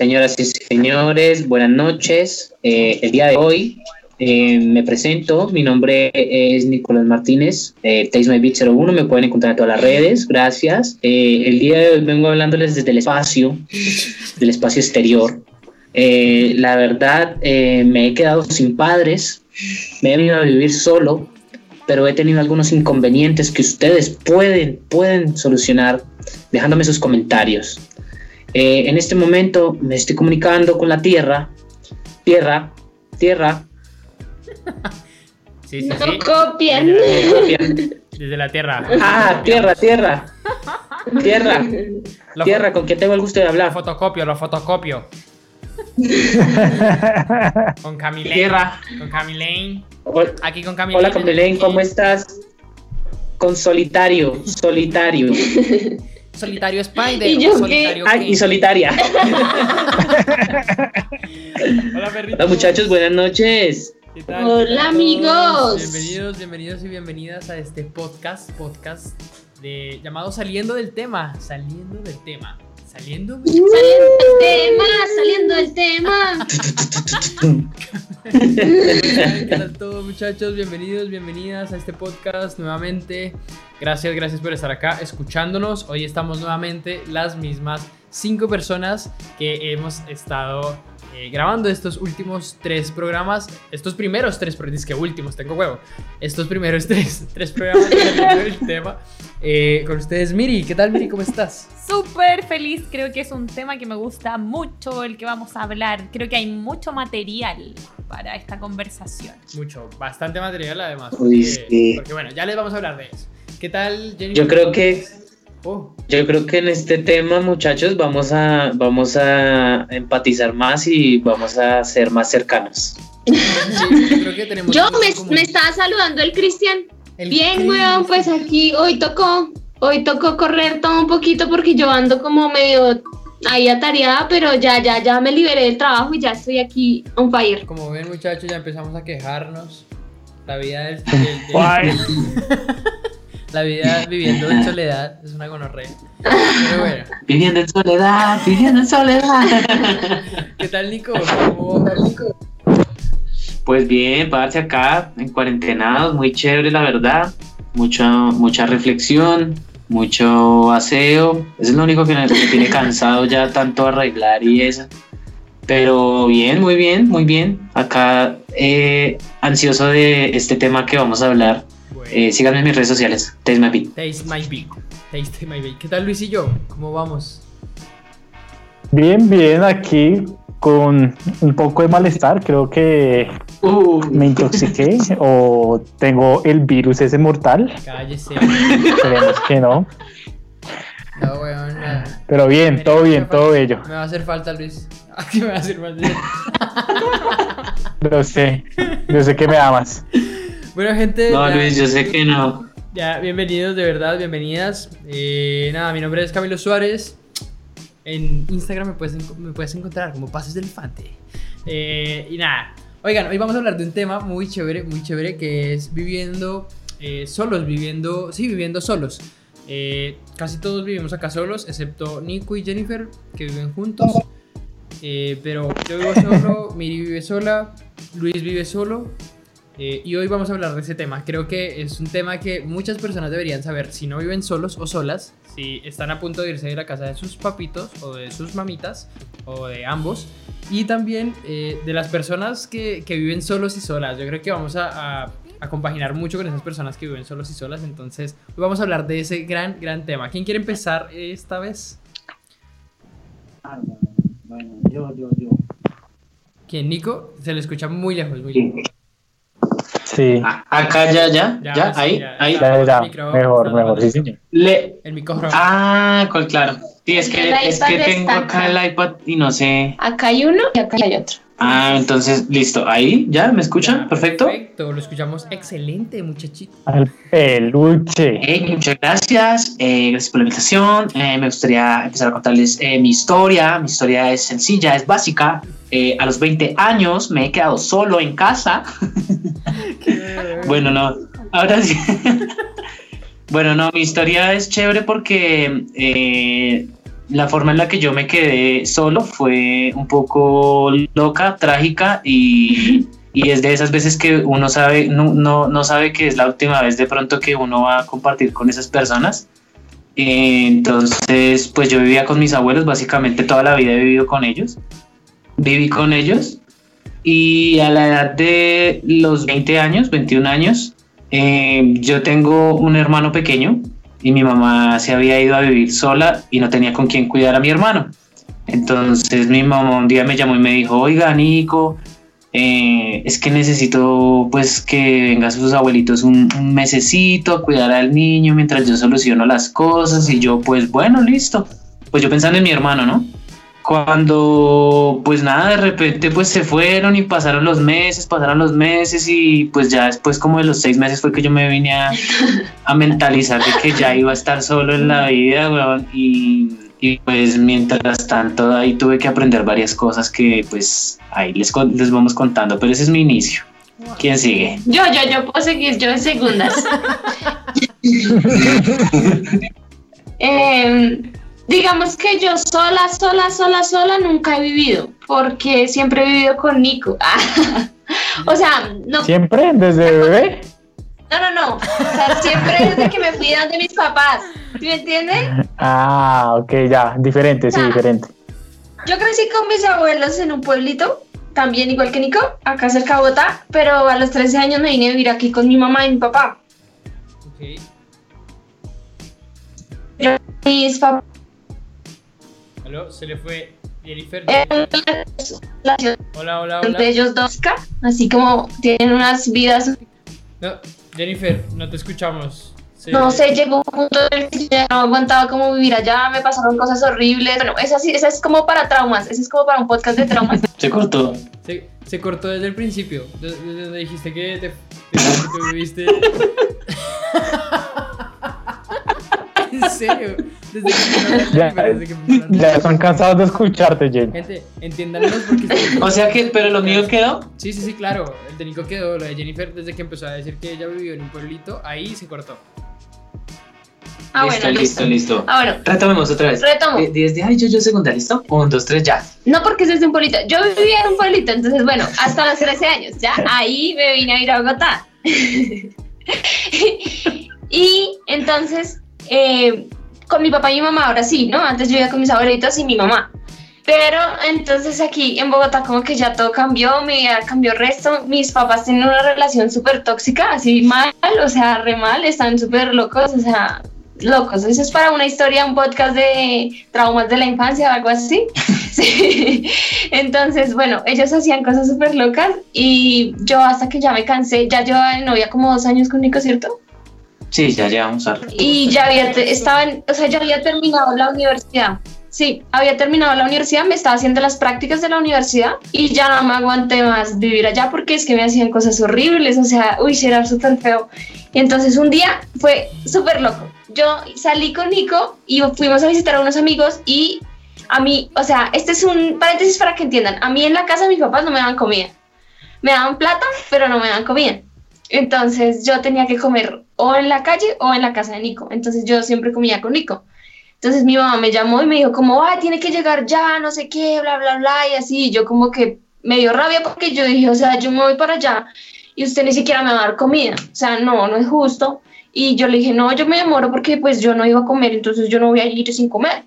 Señoras y señores, buenas noches. Eh, el día de hoy eh, me presento, mi nombre es Nicolás Martínez, eh, Beat 01, me pueden encontrar en todas las redes, gracias. Eh, el día de hoy vengo hablándoles desde el espacio, del espacio exterior. la verdad, me he quedado sin padres, me he venido a vivir solo, pero he tenido algunos inconvenientes que ustedes pueden, pueden solucionar dejándome sus comentarios. Eh, en este momento me estoy comunicando con la Tierra. Tierra, Tierra. Sí, sí, no sí. copian. Desde la Tierra. Ah, Tierra, Tierra. Tierra. tierra, ¿con quién tengo el gusto de hablar? Lo fotocopio, lo fotocopio. con Camilene. Tierra. Con Camilene. Aquí con Camilene. Hola Camilene, ¿cómo estás? Con solitario, solitario. Solitario Spider. ¿Y yo solitario qué? y solitaria. Hola, perrito. Hola, muchachos, buenas noches. ¿Qué tal? Hola, amigos. Bienvenidos, bienvenidos y bienvenidas a este podcast, podcast de, llamado Saliendo del Tema. Saliendo del Tema. Saliendo, saliendo del tema, saliendo del tema. ¿Qué tal todos muchachos? Bienvenidos, bienvenidas a este podcast nuevamente. Gracias, gracias por estar acá escuchándonos. Hoy estamos nuevamente las mismas cinco personas que hemos estado eh, grabando estos últimos tres programas, estos primeros tres, porque es que últimos, tengo huevo, estos primeros tres, tres programas del tema. Eh, con ustedes, Miri, ¿qué tal Miri? ¿Cómo estás? Súper feliz, creo que es un tema que me gusta mucho el que vamos a hablar. Creo que hay mucho material para esta conversación. Mucho, bastante material además. Porque, porque bueno, ya les vamos a hablar de eso. ¿Qué tal, Jenny? Yo creo que Oh. Yo creo que en este tema, muchachos, vamos a, vamos a empatizar más y vamos a ser más cercanos. yo, me, estaba saludando el Cristian. Bien, weón, pues aquí hoy tocó, hoy tocó correr todo un poquito porque yo ando como medio ahí atareada, pero ya, ya, ya me liberé del trabajo y ya estoy aquí on fire. Como ven, muchachos, ya empezamos a quejarnos. La vida del... La vida viviendo en soledad es una gonorrea. Pero bueno. Viviendo en soledad, viviendo en soledad. ¿Qué tal, Nico? ¿Cómo va, Nico? Pues bien, pararse acá en cuarentenados, muy chévere, la verdad. Mucha, mucha reflexión, mucho aseo. Eso es lo único que me tiene cansado ya tanto arreglar y eso. Pero bien, muy bien, muy bien. Acá eh, ansioso de este tema que vamos a hablar eh, síganme en mis redes sociales. Taste My Beat. Taste My Beat. Taste My Beat. ¿Qué tal Luis y yo? ¿Cómo vamos? Bien, bien, aquí con un poco de malestar. Creo que uh. me intoxiqué o tengo el virus ese mortal. Cállese. Esperemos que no. No, weón, Pero bien, todo bien, todo bello. Me va a hacer falta, Luis. Aquí me va a hacer falta. Lo sé. Yo sé que me amas. Bueno, gente. No, Luis, yo sé que no. Ya, bienvenidos, de verdad, bienvenidas. Eh, nada, mi nombre es Camilo Suárez. En Instagram me puedes, me puedes encontrar como Pases del Elefante. Eh, y nada, oigan, hoy vamos a hablar de un tema muy chévere, muy chévere, que es viviendo eh, solos, viviendo, sí, viviendo solos. casi todos vivimos acá solos, excepto Nico y Jennifer, que viven juntos. pero yo vivo solo, Miri vive sola, Luis vive solo eh, y hoy vamos a hablar de ese tema. Creo que es un tema que muchas personas deberían saber si no viven solos o solas, si están a punto de irse de la casa de sus papitos o de sus mamitas o de ambos. Y también eh, de las personas que, que, viven solos y solas. Yo creo que vamos a, a, compaginar mucho con esas personas que viven solos y solas. Entonces, hoy vamos a hablar de ese gran, gran tema. ¿Quién quiere empezar esta vez? Ah, bueno, yo, yo, yo. ¿Quién? Nico, se le escucha muy lejos, muy lejos. Sí. Ah, acá ya, ya, ya, ahí, ahí. mejor, mejor, sí, señor. Le... El micrófono. Ah, claro. Sí, es que, es que tengo acá el iPad y no sé. Acá hay uno y acá hay otro. Ah, entonces, listo. Ahí, ¿ya? ¿Me escuchan? Perfecto. Perfecto, lo escuchamos excelente, muchachito. Al peluche. muchas gracias. Eh, gracias por la invitación. Eh, me gustaría empezar a contarles eh, mi historia. Mi historia es sencilla, es básica. a los 20 años me he quedado solo en casa. bueno, no. Ahora sí. bueno, no, mi historia es chévere porque la forma en la que yo me quedé solo fue un poco loca, trágica y, y es de esas veces que uno sabe, no, no, no, sabe que es la última vez de pronto que uno va a compartir con esas personas. Entonces, pues yo vivía con mis abuelos, básicamente toda la vida he vivido con ellos. Viví con ellos y a la edad de los 20 años, 21 años, eh, yo tengo un hermano pequeño y mi mamá se había ido a vivir sola y no tenía con quién cuidar a mi hermano. Entonces mi mamá un día me llamó y me dijo, oiga Nico, eh, es que necesito pues que venga sus abuelitos un, un, mesecito a cuidar al niño mientras yo soluciono las cosas y yo pues bueno, listo. Pues yo pensando en mi hermano, ¿no? Cuando pues nada, de repente pues se fueron y pasaron los meses, pasaron los meses y pues ya después como de los seis meses fue que yo me vine a, mentalizar de que ya iba a estar solo en la vida, y, y, pues mientras tanto ahí tuve que aprender varias cosas que pues ahí les, les vamos contando, pero ese es mi inicio. ¿Quién sigue? Yo, yo, yo puedo seguir, yo en segundas. eh, Digamos que yo sola, sola, sola, sola nunca he vivido, porque siempre he vivido con Nico. o sea, no. ¿Siempre? ¿Desde bebé? No, no, no. O sea, siempre desde que me fui de mis papás. ¿Me entienden? Ah, ok, ya. Diferente, sí, diferente. Yo crecí con mis abuelos en un pueblito, también igual que Nico, acá cerca de Bogotá, pero a los 13 años me vine a vivir aquí con mi mamá y mi papá. Ok. Mis papás se le fue Jennifer. hola, hola, hola. ellos dos, así como tienen unas vidas. No, Jennifer, no te escuchamos. No sé, llegó un punto en que ya no aguantaba cómo vivir allá, me pasaron cosas horribles. Bueno, esa, sí, esa es como para traumas, esa es como para un podcast de traumas. se cortó. Se, se cortó desde el principio, desde donde dijiste que te, que viviste. en serio. Desde que ya, desde que ya están cansados de escucharte, Jen. Gente, entiéndanos porque. o sea que, pero lo mío quedó. Sí, sí, sí, claro. El de Nico quedó. Lo de Jennifer, desde que empezó a decir que ella vivió en un pueblito, ahí se cortó. Ah, listo, bueno, listo, listo. Ah, bueno. Retomemos otra vez. Retomo. Eh, desde, ay, yo, yo segunda, ¿listo? Un, dos, tres, ya. No, porque es desde un pueblito. Yo vivía en un pueblito, entonces, bueno, hasta los 13 años, ya. Ahí me vine a ir a Bogotá. y entonces, eh, con mi papá y mi mamá, ahora sí, ¿no? Antes yo vivía con mis abuelitos y mi mamá. Pero entonces aquí en Bogotá como que ya todo cambió, mi vida cambió resto. Mis papás tienen una relación súper tóxica, así mal, o sea, re mal, están súper locos, o sea, locos. Eso es para una historia, un podcast de traumas de la infancia o algo así. sí. Entonces, bueno, ellos hacían cosas súper locas y yo hasta que ya me cansé, ya llevaba de novia como dos años con Nico, ¿cierto? Sí, ya llevamos a... Y ya había, estaba o sea, ya había terminado la universidad. Sí, había terminado la universidad, me estaba haciendo las prácticas de la universidad y ya no me aguanté más vivir allá porque es que me hacían cosas horribles, o sea, uy, era súper feo. Y entonces un día fue súper loco. Yo salí con Nico y fuimos a visitar a unos amigos y a mí, o sea, este es un paréntesis para que entiendan, a mí en la casa mis papás no me daban comida. Me daban plata, pero no me daban comida. Entonces yo tenía que comer o en la calle o en la casa de Nico. Entonces yo siempre comía con Nico. Entonces mi mamá me llamó y me dijo como, ay, tiene que llegar ya, no sé qué, bla, bla, bla, y así. yo como que me dio rabia porque yo dije, o sea, yo me voy para allá y usted ni siquiera me va a dar comida. O sea, no, no es justo. Y yo le dije, no, yo me demoro porque pues yo no iba a comer, entonces yo no voy a ir sin comer.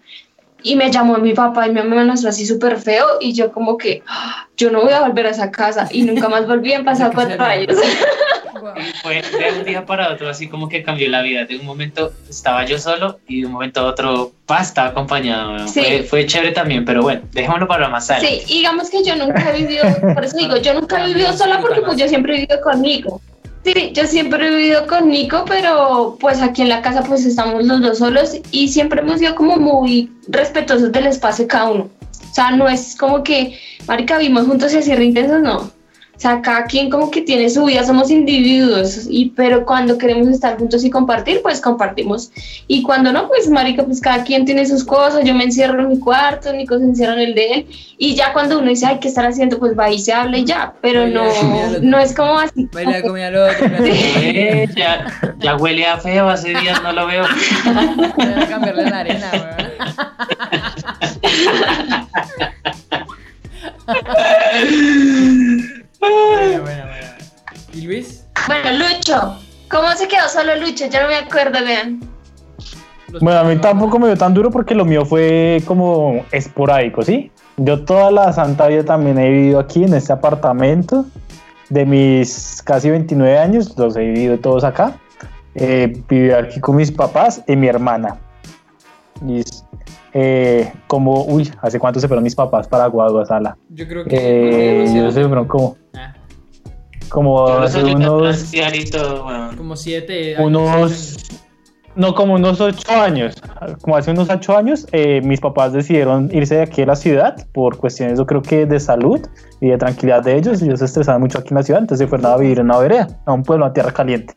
Y me llamó mi papá y mi mamá me mostró así súper feo y yo como que, ah, yo no voy a volver a esa casa y nunca más volví a pasar cuatro años. Fue de un día para otro, así como que cambió la vida. De un momento estaba yo solo y de un momento a otro, pa, estaba acompañado. Fue, chévere también, pero bueno, dejémoslo para más tarde. Sí, digamos que yo nunca he vivido, por eso digo, yo nunca he vivido sola porque pues yo siempre he vivido conmigo. Sí, yo siempre he vivido con Nico, pero pues aquí en la casa pues estamos los dos solos y siempre hemos sido como muy respetuosos del espacio cada uno. O sea, no es como que, marica, vivimos juntos y así re intensos, no. O sea, cada quien como que tiene su vida, somos individuos, y, pero cuando queremos estar juntos y compartir, pues compartimos. Y cuando no, pues marica, pues cada quien tiene sus cosas, yo me encierro en mi cuarto, Nico se encierra en el de él, y ya cuando uno dice, ay, ¿qué estar haciendo? Pues va y se habla y ya, pero no, no es como así. Baila comida al otro. Eh, ya, ya huele a feo, hace días no lo veo. Voy a cambiarle la arena, bueno, bueno, bueno. ¿Y Luis? Bueno, Lucho. ¿Cómo se quedó solo Lucho? Ya no me acuerdo, vean. Bueno, a mí tampoco me dio tan duro porque lo mío fue como esporádico, ¿sí? Yo toda la santa vida también he vivido aquí en este apartamento. De mis casi 29 años, los he vivido todos acá. Eh, viví aquí con mis papás y mi hermana. Y eh, como, uy, ¿hace cuánto se fueron mis papás para Guadalajara? Yo creo que... Eh, no sé, fueron como... Ah. Como hace unos... Como siete años. Unos... No, como unos ocho años. Como hace unos ocho años, eh, mis papás decidieron irse de aquí a la ciudad por cuestiones, yo creo que de salud y de tranquilidad de ellos. Ellos se estresaban mucho aquí en la ciudad, entonces se fueron a vivir en una vereda, a un pueblo, a tierra caliente,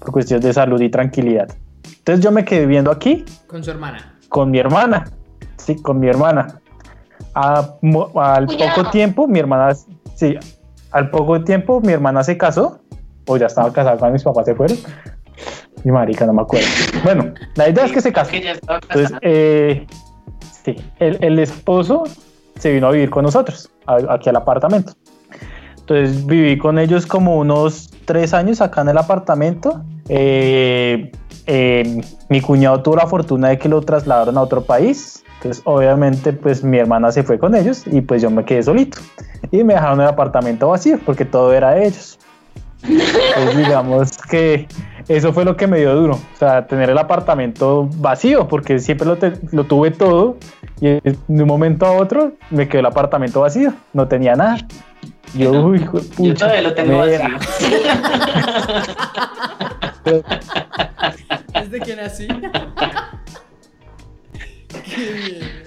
por cuestiones de salud y tranquilidad. Entonces yo me quedé viviendo aquí. Con su hermana. Con mi hermana. Sí, con mi hermana. al poco tiempo, mi hermana, sí, al poco tiempo mi hermana se casó, o ya estaba casada cuando mis papás se fueron mi marica, no me acuerdo. Bueno, la idea es que se casó. Entonces, eh, sí, el, el, esposo se vino a vivir con nosotros, aquí al apartamento. Entonces viví con ellos como unos tres años acá en el apartamento. Eh, eh, mi cuñado tuvo la fortuna de que lo trasladaron a otro país. Entonces, obviamente, pues mi hermana se fue con ellos y pues yo me quedé solito. Y me dejaron el apartamento vacío porque todo era de ellos. Pues digamos que eso fue lo que me dio duro, o sea, tener el apartamento vacío, porque siempre lo, lo tuve todo y de un momento a otro me quedó el apartamento vacío, no tenía nada. Yo, uy, pucha, Yo todavía lo tengo vacío. Desde que nací. Qué bien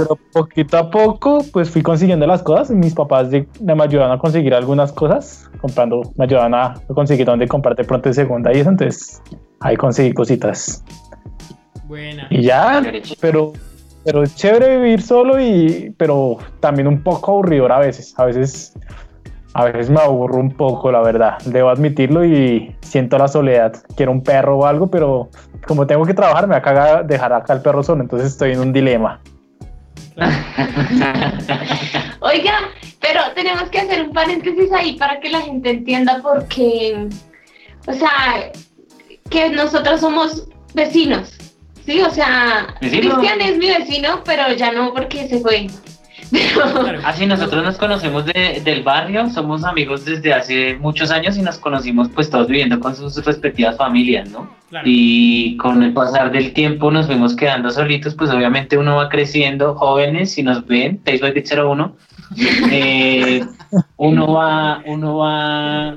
pero poquito a poco pues fui consiguiendo las cosas y mis papás me ayudaron a conseguir algunas cosas, comprando, me ayudaron a conseguir donde comprarte pronto de segunda y eso, entonces ahí conseguí cositas. Buena. Y ya, pero pero es chévere vivir solo y pero también un poco aburridor a veces, a veces a veces me aburro un poco, la verdad. Debo admitirlo y siento la soledad. Quiero un perro o algo, pero como tengo que trabajar, me va a dejar acá el perro solo. Entonces estoy en un dilema. Oiga, pero tenemos que hacer un paréntesis ahí para que la gente entienda porque, o sea, que nosotros somos vecinos, ¿sí? O sea, Cristian es mi vecino, pero ya no porque se fue. Así nosotros nos conocemos del barrio, somos amigos desde hace muchos años y nos conocimos pues todos viviendo con sus respectivas familias, ¿no? Y con el pasar del tiempo nos fuimos quedando solitos, pues obviamente uno va creciendo, jóvenes, si nos ven, 01, eh, uno va, uno va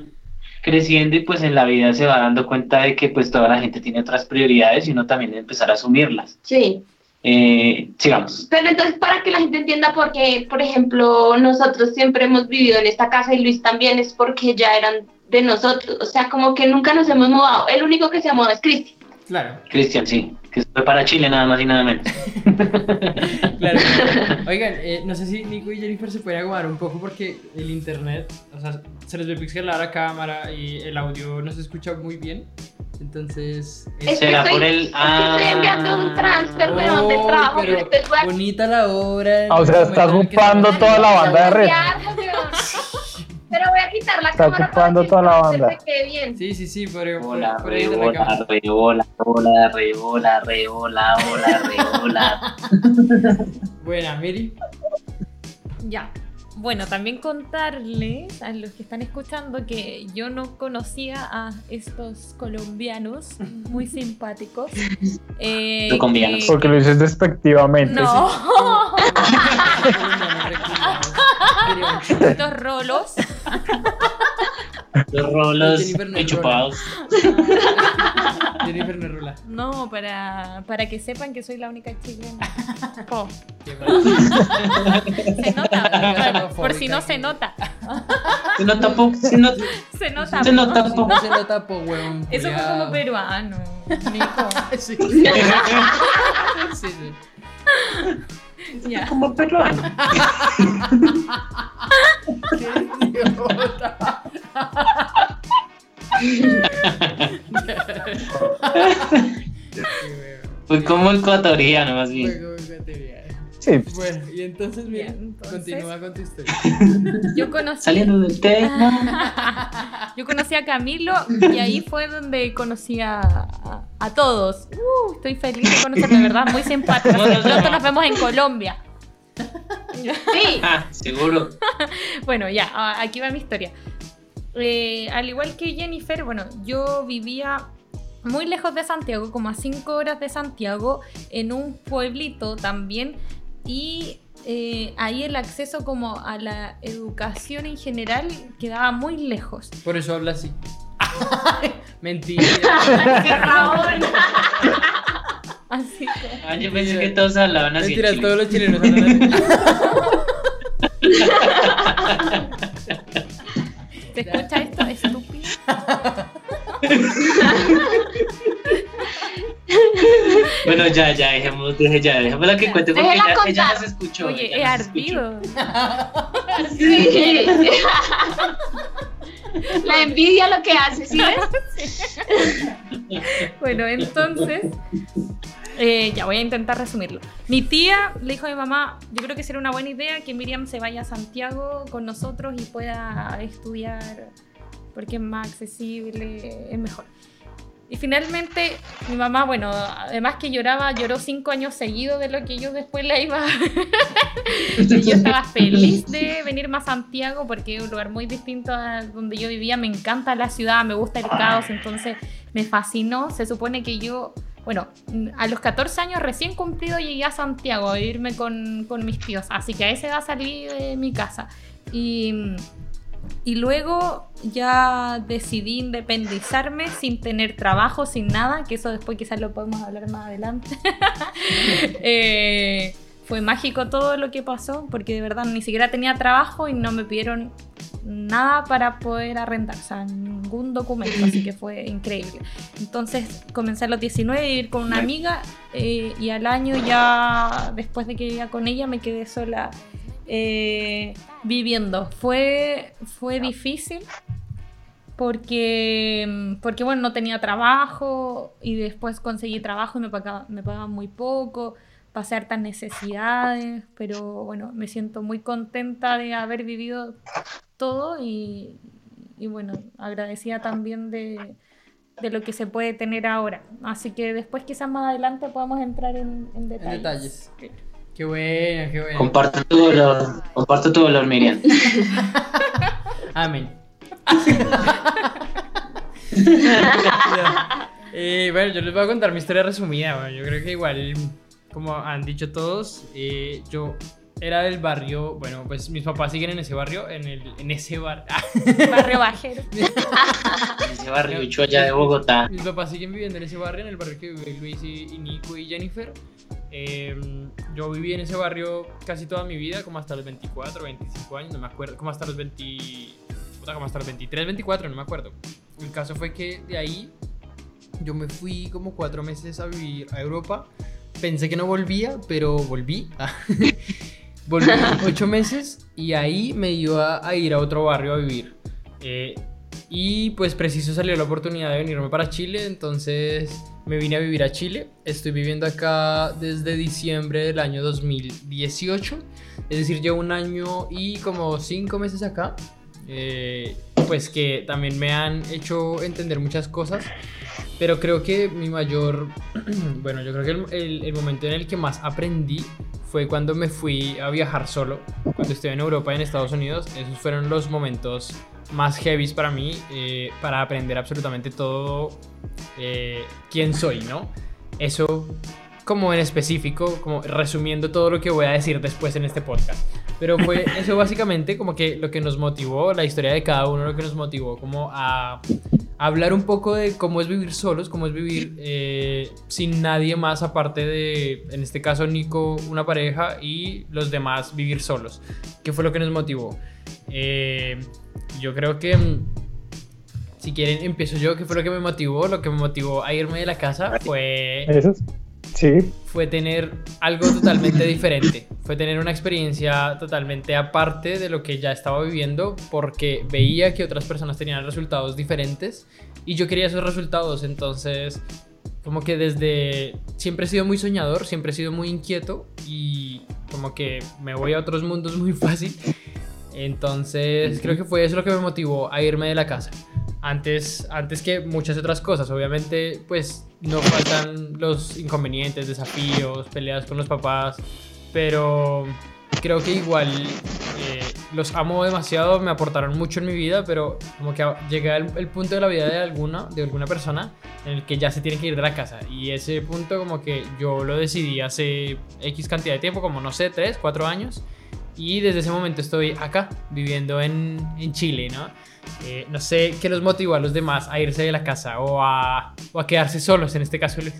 creciendo y pues en la vida se va dando cuenta de que pues toda la gente tiene otras prioridades y uno también debe empezar a asumirlas. Sí. Eh, sigamos. Pero entonces, para que la gente entienda por qué, por ejemplo, nosotros siempre hemos vivido en esta casa y Luis también es porque ya eran de nosotros. O sea, como que nunca nos hemos mudado. El único que se ha mudado es Cristian. Claro. Cristian, sí. Que fue para Chile nada más y nada menos. claro. Oigan, eh, no sé si Nico y Jennifer se pueden agomar un poco porque el internet, o sea, se les ve pixelar la cámara y el audio no se escucha muy bien. Entonces. Es será por el. Ah, estoy enviando un transfer, pero de trabajo. Pero bonita la obra. Ah, o sea, está ocupando toda la banda de red. Pero voy a quitar la está cámara. Está ocupando toda la banda. Bien. Sí, sí, sí, por, hola, por, re, hola, re, hola, hola, re, hola, re, hola, hola, re, hola. Buena, Miri. Ya. Bueno, también contarles a los que están escuchando que yo no conocía a estos colombianos muy simpáticos. Eh, Porque lo dices despectivamente. No. estos rolos. Los rolos chupados. Jennifer no No, para, para que sepan que soy la única chilena. Oh. se nota, por si no se nota. Se nota poco, se nota. Se nota Se nota poco. No se nota poco, weón. Eso fue como peruano, Nico. sí. sí, sí. Ya. Como peruano. Qué idiota. Fue como ecuatoriano, más bien. Fue como ecuatoriano. Sí. Bueno, y entonces, mira, continúa con tu historia. Yo conocí. Saliendo del tema. Yo conocí a Camilo y ahí fue donde conocí a, a, todos. Uh, estoy feliz de conocerlo, de verdad, muy simpático. Nosotros nos vemos en Colombia. Sí. Ah, seguro. bueno, ya, aquí va mi historia. Eh, al igual que Jennifer, bueno, yo vivía muy lejos de Santiago, como a 5 horas de Santiago, en un pueblito también. Y eh, ahí el acceso como a la educación en general quedaba muy lejos. Por eso habla así. Mentira. así que... Ah, yo pensé que todos hablaban así. Mentira, todos los chilenos hablan así. ¿Te escucha esto, estúpido? Bueno, ya, ya, dejemos, ya, dejemos la que cuente porque ella, ella nos escuchó. Oye, he ardido. sí. La envidia lo que hace, ¿sí ves? bueno, entonces, eh, ya voy a intentar resumirlo. Mi tía le dijo a mi mamá, yo creo que sería una buena idea que Miriam se vaya a Santiago con nosotros y pueda estudiar porque es más accesible, es mejor. Y finalmente mi mamá, bueno, además que lloraba, lloró cinco años seguidos de lo que yo después la iba. yo estaba feliz de venir más a Santiago porque es un lugar muy distinto a donde yo vivía. Me encanta la ciudad, me gusta el caos, entonces me fascinó. Se supone que yo, bueno, a los 14 años recién cumplido llegué a Santiago a vivirme con, con mis tíos, así que a esa edad salí de mi casa. Y y luego ya decidí independizarme sin tener trabajo, sin nada, que eso después quizás lo podemos hablar más adelante. Eh, fue mágico todo lo que pasó, porque de verdad ni siquiera tenía trabajo y no me pidieron nada para poder arrendar, o sea, ningún documento, así que fue increíble. Entonces comencé a los 19 a vivir con una amiga eh, y al año ya, después de que vivía con ella, me quedé sola eh, viviendo. Fue, fue difícil porque, porque, bueno, no tenía trabajo y después conseguí trabajo y me pagaban, me pagaban muy poco, pasé hartas necesidades, pero bueno, me siento muy contenta de haber vivido todo y, y bueno, agradecida también de, de, lo que se puede tener ahora. Así que después quizás más adelante podamos entrar en, detalles. Qué bueno, qué bueno. Comparto tu dolor, comparto tu dolor, Miriam. Amén. eh, bueno, yo les voy a contar mi historia resumida. Bueno, yo creo que igual, como han dicho todos, eh, yo era del barrio, bueno, pues mis papás siguen en ese barrio, en, el, en ese bar... barrio bajero. en ese barrio allá de Bogotá. Mis papás siguen viviendo en ese barrio, en el barrio que vive Luis y, Nico y Jennifer. Em, yo viví en ese barrio casi toda mi vida, como hasta los 24, 25 años, no me acuerdo, como hasta los 20, como hasta los 23, 24, no me acuerdo. El caso fue que de ahí yo me fui como cuatro meses a vivir a Europa. Pensé que no volvía, pero volví. Volví ocho meses y ahí me iba a ir a otro barrio a vivir. Eh, y pues preciso salió la oportunidad de venirme para Chile, entonces me vine a vivir a Chile. Estoy viviendo acá desde diciembre del año 2018, es decir, llevo un año y como cinco meses acá. Eh, pues que también me han hecho entender muchas cosas, pero creo que mi mayor, bueno, yo creo que el, el momento en el que más aprendí fue cuando me fui a viajar solo, cuando estuve en Europa y en Estados Unidos. Esos fueron los momentos más heavy para mí, eh, para aprender absolutamente todo eh, quién soy, ¿no? Eso como en específico, como resumiendo todo lo que voy a decir después en este podcast. Pero fue eso básicamente como que lo que nos motivó, la historia de cada uno, lo que nos motivó como a, hablar un poco de cómo es vivir solos, cómo es vivir eh, sin nadie más aparte de, en este caso, Nico, una pareja y los demás vivir solos. ¿Qué fue lo que nos motivó? Eh, yo creo que... Mm, si quieren, empiezo yo. ¿Qué fue lo que me motivó? Lo que me motivó a irme de la casa fue... ¿Eso? Sí. Fue tener algo totalmente diferente. Fue tener una experiencia totalmente aparte de lo que ya estaba viviendo porque veía que otras personas tenían resultados diferentes y yo quería esos resultados. Entonces como que desde siempre he sido muy soñador, siempre he sido muy inquieto y como que me voy a otros mundos muy fácil. Entonces creo que fue eso lo que me motivó a irme de la casa. Antes, antes que muchas otras cosas, obviamente pues no faltan los inconvenientes, desafíos, peleas con los papás, pero creo que igual eh, los amo demasiado, me aportaron mucho en mi vida, pero como que llegué al el punto de la vida de alguna, de alguna persona en el que ya se tiene que ir de la casa. Y ese punto como que yo lo decidí hace X cantidad de tiempo, como no sé, 3, 4 años. Y desde ese momento estoy acá, viviendo en, en Chile, ¿no? Eh, no sé qué los motivó a los demás a irse de la casa o a, o a quedarse solos, en este caso Luis.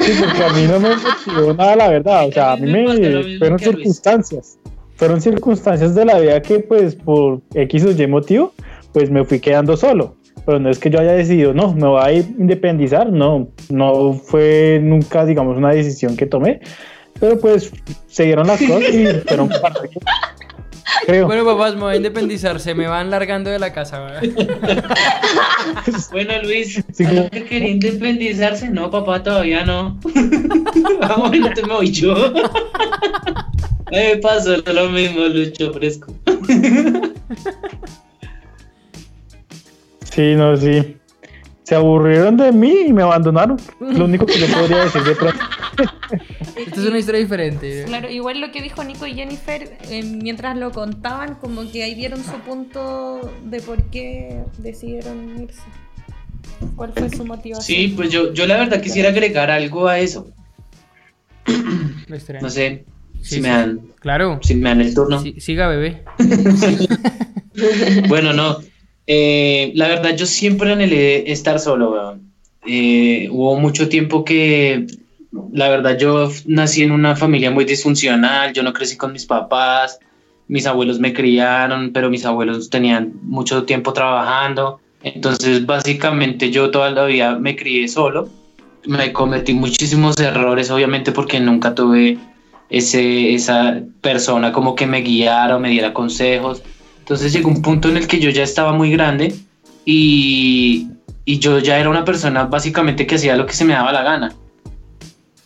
Sí, porque a mí no me motivó nada, la verdad. O sea, a mí me fueron circunstancias. Fueron circunstancias de la vida que, pues, por X o Y motivo, pues me fui quedando solo. Pero no es que yo haya decidido, no, me voy a independizar. No, no fue nunca, digamos, una decisión que tomé. Pero pues se dieron las cosas y fueron para bueno, papás, me voy a independizar, se me van largando de la casa. bueno, Luis, sí, que quería independizarse? No, papá, todavía no. Vamos, no te me voy yo. me pasó lo mismo, Lucho Fresco. sí, no, sí se aburrieron de mí y me abandonaron. Lo único que yo podría decir de pronto. Esta es una historia diferente. Claro, igual lo que dijo Nico y Jennifer, eh, mientras lo contaban, como que ahí dieron su punto de por qué decidieron irse. ¿Cuál fue su motivación? Sí, pues yo, yo la verdad quisiera agregar algo a eso. No sé si me dan. Claro. Si me dan el turno. siga, bebé. bueno, no. Eh, la verdad, yo siempre anhelé estar solo, eh, hubo mucho tiempo que, la verdad, yo nací en una familia muy disfuncional, yo no crecí con mis papás, mis abuelos me criaron, pero mis abuelos tenían mucho tiempo trabajando. Entonces, básicamente, yo toda la vida me crié solo. Me cometí muchísimos errores, obviamente, porque nunca tuve ese, esa persona como que me guiara o me diera consejos. Entonces llegó un punto en el que yo ya estaba muy grande y, y yo ya era una persona básicamente que hacía lo que se me daba la gana.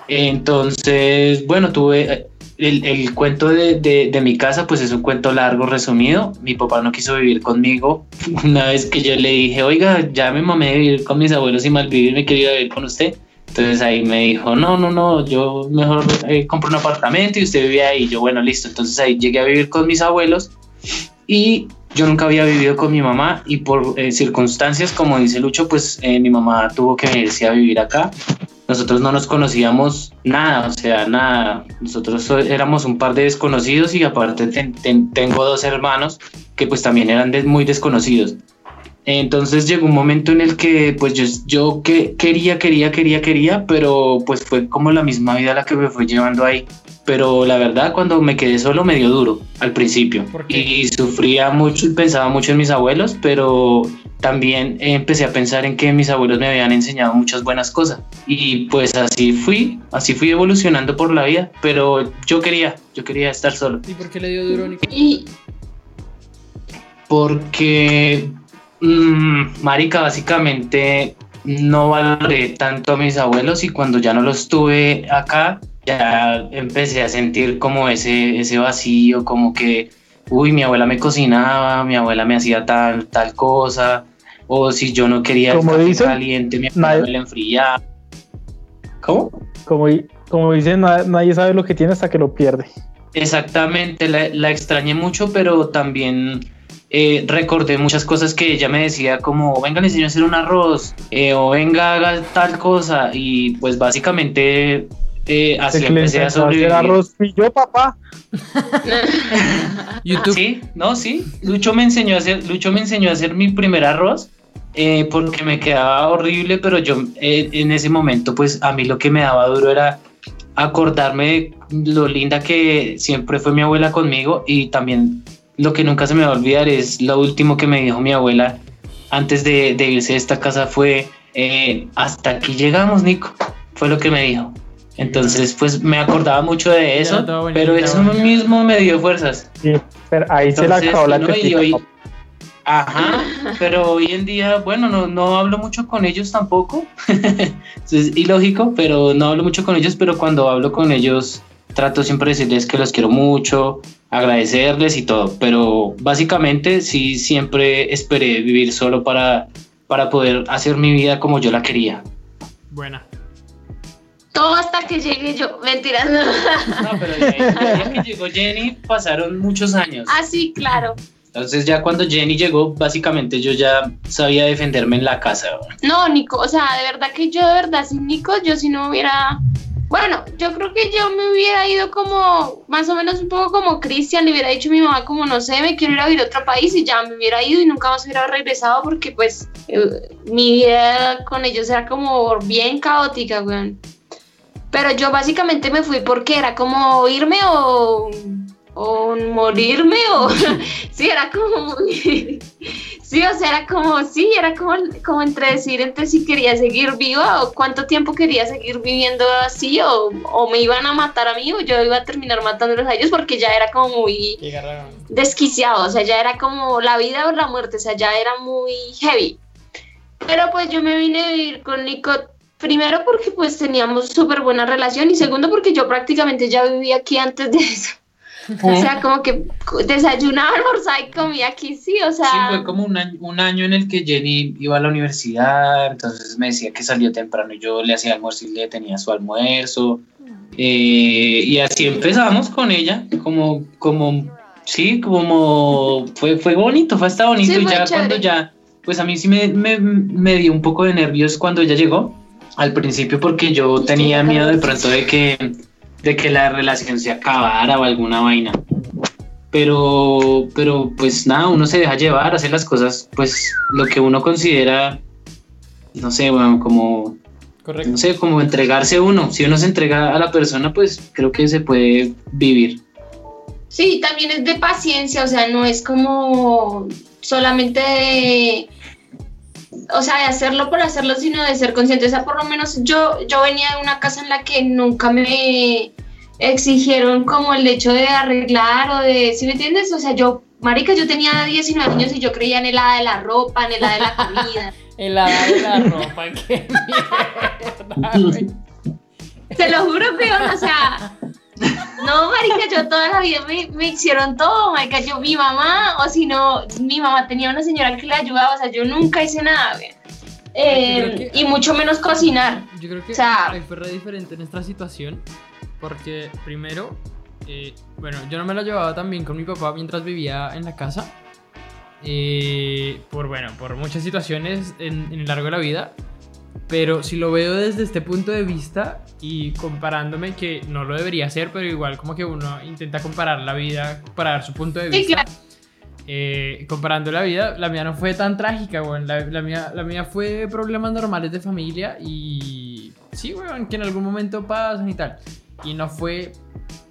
Entonces, bueno, tuve eh, el, el cuento de, de, mi casa, pues es un cuento largo, resumido. Mi papá no quiso vivir conmigo. Una vez que yo le dije, oiga, ya me mamé de vivir con mis abuelos y mal vivir, me quería vivir con usted. Entonces ahí me dijo, no, no, no, yo mejor eh, compro un apartamento y usted vive ahí. yo, bueno, listo. Entonces ahí llegué a vivir con mis abuelos y yo nunca había vivido con mi mamá y por eh, circunstancias, como dice Lucho, pues eh, mi mamá tuvo que venirse a vivir acá. Nosotros no nos conocíamos nada, o sea, nada. Nosotros éramos un par de desconocidos y aparte tengo dos hermanos que pues también eran muy desconocidos. Entonces llegó un momento en el que pues yo, yo que, quería, quería, quería, quería, pero pues fue como la misma vida la que me fue llevando ahí pero la verdad cuando me quedé solo me dio duro al principio y sufría mucho y pensaba mucho en mis abuelos, pero también empecé a pensar en que mis abuelos me habían enseñado muchas buenas cosas y pues así fui, así fui evolucionando por la vida, pero yo quería, yo quería estar solo. ¿Y por qué le dio duro, Nico? Porque, mmm, marica, básicamente no valoré tanto a mis abuelos y cuando ya no los tuve acá, ya empecé a sentir como ese, ese vacío, como que, uy, mi abuela me cocinaba, mi abuela me hacía tal, tal cosa, o si yo no quería como estar caliente, mi abuela me la enfriaba. ¿Cómo? Como, como dicen, nadie sabe lo que tiene hasta que lo pierde. Exactamente, la, la extrañé mucho, pero también eh, recordé muchas cosas que ella me decía como, venga, le enseño a hacer un arroz, eh, o venga, haga tal cosa, y pues básicamente eh, así empecé a sobrevivir. arroz y yo, papá. YouTube. Sí, no, sí. Lucho me enseñó a hacer, Lucho me enseñó a hacer mi primer arroz. Eh, porque me quedaba horrible, pero yo eh, en ese momento, pues a mí lo que me daba duro era acordarme de lo linda que siempre fue mi abuela conmigo y también lo que nunca se me va a olvidar es lo último que me dijo mi abuela antes de, de irse de esta casa fue hasta aquí llegamos, Nico. Fue lo que me dijo. Entonces, pues me acordaba mucho de eso, pero eso mismo me dio fuerzas. Sí, pero ahí se la acabó la Ajá, pero hoy en día, bueno, no, no hablo mucho con ellos tampoco. es ilógico, pero no hablo mucho con ellos, pero cuando hablo con ellos trato siempre de decirles que los quiero mucho, agradecerles y todo, pero básicamente sí siempre esperé vivir solo para, para poder hacer mi vida como yo la quería. Buena. Todo hasta que llegue yo, mentiras. No, pero ya, que llegó Jenny pasaron muchos años. Ah, sí, claro. Entonces ya cuando Jenny llegó, básicamente yo ya sabía defenderme en la casa. No, Nico, o sea, de verdad que yo de verdad sin Nico, yo si no hubiera bueno, yo creo que yo me hubiera ido como, más o menos un poco como Cristian, le hubiera dicho a mi mamá como, no sé, me quiero ir a vivir a otro país y ya me hubiera ido y nunca más hubiera regresado porque pues eh, mi vida con ellos era como bien caótica, weón. Pero yo básicamente me fui porque era como irme o o morirme o sí era como sí o sea era como sí era como como entre decir entre si quería seguir viva o cuánto tiempo quería seguir viviendo así o, o me iban a matar a mí o yo iba a terminar matándolos a ellos porque ya era como muy desquiciado o sea ya era como la vida o la muerte o sea ya era muy heavy. Pero pues yo me vine a vivir con Nico primero porque pues teníamos súper buena relación y segundo porque yo prácticamente ya vivía aquí antes de eso o sea, como que desayunaba, almorzaba y comía aquí, sí, o sea. Sí, fue como un año, un año en el que Jenny iba a la universidad, entonces me decía que salió temprano y yo le hacía almuerzo y le tenía su almuerzo. Eh, y así empezamos con ella, como, como, sí, como, fue, fue bonito, fue hasta bonito. y ya cuando ya, pues a mí sí me, me, me dio un poco de nervios cuando ella llegó, al principio porque yo tenía miedo de pronto de que de que la relación se acabara o alguna vaina. Pero, pero pues nada, uno se deja llevar, hacer las cosas, pues lo que uno considera, no sé, bueno, como, Correcto. no sé, como entregarse uno. Si uno se entrega a la persona, pues creo que se puede vivir. Sí, también es de paciencia, o sea, no es como solamente o sea, de hacerlo por hacerlo, sino de ser consciente. O sea, por lo menos yo, yo venía de una casa en la que nunca me exigieron como el hecho de arreglar o de, ¿sí me entiendes? O sea, yo, marica, yo tenía 19 años y yo creía en el hada de la ropa, en el hada de la comida. el hada de la ropa, qué mierda, Te lo juro, peor, o sea, no, marica, yo toda la vida me, hicieron todo, marica, yo, mi mamá, o si no, mi mamá tenía una señora que le ayudaba, o sea, yo nunca hice nada, eh, y mucho menos cocinar. Yo creo que o sea, fue re diferente en nuestra situación, porque primero, eh, bueno, yo no me lo llevaba tan bien con mi papá mientras vivía en la casa, eh, por, bueno, por muchas situaciones en, en el largo de la vida, pero si lo veo desde este punto de vista y comparándome, que no lo debería hacer, pero igual como que uno intenta comparar la vida, comparar su punto de vista. Eh, comparando la vida, la mía no fue tan trágica, bueno, la, la, mía, la mía fue problemas normales de familia y sí, bueno, que en algún momento pasan y tal. Y no fue,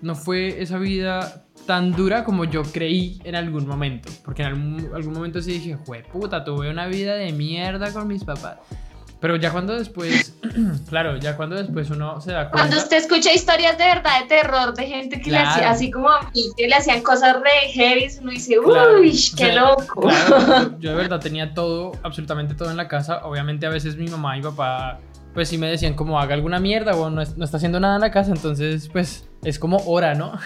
no fue esa vida tan dura como yo creí en algún momento. Porque en algún, algún momento sí dije, puta, tuve una vida de mierda con mis papás. Pero ya cuando después, claro, ya cuando después uno se da cuenta. Cuando usted escucha historias de verdad de terror de gente que le hacía, así como a mí, que le hacían cosas re heavy, uno dice, uy, qué loco. yo, de verdad tenía todo, absolutamente todo en la casa. Obviamente a veces mi mamá y papá, pues sí me decían como haga alguna mierda o no, no está haciendo nada en la casa, entonces pues es como hora, ¿no?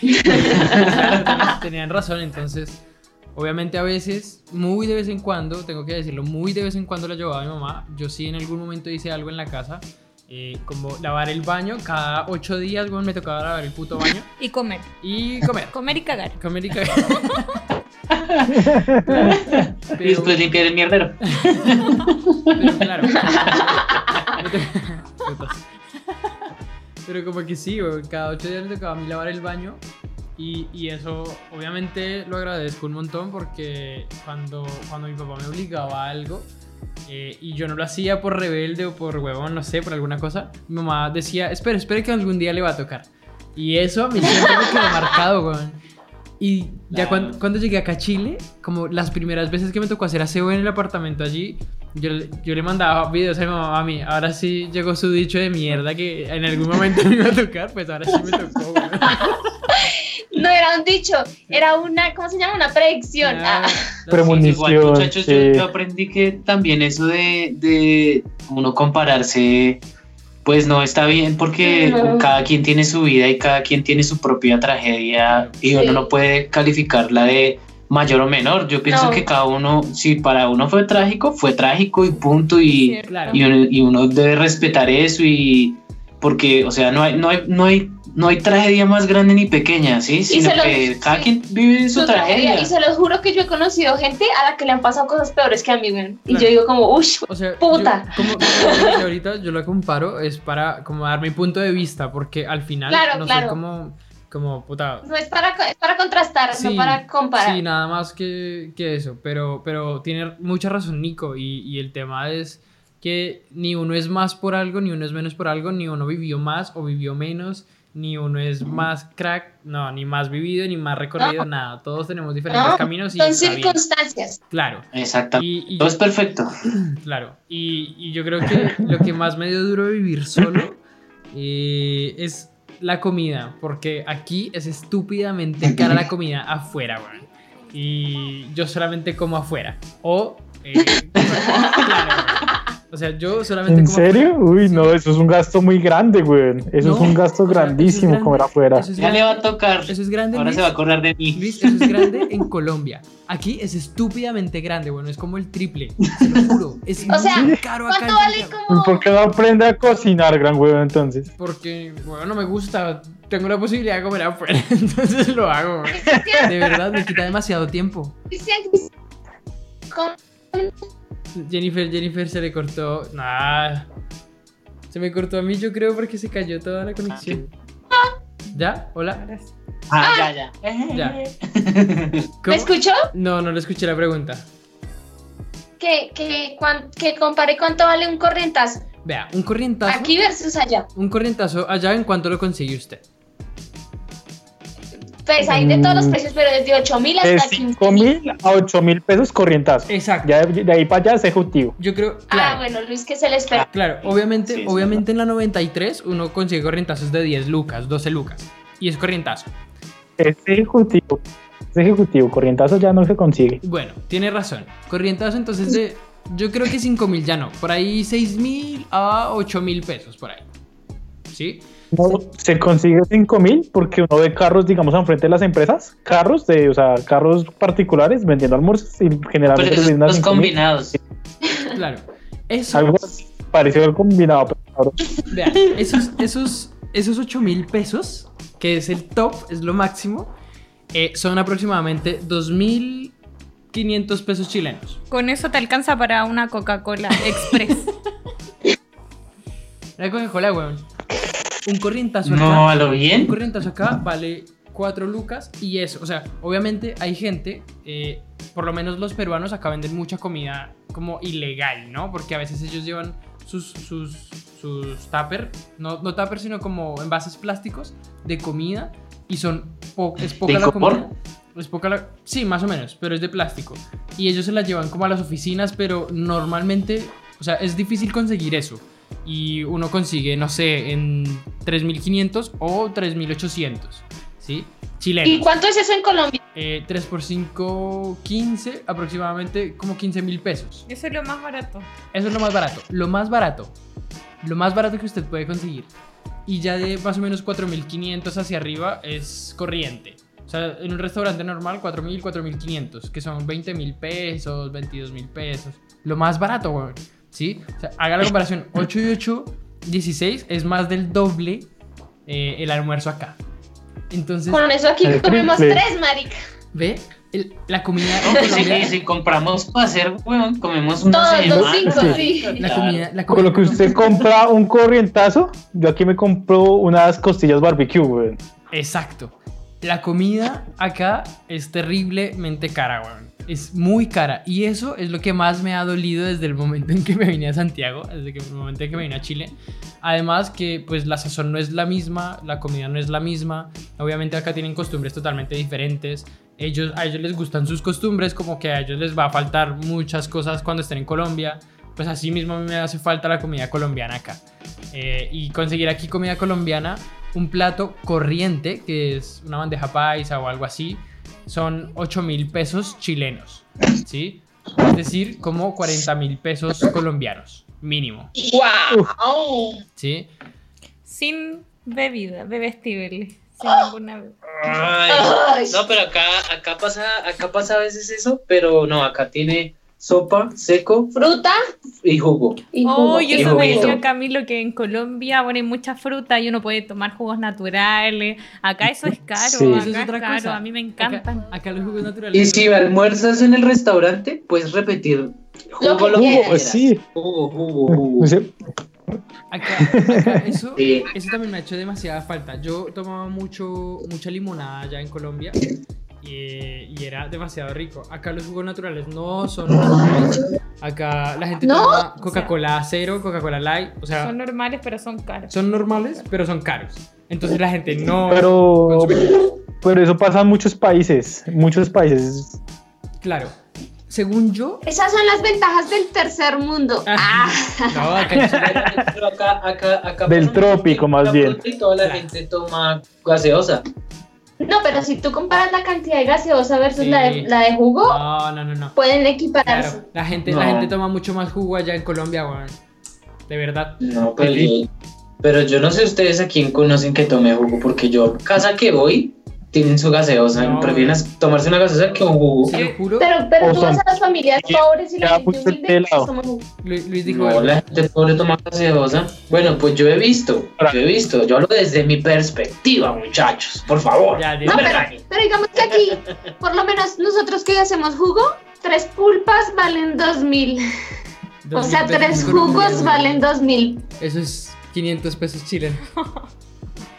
tenían razón, entonces Obviamente a veces, muy de vez en cuando, tengo que decirlo, muy de vez en cuando la llevaba a mi mamá. Yo sí en algún momento hice algo en la casa, eh, como lavar el baño. Cada ocho días, bueno, me tocaba lavar el puto baño. Y comer. Y comer. comer y cagar. Comer y cagar. y después limpiar el mierdero. Pero claro. Pero como que sí, cada ocho días me tocaba a mí lavar el baño y, y, eso obviamente lo agradezco un montón porque cuando, cuando mi papá me obligaba a algo eh, y yo no lo hacía por rebelde o por huevón, no sé, por alguna cosa, mi mamá decía, espera, espera que algún día le va a tocar. Y eso a mí siempre me quedó marcado, weón. Y ya cuando, cuando, llegué acá a Chile, como las primeras veces que me tocó hacer aseo en el apartamento allí, yo, yo le mandaba videos a mi mamá, a mí, ahora sí llegó su dicho de mierda que en algún momento me iba a tocar, pues ahora sí me tocó, weón. No era un dicho, era una, ¿cómo se llama? Una predicción. Ah. Premonición. muchachos, yo, aprendí que también eso de, de uno compararse pues no está bien porque cada quien tiene su vida y cada quien tiene su propia tragedia y uno no puede calificarla de mayor o menor. Yo pienso que cada uno, si para uno fue trágico, fue trágico y punto y, y, uno debe respetar eso y porque, o sea, no hay, no hay, no hay no hay tragedia más grande ni pequeña, ¿sí? Sino que cada quien vive su, tragedia. Y se los juro que yo he conocido gente a la que le han pasado cosas peores que a mí, Y yo digo como, uy, puta. como, ahorita yo lo comparo, es para como dar mi punto de vista, porque al final no soy como... Como, puta. No es para, es para contrastar, no para comparar. Sí, nada más que, que, eso. Pero, pero tiene mucha razón Nico. Y, y el tema es que ni uno es más por algo, ni uno es menos por algo, ni uno vivió más o vivió menos ni uno es más crack, no, ni más vivido, ni más recorrido, nada. Todos tenemos diferentes caminos y son circunstancias. Claro. Exacto. Y, Todo es perfecto. Claro. Y, yo creo que lo que más me dio duro vivir solo eh, es la comida, porque aquí es estúpidamente cara la comida afuera, güey. Y yo solamente como afuera. O eh, o sea, yo solamente. ¿En serio? Uy, no, eso es un gasto muy grande, güey. Eso es un gasto grandísimo comer afuera. ya le va a tocar. Eso es grande. Ahora se va a acordar de mí. eso es grande en Colombia. Aquí es estúpidamente grande, bueno, es como el triple. Se lo juro. Es o sea, muy caro acá. ¿cuánto vale como... ¿Por qué no aprende a cocinar, gran huevo, entonces? Porque, bueno, no me gusta. Tengo la posibilidad de comer afuera, entonces lo hago. De verdad, me quita demasiado tiempo. Jennifer, Jennifer se le cortó. Nah. Se me cortó a mí, yo creo, porque se cayó toda la conexión. ¿Ya? ¿Hola? Ah, ya, ya. Ya. ¿Me escuchó? No, no le escuché la pregunta. Que, que, que compare cuánto vale un corrientazo. Vea, un corrientazo. Aquí versus allá. Un corrientazo allá, ¿en cuánto lo consigue usted? Pues hay de todos los mm. precios, pero desde 8 mil hasta de 5 mil a 8 mil pesos corrientazo. Exacto. Ya de, ahí para allá es ejecutivo. Yo creo. Ah, claro. Ah, bueno, Luis, que se le espera. Claro, obviamente, obviamente en la 93 uno consigue corrientazos de 10 lucas, 12 lucas. Y es corrientazo. Es ejecutivo. Es ejecutivo. Corrientazo ya no se consigue. Bueno, tiene razón. Corrientazo entonces de. Yo creo que 5 mil ya no. Por ahí 6 mil a 8 mil pesos por ahí. ¿Sí? Se consigue 5 mil porque uno ve carros, digamos, enfrente de las empresas, carros de, o sea, carros particulares vendiendo almuerzos y generalmente los combinados. Claro. Eso. Algo parecido al combinado, pero Vean, esos, esos, esos 8 mil pesos, que es el top, es lo máximo, eh, son aproximadamente 2.500 pesos chilenos. Con eso te alcanza para una Coca-Cola Express. Una Coca-Cola, weón. Un corrientazo acá. No, a lo bien. Un corrientazo acá vale 4 lucas y eso. O sea, obviamente hay gente, eh, por lo menos los peruanos acá venden mucha comida como ilegal, ¿no? Porque a veces ellos llevan sus, sus, sus tupper, no, no tupper, sino como envases plásticos de comida y son es poca la comida. Es poca la, sí, más o menos, pero es de plástico. Y ellos se la llevan como a las oficinas, pero normalmente, o sea, es difícil conseguir eso y uno consigue, no sé, en 3.500 o 3.800, ¿sí? Chileno. ¿Y cuánto es eso en Colombia? 3 eh, por 5, 15, aproximadamente como 15 mil pesos. Eso es lo más barato. Eso es lo más barato. Lo más barato. Lo más barato que usted puede conseguir. Y ya de más o menos 4.500 hacia arriba es corriente. O sea, en un restaurante normal, 4.000, 4.500, que son 20 mil pesos, 22 mil pesos. Lo más barato, güey. ¿Sí? O sea, haga la comparación, 8 y 8, 16 es más del doble eh, el almuerzo acá. Entonces... Con eso aquí comemos tres, marica. ¿Ve? la comida en si, compramos para hacer, bueno, comemos una Todos los cinco, sí. La comida, la Con lo que usted compra un corrientazo, yo aquí me compro unas costillas barbecue, weón. Exacto. La comida acá es terriblemente cara, weón es muy cara. Y eso es lo que más me ha dolido desde el momento en que me vine a Santiago, desde el momento en que me vine a Chile. Además que pues la sazón no es la misma, la comida no es la misma. Obviamente acá tienen costumbres totalmente diferentes. Ellos, a ellos les gustan sus costumbres, como que a ellos les va a faltar muchas cosas cuando estén en Colombia. Pues así mismo a mí me hace falta la comida colombiana acá. Eh, y conseguir aquí comida colombiana un plato corriente, que es una bandeja paisa o algo así, son 8 mil pesos chilenos, ¿sí? Es decir, como 40 mil pesos colombianos, mínimo. ¡Wow! ¿Sí? Sin bebida, bebestible. Sin ninguna no, pero acá, acá, pasa, acá pasa a veces eso, pero no, acá tiene sopa, seco, fruta y jugo. Y Oh, yo eso me decía Camilo que en Colombia ponen mucha fruta y uno puede tomar jugos naturales. Acá eso es caro, sí. acá es, otra caro, cosa. a mí me encantan. Acá, los jugos naturales. Y si almuerzas en el restaurante, puedes repetir jugo lo que, pues sí. Jugo, jugo, jugo. Acá, eso, eso también me ha hecho demasiada falta. Yo tomaba mucho, mucha limonada allá en Colombia y, era demasiado rico. Acá los jugos naturales no son normales. Acá la gente toma Coca-Cola cero, Coca-Cola light. O sea, son normales, pero son caros. Son normales, pero son caros. Entonces la gente no. Pero, pero eso pasa en muchos países. Muchos países. Claro. Según yo. Esas son las ventajas del tercer mundo. Ah. No, acá, acá, acá, Del trópico, más bien. Y toda la gente toma gaseosa. No, pero si tú comparas la cantidad de gaseosa versus la, de, la, de, jugo, no, no, no, no. pueden equipararse. la gente, la gente toma mucho más jugo allá en Colombia, bueno. De verdad. No, pero, pero yo no sé ustedes a quién conocen que tome jugo, porque yo, casa que voy, tienen su gaseosa. No. Prefieren tomarse una gaseosa que un jugo. Sí, juro. Pero, pero tú vas a las familias pobres y la gente humilde Luis, Luis dijo no, la gente pobre toma gaseosa. Bueno, pues yo he visto, yo he visto. Yo hablo desde mi perspectiva, muchachos. Por favor. Ya, no, pero, pero digamos que aquí, por lo menos nosotros que hacemos jugo, tres pulpas valen dos mil. O sea, tres jugos valen dos mil. Eso es 500 pesos chilenos.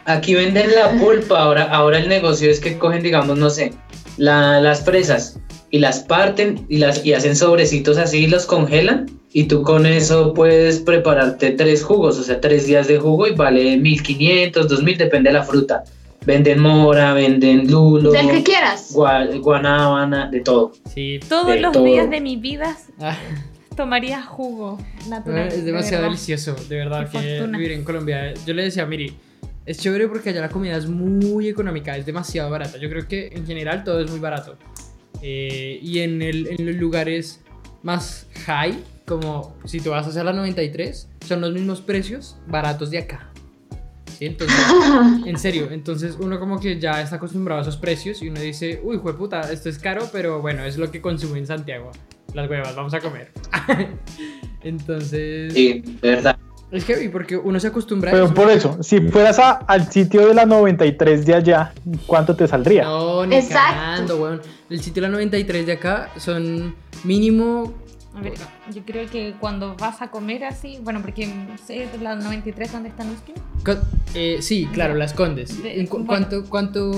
Aquí venden la pulpa, ahora, ahora el negocio es que cogen, digamos, no sé, las presas y las parten y, las, y hacen sobrecitos así y los congelan y tú con eso puedes prepararte tres jugos, o sea, tres días de jugo y vale 1500, 2000, depende de la fruta. Venden mora, venden lulo. Del que quieras. guanábana, de todo. Sí. Todos los días de mi vida ah. tomaría jugo natural. Es demasiado delicioso, de verdad, que vivir en Colombia. Yo le decía a Miri, es chévere porque allá la comida es muy económica, es demasiado barata. Yo creo que en general todo es muy barato. Eh, y en, el, en, los lugares más high, como si tú vas hacia la 93, son los mismos precios baratos de acá. ¿Sí? Entonces, en serio, entonces uno como que ya está acostumbrado a esos precios y uno dice, uy, puta, esto es caro, pero bueno, es lo que consume en Santiago. Las huevas, vamos a comer. entonces... Sí, verdad. Es heavy porque uno se acostumbra Pero por eso, si fueras al sitio de la 93 de allá, ¿cuánto te saldría? No, ni Exacto. weón. El sitio de la 93 de acá son mínimo. A ver, yo creo que cuando vas a comer así, bueno, porque sé de la 93 dónde están los que. Eh, sí, claro, las condes. ¿Cuánto, cuánto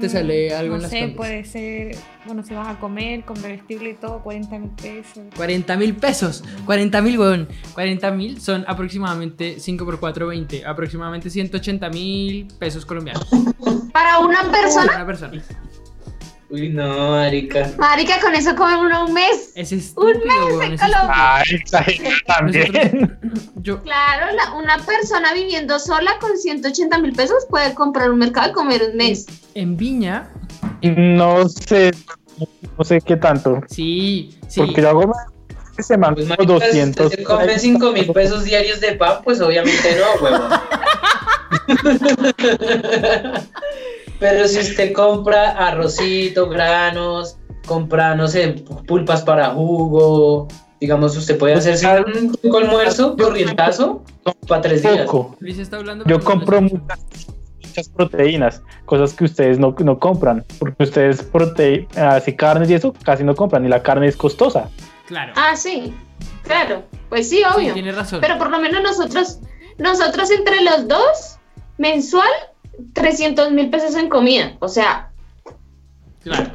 te sale algo en las sé, puede ser, bueno, si vas a comer con vestible y todo, 40 mil pesos. 40 mil pesos, 40 mil, weón. 40 mil son aproximadamente 5 por 4, 20, aproximadamente 180 mil pesos colombianos. ¿Para una persona? Para una persona. Uy, no, marica. Marica, con eso come uno un mes. Es estúpido, un mes en Colombia. Ay, también. Yo... Claro, una persona viviendo sola con 180 mil pesos puede comprar un mercado y comer un mes. En Viña. No sé, no sé qué tanto. Sí, sí. Porque yo hago semana pues, 200. Si te come 5 mil pesos diarios de pan, pues obviamente no, huevo. Pero si usted compra arrocito, granos, compra, no sé, pulpas para jugo, digamos, usted puede hacerse un almuerzo corrientazo para tres días. Yo compro muchas, proteínas, cosas que ustedes no, no compran, porque ustedes prote así carnes y eso casi no compran, y la carne es costosa. Claro. Ah, sí, claro, pues sí, obvio. tiene razón. Pero por lo menos nosotros, nosotros entre los dos, mensual, 300 mil pesos en comida. O sea. Claro.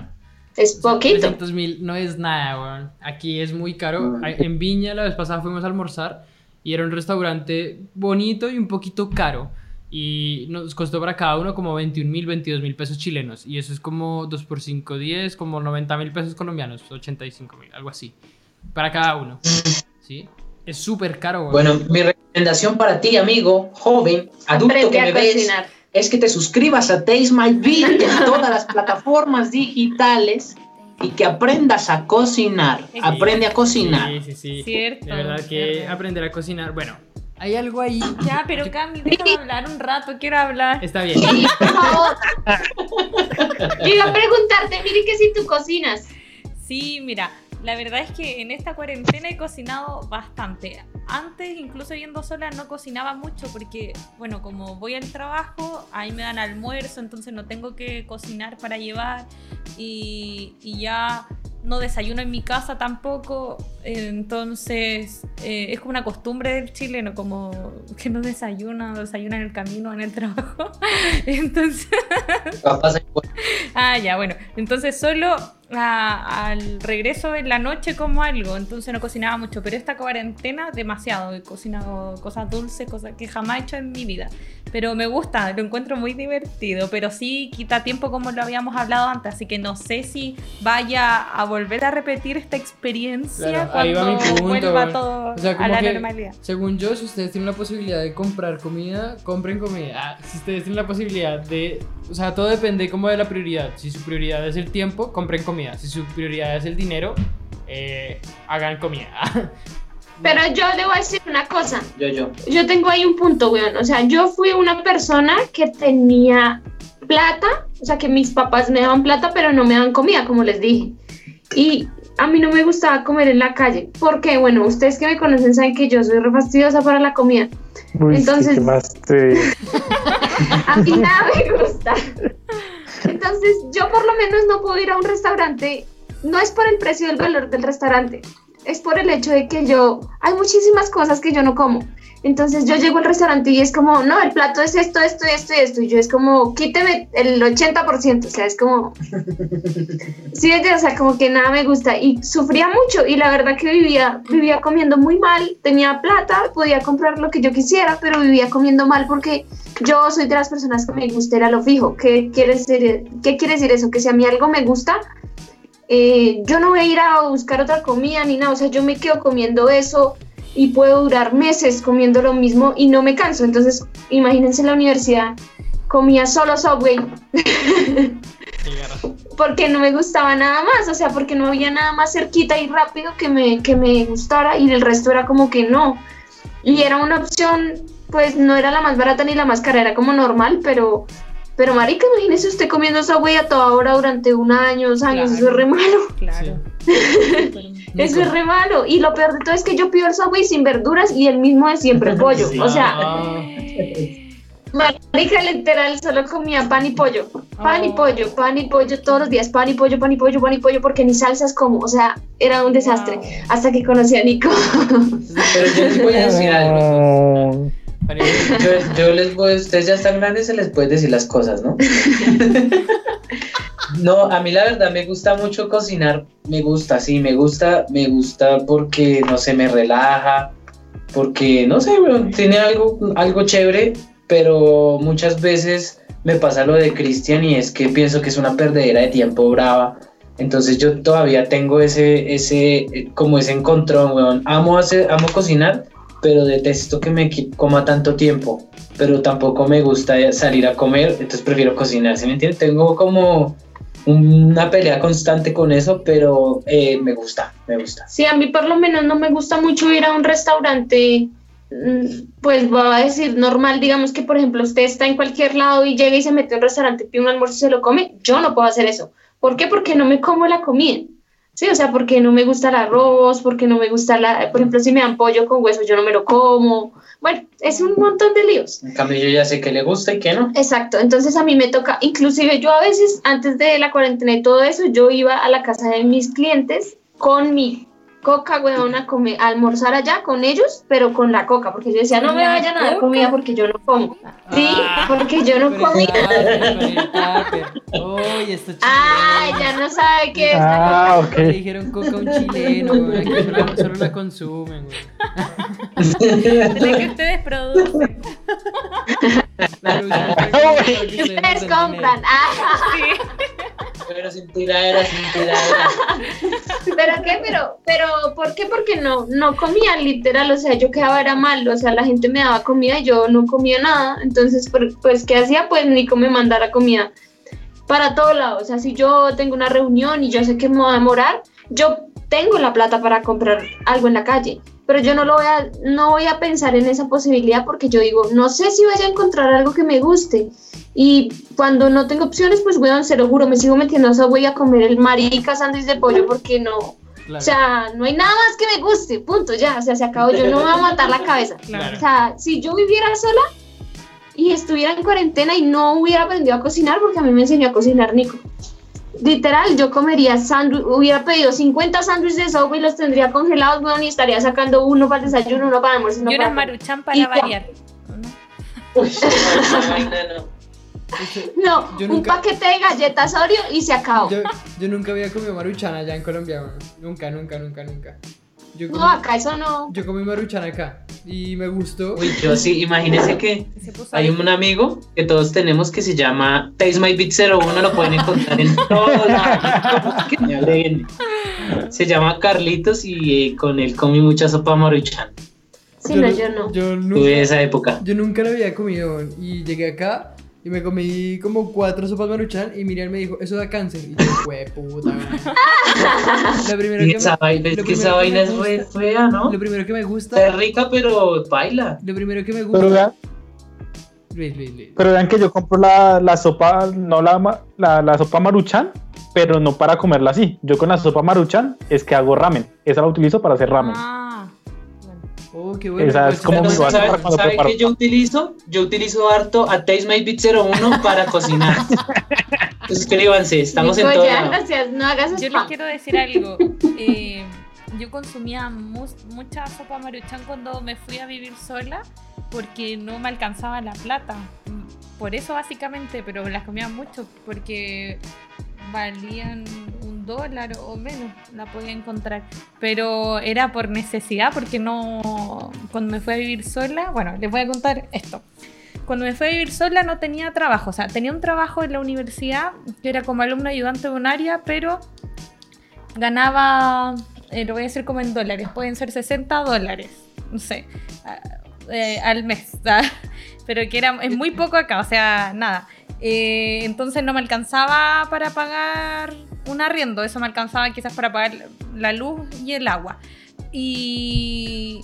Es poquito. 300 mil no es nada, weón. Aquí es muy caro. En Viña la vez pasada fuimos a almorzar y era un restaurante bonito y un poquito caro. Y nos costó para cada uno como 21 mil, 22 mil pesos chilenos. Y eso es como 2 por 5, 10, como 90 mil pesos colombianos, 85 mil, algo así. Para cada uno. ¿Sí? Es súper caro, Bueno, mi recomendación para ti, amigo, joven, adulto que me ves, es que te suscribas a Taste My Beat en todas las plataformas digitales y que aprendas a cocinar. Aprende a cocinar. Sí, sí, sí. Cierto. De verdad que aprender a cocinar. Bueno, hay algo ahí. Ya, pero Cami, déjame hablar un rato, quiero hablar. Está bien. Sí, por favor. Iba a preguntarte, mire que si tú cocinas. Sí, mira, la verdad es que en esta cuarentena he cocinado bastante. Antes, incluso yendo sola, no cocinaba mucho porque, bueno, como voy al trabajo, ahí me dan almuerzo, entonces no tengo que cocinar para llevar y, y ya no desayuno en mi casa tampoco, entonces eh, es como una costumbre del chileno, como que no desayuna, desayuna en el camino, en el trabajo. entonces... ah, ya, bueno, entonces solo al regreso en la noche como algo, entonces no cocinaba mucho, pero esta cuarentena demasiado, he cocinado cosas dulces, cosas que jamás he hecho en mi vida, pero me gusta, lo encuentro muy divertido, pero sí quita tiempo como lo habíamos hablado antes, así que no sé si vaya a volver a repetir esta experiencia cuando vuelva todo a la normalidad. Según yo, si ustedes tienen la posibilidad de comprar comida, compren comida. Ah, si ustedes tienen la posibilidad de, o sea, todo depende como de la prioridad. Si su prioridad es el tiempo, compren comida si su prioridad es el dinero, eh, hagan comida. Pero yo le voy a decir una cosa. Yo, yo. Yo tengo ahí un punto, weón. O sea, yo fui una persona que tenía plata, o sea, que mis papás me daban plata, pero no me daban comida, como les dije. Y a mí no me gustaba comer en la calle. Porque, bueno, ustedes que me conocen saben que yo soy re fastidiosa para la comida. Entonces, a mí nada me gusta. Entonces, yo por lo menos no puedo ir a un restaurante, no es por el precio del valor del restaurante, es por el hecho de que yo, hay muchísimas cosas que yo no como. Entonces yo llego al restaurante y es como, no, el plato es esto, esto, esto y esto. Y yo es como, quíteme el 80%. O sea, es como, sí, o sea, como que nada me gusta. Y sufría mucho y la verdad que vivía, vivía comiendo muy mal. Tenía plata, podía comprar lo que yo quisiera, pero vivía comiendo mal porque yo soy de las personas que me gusta ir a lo fijo. ¿Qué quiere decir, qué quiere decir eso? Que si a mí algo me gusta, eh, yo no voy a ir a buscar otra comida ni nada. O sea, yo me quedo comiendo eso y puedo durar meses comiendo lo mismo y no me canso. Entonces, imagínense en la universidad, comía solo Subway. porque no me gustaba nada más, o sea, porque no había nada más cerquita y rápido que me, que me gustara y el resto era como que no. Y era una opción, pues no era la más barata ni la más cara, era como normal, pero pero marica, imagínese usted comiendo esa huella a toda hora durante un año, dos años, eso es re malo. Claro. eso es re malo. Y lo peor de todo es que yo pido el Subway sin verduras y el mismo de siempre pollo. O sea, marica literal solo comía pan y pollo. Pan y oh. pollo, pan y pollo todos los días, pan y pollo, pan y pollo, pan y pollo, porque ni salsas como, o sea, era un desastre. Hasta que conocí a Nico. Pero yo les voy a decir algo. Yo, les voy, ustedes ya están grandes, se les puede decir las cosas, ¿no? No, a mí la verdad me gusta mucho cocinar, me gusta, sí, me gusta, me gusta porque, no sé, me relaja, porque, no sé, tiene algo, algo chévere, pero muchas veces me pasa lo de Cristian y es que pienso que es una perdedera de tiempo brava. Entonces yo todavía tengo ese, ese, como ese encontrón, weón. Amo hacer, amo cocinar, pero detesto que me coma tanto tiempo, pero tampoco me gusta salir a comer, entonces prefiero cocinar, ¿se me entiende? Tengo como una pelea constante con eso, pero eh, me gusta, me gusta. Sí, a mí por lo menos no me gusta mucho ir a un restaurante, mm, pues voy a decir normal, digamos que por ejemplo usted está en cualquier lado y llega y se mete a un restaurante, pide un almuerzo y se lo come, yo no puedo hacer eso. ¿Por qué? Porque no me como la comida. Sí, o sea, porque no me gusta el arroz, porque no me gusta la, por ejemplo, si me dan pollo con hueso, yo no me lo como. Bueno, es un montón de líos. En cambio, yo ya sé que le gusta y que no. Exacto, entonces a mí me toca, inclusive yo a veces, antes de la cuarentena y todo eso, yo iba a la casa de mis clientes con mi coca, weón, a, comer, a almorzar allá con ellos, pero con la coca, porque yo decía, no me vayan a dar comida porque yo no como. Sí, ah, porque yo no comía. Esto Ah, ya no sabe qué es. Ah, ok. Le dijeron coca a un chileno, güey, que solo, solo la consumen, que ustedes producen. Ustedes compran. Ah, sí. Tiradera, sin tiradera, sin tiradera. ¿Pero qué? Pero, pero, ¿por qué? Porque no, no comía literal, o sea, yo quedaba era mal, o sea, la gente me daba comida y yo no comía nada, entonces, pues, ¿qué hacía? Pues Nico me mandara comida para todos lados, o sea, si yo tengo una reunión y yo sé que me voy a demorar, yo tengo la plata para comprar algo en la calle, pero yo no lo voy a, no voy a pensar en esa posibilidad porque yo digo, no sé si voy a encontrar algo que me guste. Y cuando no tengo opciones, pues a se lo juro, me sigo metiendo, o voy a comer el marica sándwich de pollo porque no, O sea, no hay nada más que me guste, punto, ya, o sea, se acabó, yo no me voy a matar la cabeza. O sea, si yo viviera sola y estuviera en cuarentena y no hubiera aprendido a cocinar, porque a mí me enseñó a cocinar Nico, literal, yo comería sándwich, hubiera pedido 50 sándwiches de sopa y los tendría congelados, bueno, y estaría sacando uno para el desayuno, uno para el almuerzo. y una maruchan para variar. no, un paquete de galletas Oreo y se acabó. Yo, yo nunca había comido maruchan allá en Colombia, nunca, nunca, nunca, nunca no, acá eso no. Yo comí maruchan acá y me gustó. Uy, yo sí, imagínense que hay un amigo que todos tenemos que se llama Taste My Beat 01, lo pueden encontrar en todos lados. se llama Carlitos y eh, con él comí mucha sopa maruchan. Sí, yo no, yo no. Yo nunca, Tuve esa época. Yo nunca lo había comido y llegué acá y me comí como cuatro sopas maruchan y Miriam me dijo, eso da cáncer. Y yo, fue puta. la primera que esa, me, vaina, es que esa vaina es fea, ¿no? Lo primero que me gusta. Es rica, pero baila. Lo primero que me gusta. Pero vean, Luis, Luis, Luis. Pero vean que yo compro la, la sopa, no la, la, la sopa maruchan, pero no para comerla así. Yo con la sopa maruchan es que hago ramen. Esa la utilizo para hacer ramen. Ah. Oh, qué bueno. Esa es pues, como mi base ¿Sabe, qué yo utilizo? Yo utilizo harto a Taste My Beat 01 para cocinar. Suscríbanse, estamos en todo. Gracias, no hagas Yo les quiero decir algo. Eh, yo consumía mucha sopa maruchan cuando me fui a vivir sola porque no me alcanzaba la plata. Por eso básicamente, pero las comía mucho porque valían un dólar o menos, la podía encontrar. Pero era por necesidad, porque no. Cuando me fui a vivir sola, bueno, les voy a contar esto. Cuando me fui a vivir sola no tenía trabajo, o sea, tenía un trabajo en la universidad que era como alumno ayudante área, pero ganaba, eh, lo voy a decir como en dólares, pueden ser 60 dólares, no sé, eh, al mes, pero que era, es muy poco acá, o sea, nada. Eh, entonces no me alcanzaba para pagar un arriendo, eso me alcanzaba quizás para pagar la luz y el agua. Y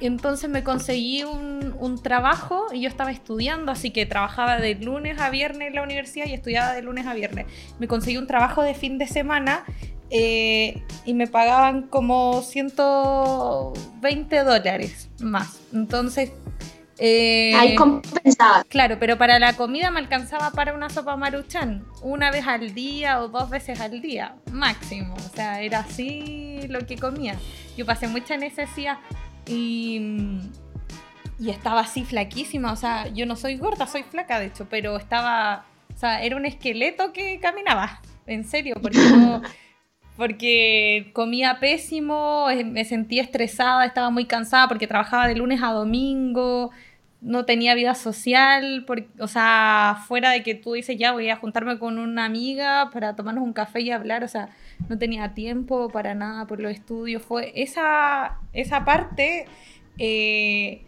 entonces me conseguí un, trabajo y yo estaba estudiando, así que trabajaba de lunes a viernes en la universidad y estudiaba de lunes a viernes. Me conseguí un trabajo de fin de semana eh, y me pagaban como 120 dólares más. Entonces eh, Ahí compensaba. Claro, pero para la comida me alcanzaba para una sopa maruchan una vez al día o dos veces al día, máximo. O sea, era así lo que comía. Yo pasé mucha necesidad y, y estaba así flaquísima. O sea, yo no soy gorda, soy flaca de hecho, pero estaba. O sea, era un esqueleto que caminaba. En serio, porque porque comía pésimo, eh, me sentía estresada, estaba muy cansada porque trabajaba de lunes a domingo, no tenía vida social, o sea, fuera de que tú dices, ya voy a juntarme con una amiga para tomarnos un café y hablar, o sea, no tenía tiempo para nada por los estudios, fue esa, esa parte... Eh,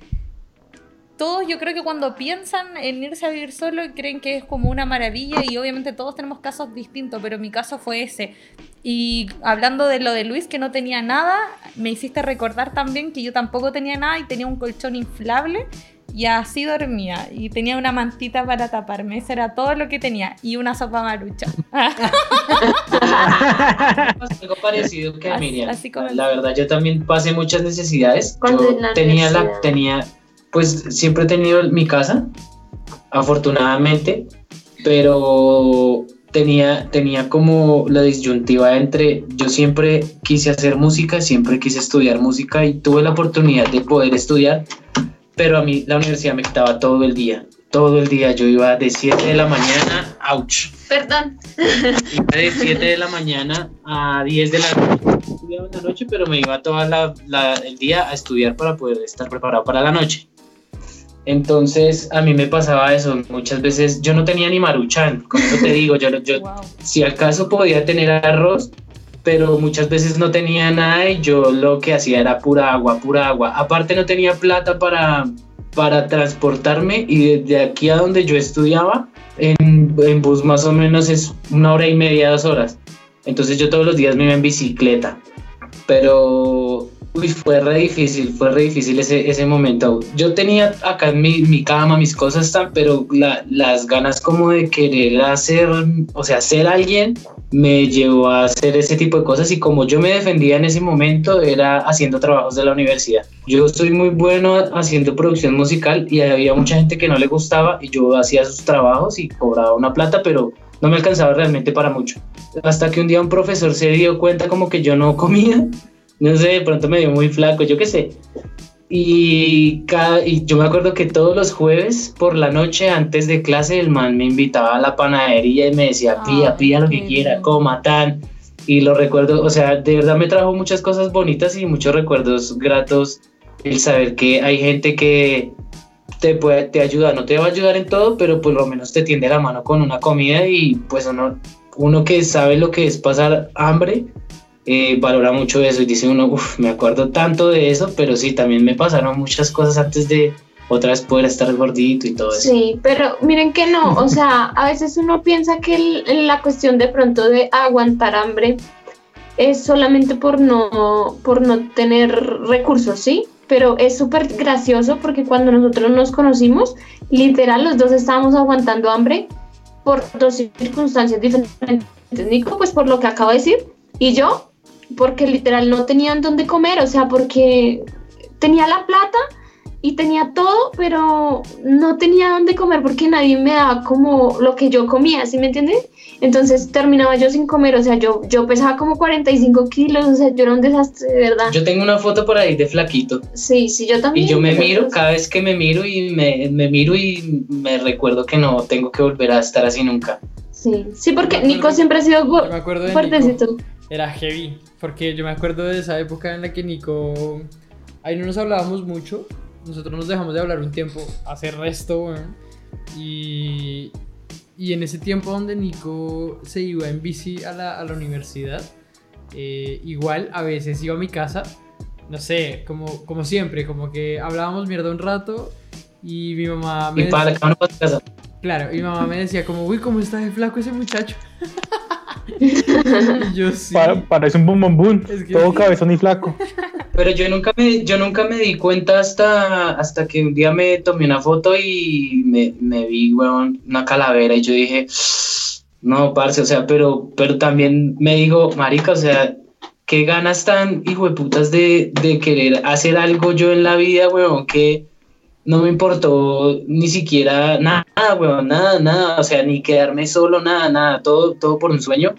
todos yo creo que cuando piensan en irse a vivir solo creen que es como una maravilla y obviamente todos tenemos casos distintos, pero mi caso fue ese. Y hablando de lo de Luis que no tenía nada, me hiciste recordar también que yo tampoco tenía nada y tenía un colchón inflable y así dormía y tenía una mantita para taparme, eso era todo lo que tenía y una sopa marucha. Algo parecido que Miriam. la verdad yo también pasé muchas necesidades. Yo tenía la tenía pues siempre he tenido mi casa, afortunadamente, pero tenía, tenía como la disyuntiva entre yo siempre quise hacer música, siempre quise estudiar música y tuve la oportunidad de poder estudiar, pero a mí la universidad me quitaba todo el día. Todo el día yo iba de 7 de la mañana, ouch. Perdón. Iba de 7 de la mañana a 10 de la noche. Estudiaba en la noche, pero me iba todo el día a estudiar para poder estar preparado para la noche. Entonces a mí me pasaba eso, muchas veces yo no tenía ni maruchan, como te digo, yo, yo si acaso podía tener arroz, pero muchas veces no tenía nada y yo lo que hacía era pura agua, pura agua. Aparte no tenía plata para, para transportarme y desde aquí a donde yo estudiaba, en, en bus más o menos es una hora y media, dos horas. Entonces yo todos los días me iba en bicicleta, pero Uy, fue re difícil, fue re difícil ese, ese momento. Yo tenía acá mi, mi cama, mis cosas, tan, pero las ganas como de querer hacer, o sea, ser alguien, me llevó a hacer ese tipo de cosas y como yo me defendía en ese momento era haciendo trabajos de la universidad. Yo soy muy bueno haciendo producción musical y había mucha gente que no le gustaba y yo hacía sus trabajos y cobraba una plata, pero no me alcanzaba realmente para mucho. Hasta que un día un profesor se dio cuenta como que yo no comía no sé, de pronto me dio muy flaco, yo qué sé. Y, cada, y yo me acuerdo que todos los jueves por la noche antes de clase el man me invitaba a la panadería y me decía, pía, ah, pía lo que quiera, coma, tan. Y lo recuerdo, o sea, de verdad me trajo muchas cosas bonitas y muchos recuerdos gratos el saber que hay gente que te, puede, te ayuda, no te va a ayudar en todo, pero por lo menos te tiende la mano con una comida y pues uno, uno que sabe lo que es pasar hambre, eh, valora mucho eso y dice uno, uff, me acuerdo tanto de eso, pero sí, también me pasaron muchas cosas antes de otra vez poder estar gordito y todo eso. Sí, pero miren que no, o sea, a veces uno piensa que la cuestión de pronto de aguantar hambre es solamente por no, por no tener recursos, ¿sí? Pero es súper gracioso porque cuando nosotros nos conocimos, literal, los dos estábamos aguantando hambre por dos circunstancias diferentes. Nico, pues por lo que acabo de decir, y yo porque literal no tenían dónde comer, o sea, porque tenía la plata y tenía todo, pero no tenía dónde comer porque nadie me daba como lo que yo comía, ¿sí me entiendes? Entonces terminaba yo sin comer, o sea, yo, yo pesaba como 45 kilos, o sea, yo era un desastre, de verdad. Yo tengo una foto por ahí de flaquito. Sí, sí, yo también. Y yo me miro, cada vez que me miro y me, me miro y me recuerdo que no tengo que volver a estar así nunca. Sí, sí, porque Nico siempre ha sido fuertecito. Era heavy. Porque yo me acuerdo de esa época en la que Nico. Ahí no nos hablábamos mucho. Nosotros nos dejamos de hablar un tiempo, hacer resto, Y, y en ese tiempo donde Nico se iba en bici a la, a la universidad, eh, igual a veces iba a mi casa, no sé, como, como siempre, como que hablábamos mierda un rato y mi mamá me. Y para decía, casa. Claro, y mi mamá me decía, como, uy, ¿cómo está de flaco ese muchacho? yo sí. parece un boom boom todo cabezón y flaco. Pero yo nunca me, yo nunca me di cuenta hasta, hasta que un día me tomé una foto y me, me vi, weón, una calavera y yo dije, no, parce, o sea, pero, pero también me digo, marica, o sea, qué ganas tan hijo de putas de, de querer hacer algo yo en la vida, weón, que no me importó ni siquiera nada, weón, nada, nada, o sea, ni quedarme solo, nada, nada, todo, todo por un sueño.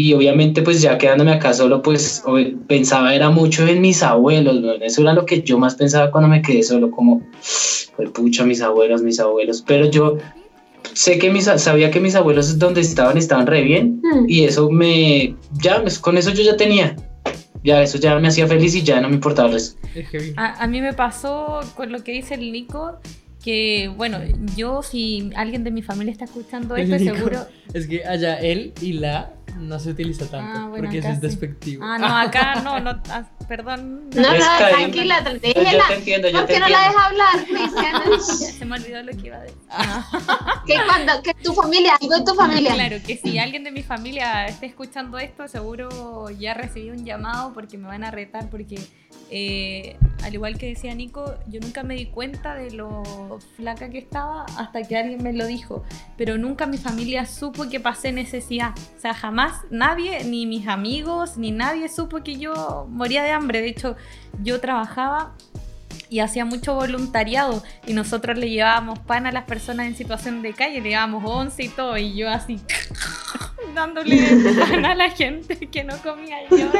Y obviamente, pues ya quedándome acá solo, pues pensaba era mucho en mis abuelos, weón. Eso era lo que yo más pensaba cuando me quedé solo, como, pues pucha, mis abuelos, mis abuelos. Pero yo sé que mis, sabía que mis abuelos donde estaban estaban re bien mm. y eso me, ya, pues, con eso yo ya tenía ya eso ya me hacía feliz y ya no me importaba eso. A, a, mí me pasó con lo que dice el Nico, que bueno, yo si alguien de mi familia está escuchando esto, seguro... Es que allá él y la no se utiliza tanto, ah, porque eso es despectivo. Ah, no, acá no, no ah, perdón. No, no, tranquila, déjela. Yo te entiendo, yo ¿Por qué no la deja hablar, Cristian? se me olvidó lo que iba a decir. que cuando, que tu familia, algo de tu familia. Claro, que si alguien de mi familia esté escuchando esto, seguro ya recibí un llamado porque me van a retar, porque eh, al igual que decía Nico, yo nunca me di cuenta de lo flaca que estaba hasta que alguien me lo dijo, pero nunca mi familia supo que pasé necesidad, o sea, jamás nadie, ni mis amigos, ni nadie supo que yo moría de hambre, de hecho yo trabajaba y hacía mucho voluntariado y nosotros le llevábamos pan a las personas en situación de calle, le llevábamos once y todo y yo así dándole pan a la gente que no comía yo.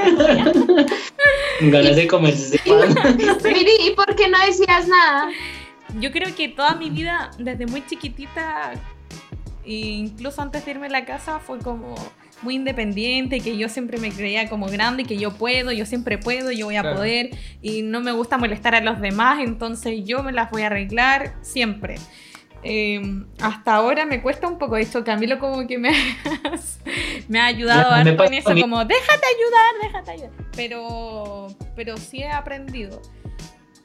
Ganas de comerse pan. Miri, ¿y por qué no decías nada? Yo creo que toda mi vida, desde muy chiquitita, incluso antes de irme a la casa, fue como muy independiente, que yo siempre me creía como grande y que yo puedo, yo siempre puedo, yo voy a poder y no me gusta molestar a los demás, entonces yo me las voy a arreglar siempre. Em, hasta ahora me cuesta un poco esto, Camilo como que me, me ha ayudado a con eso, como déjate ayudar, déjate ayudar, pero, pero sí he aprendido.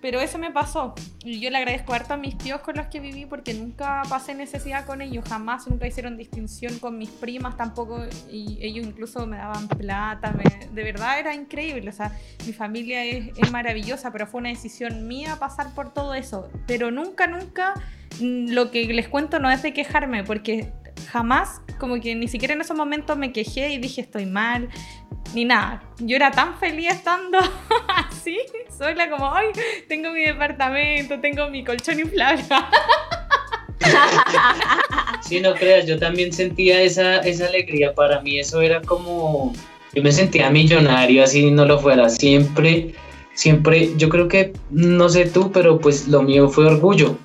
Pero eso me pasó. Y yo le agradezco harto a mis tíos con los que viví porque nunca pasé necesidad con ellos, jamás, nunca hicieron distinción con mis primas tampoco. Y ellos incluso me daban plata. de verdad era increíble. O sea, mi familia es, es maravillosa, pero fue una decisión mía pasar por todo eso. Pero nunca, nunca mm, lo que les cuento no es de quejarme, porque jamás, como que ni siquiera en esos momentos me quejé y dije estoy mal, ni nada. Yo era tan feliz estando así, sola como, hoy tengo mi departamento, tengo mi colchón inflable. sí, no creas, yo también sentía esa, esa alegría. Para mí eso era como, yo me sentía millonario, así no lo fuera. Siempre, siempre, yo creo que, no sé tú, pero pues lo mío fue orgullo.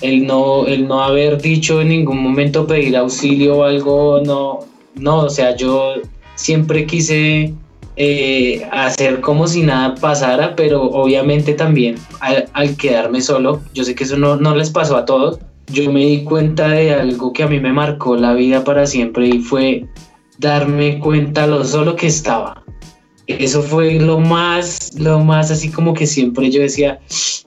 El no, no haber dicho en ningún momento pedir auxilio o algo, no, no, o sea, yo siempre quise eh, hacer como si nada pasara, pero obviamente también al, quedarme solo, yo sé que eso no, no, les pasó a todos, yo me di cuenta de algo que a mí me marcó la vida para siempre y fue darme cuenta lo solo que estaba. Eso fue lo más, lo más así como que siempre yo decía,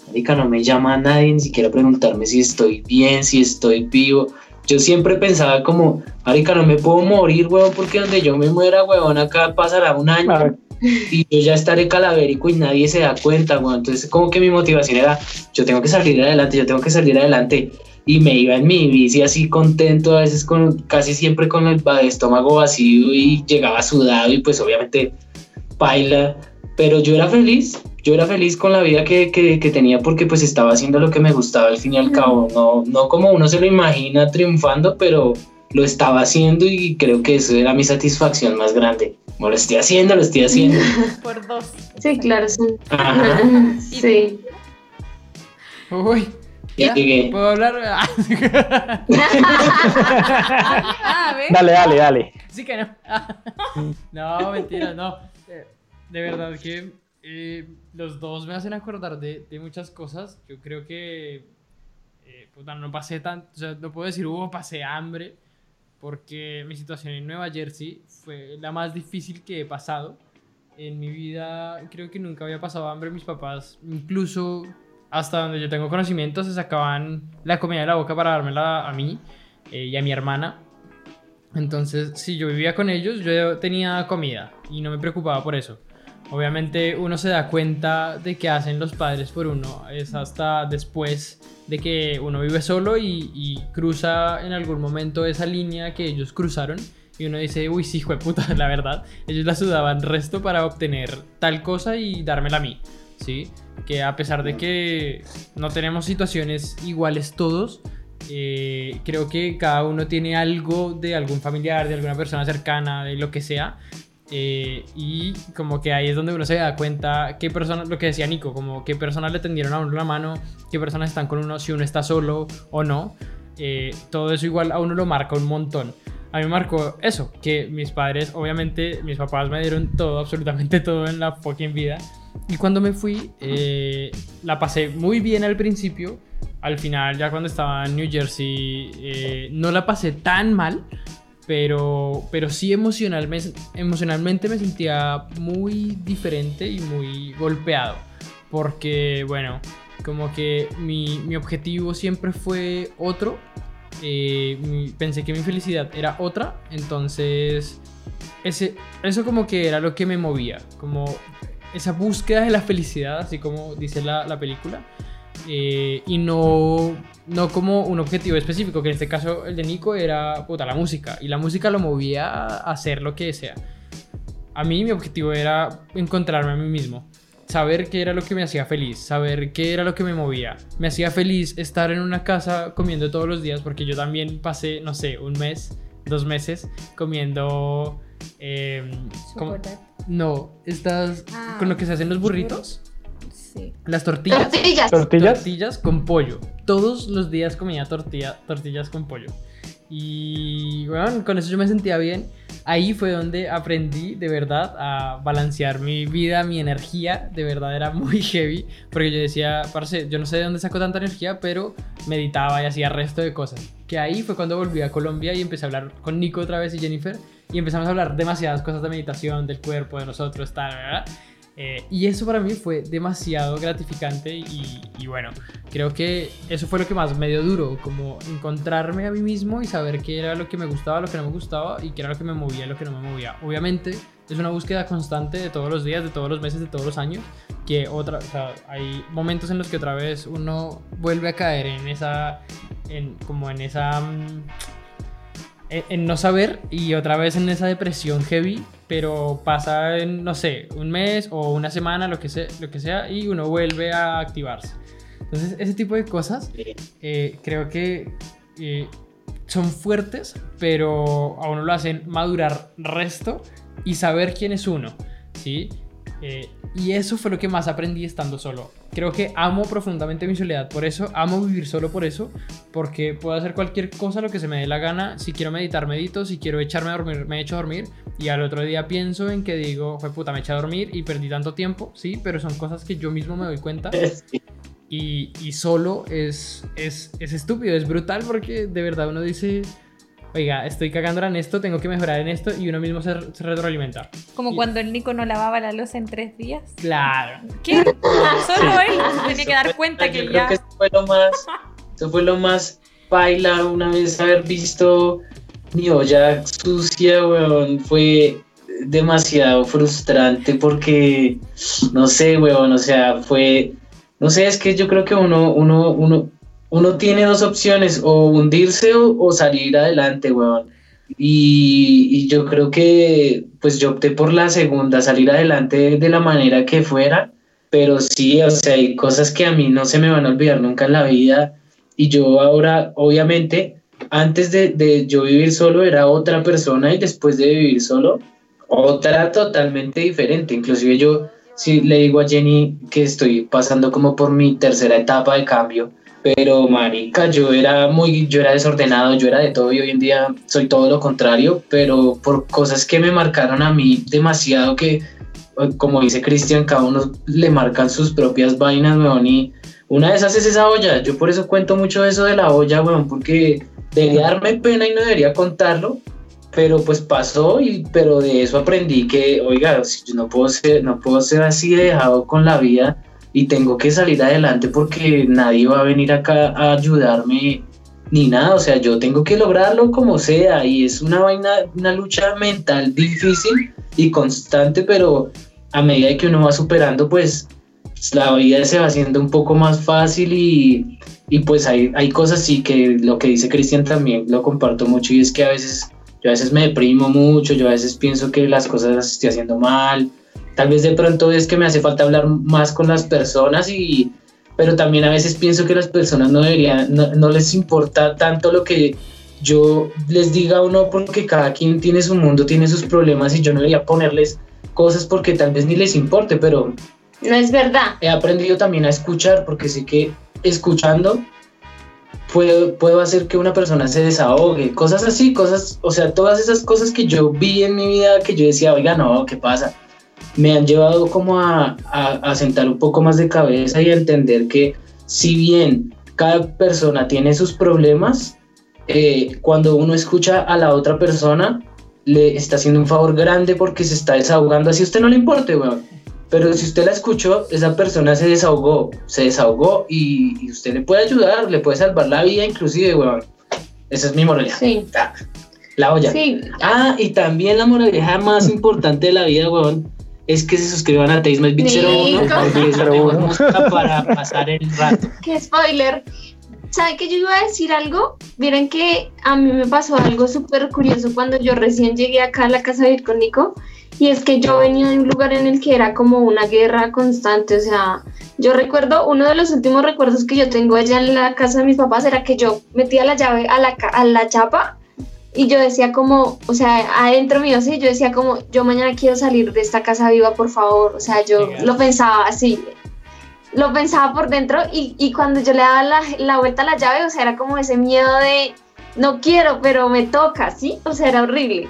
marica, no me llama a nadie ni siquiera preguntarme si estoy bien, si estoy vivo yo siempre pensaba como, marica, no me puedo morir, weón, porque donde yo me muera, weón, acá pasará un año y yo ya estaré calavérico y nadie se da cuenta, weón. Entonces, como que mi motivación era, yo tengo que salir adelante, yo tengo que salir adelante. Y me iba en mi bici así contento, a veces con casi siempre con el estómago vacío y llegaba sudado y pues obviamente baila, pero yo era feliz, yo era feliz con la vida que, tenía porque pues estaba haciendo lo que me gustaba al fin y al cabo, no, no como uno se lo imagina triunfando, pero lo estaba haciendo y creo que eso era mi satisfacción más grande. Bueno, lo estoy haciendo, lo estoy haciendo. Por dos. Sí, claro, sí. Sí. Uy. ¿Puedo hablar? ah, dale, dale, dale. Sí que no. no, mentira, no. De verdad que eh, los dos me hacen acordar de, de muchas cosas. Yo creo que eh, no pasé tanto, o sea, no puedo decir hubo pasé hambre, porque mi situación en Nueva Jersey fue la más difícil que he pasado. En mi vida creo que nunca había pasado hambre. Mis papás, incluso hasta donde yo tengo conocimiento, se sacaban la comida de la boca para dármela a mí eh, y a mi hermana. Entonces, si yo vivía con ellos, yo tenía comida y no me preocupaba por eso. Obviamente uno se da cuenta de que hacen los padres por uno. Es hasta después de que uno vive solo y, cruza en algún momento esa línea que ellos cruzaron. Y uno dice, uy, sí, hijo de puta, la verdad. Ellos la sudaban resto para obtener tal cosa y dármela a mí. ¿Sí? Que a pesar de que no tenemos situaciones iguales todos, eh, creo que cada uno tiene algo de algún familiar, de alguna persona cercana, de lo que sea, eh, y como que ahí es donde uno se da cuenta qué personas, lo que decía Nico, como qué personas le tendieron a uno la mano, qué personas están con uno, si uno está solo o no. Eh, todo eso igual a uno lo marca un montón. A mí me marcó eso, que mis padres, obviamente, mis papás me dieron todo, absolutamente todo en la fucking vida. Y cuando me fui, eh, la pasé muy bien al principio. Al final, ya cuando estaba en New Jersey, no la pasé tan mal pero, pero sí emocionalmente, emocionalmente me sentía muy diferente y muy golpeado. Porque, bueno, como que mi, mi objetivo siempre fue otro. Eh, pensé que mi felicidad era otra. Entonces, ese, eso como que era lo que me movía. Como esa búsqueda de la felicidad, así como dice la, la película. Eh, y no, no como un objetivo específico, que en este caso el de Nico era puta, la música, y la música lo movía a hacer lo que sea. A mí mi objetivo era encontrarme a mí mismo, saber qué era lo que me hacía feliz, saber qué era lo que me movía. Me hacía feliz estar en una casa comiendo todos los días, porque yo también pasé, no sé, un mes, dos meses comiendo... Eh, no, estás ah, con lo que se hacen los burritos. Las tortillas. Tortillas. Tortillas. Tortillas con pollo. Todos los días comía tortilla, tortillas con pollo. Y bueno, con eso yo me sentía bien. Ahí fue donde aprendí de verdad a balancear mi vida, mi energía. De verdad era muy heavy. Porque yo decía, parce, yo no sé de dónde saco tanta energía, pero meditaba y hacía resto de cosas. Que ahí fue cuando volví a Colombia y empecé a hablar con Nico otra vez y Jennifer. Y empezamos a hablar demasiadas cosas de meditación, del cuerpo, de nosotros, tal, ¿verdad? Eh, y eso para mí fue demasiado gratificante y, bueno, creo que eso fue lo que más me dio duro, como encontrarme a mí mismo y saber qué era lo que me gustaba, lo que no me gustaba y qué era lo que me movía y lo que no me movía. Obviamente es una búsqueda constante de todos los días, de todos los meses, de todos los años, que otra, hay momentos en los que otra vez uno vuelve a caer en esa, en, como en esa... Mm, en, no saber y otra vez en esa depresión heavy, pero pasa en, no sé, un mes o una semana, lo que sea, lo que sea y uno vuelve a activarse. Entonces, ese tipo de cosas eh, creo que eh, son fuertes, pero a uno lo hacen madurar resto y saber quién es uno, ¿sí? Eh, y eso fue lo que más aprendí estando solo. Creo que amo profundamente mi soledad por eso, amo vivir solo por eso, porque puedo hacer cualquier cosa lo que se me dé la gana. Si quiero meditar, medito, si quiero echarme a dormir, me echo a dormir. Y al otro día pienso en que digo, fue puta, me eché a dormir y perdí tanto tiempo, sí, pero son cosas que yo mismo me doy cuenta. Y, y solo es, es, es estúpido, es brutal porque de verdad uno dice, oiga, estoy cagándola en esto, tengo que mejorar en esto y uno mismo se, retroalimenta. Como cuando el Nico no lavaba la luz en tres días. Claro. ¿Qué? Solo él se tenía que dar cuenta que ya. Que eso fue lo más, eso fue lo más baila una vez haber visto mi olla sucia, weón, fue demasiado frustrante porque, no sé, weón, o sea, fue, no sé, es que yo creo que uno, uno, uno, uno tiene dos opciones, o hundirse o, salir adelante, weón. Y, yo creo que pues yo opté por la segunda, salir adelante de la manera que fuera, pero sí, o sea, hay cosas que a mí no se me van a olvidar nunca en la vida y yo ahora, obviamente, antes de, de yo vivir solo era otra persona y después de vivir solo, otra totalmente diferente. Inclusive yo, si le digo a Jenny que estoy pasando como por mi tercera etapa de cambio, pero marica, yo era muy, yo era desordenado, yo era de todo y hoy en día soy todo lo contrario, pero por cosas que me marcaron a mí demasiado que, como dice Cristian, cada uno le marcan sus propias vainas, weón, y una de esas es esa olla, yo por eso cuento mucho eso de la olla, weón, porque debería darme pena y no debería contarlo, pero pues pasó y pero de eso aprendí que, oiga, no puedo ser, no puedo ser así dejado con la vida y tengo que salir adelante porque nadie va a venir acá a ayudarme ni nada, o sea, yo tengo que lograrlo como sea y es una vaina, una lucha mental difícil y constante, pero a medida que uno va superando, pues la vida se va haciendo un poco más fácil y, y pues hay, hay cosas sí que lo que dice Cristian también lo comparto mucho y es que a veces yo a veces me deprimo mucho, yo a veces pienso que las cosas las estoy haciendo mal, Tal vez de pronto es que me hace falta hablar más con las personas y pero también a veces pienso que las personas no deberían, no, les importa tanto lo que yo les diga o no, porque cada quien tiene su mundo, tiene sus problemas y yo no debería ponerles cosas porque tal vez ni les importe, pero... No es verdad. He aprendido también a escuchar porque sé que escuchando puedo, puedo hacer que una persona se desahogue, cosas así, cosas, o sea, todas esas cosas que yo vi en mi vida que yo decía, oiga, no, ¿qué pasa? Me han llevado como a, a, sentar un poco más de cabeza y a entender que si bien cada persona tiene sus problemas, eh, cuando uno escucha a la otra persona, le está haciendo un favor grande porque se está desahogando, así a usted no le importe, weón. Pero si usted la escuchó, esa persona se desahogó, se desahogó y, usted le puede ayudar, le puede salvar la vida inclusive, weón. Esa es mi moraleja. Sí. Ah, la olla. Sí. Ah, y también la moraleja más importante de la vida, weón, es que se suscriban a Beat 01 para pasar el rato. Qué spoiler. ¿Saben que yo iba a decir algo? Miren que a mí me pasó algo súper curioso cuando yo recién llegué acá a la casa de ir con Nico. Y es que yo venía de un lugar en el que era como una guerra constante. O sea, yo recuerdo, uno de los últimos recuerdos que yo tengo allá en la casa de mis papás era que yo metía la llave a la, a la chapa y yo decía como, o sea, adentro mío, sí, yo decía como, yo mañana quiero salir de esta casa viva, por favor. O sea, yo lo pensaba así, lo pensaba por dentro y, y cuando yo le daba la, la, vuelta a la llave, o sea, era como ese miedo de, no quiero, pero me toca, ¿sí? O sea, era horrible.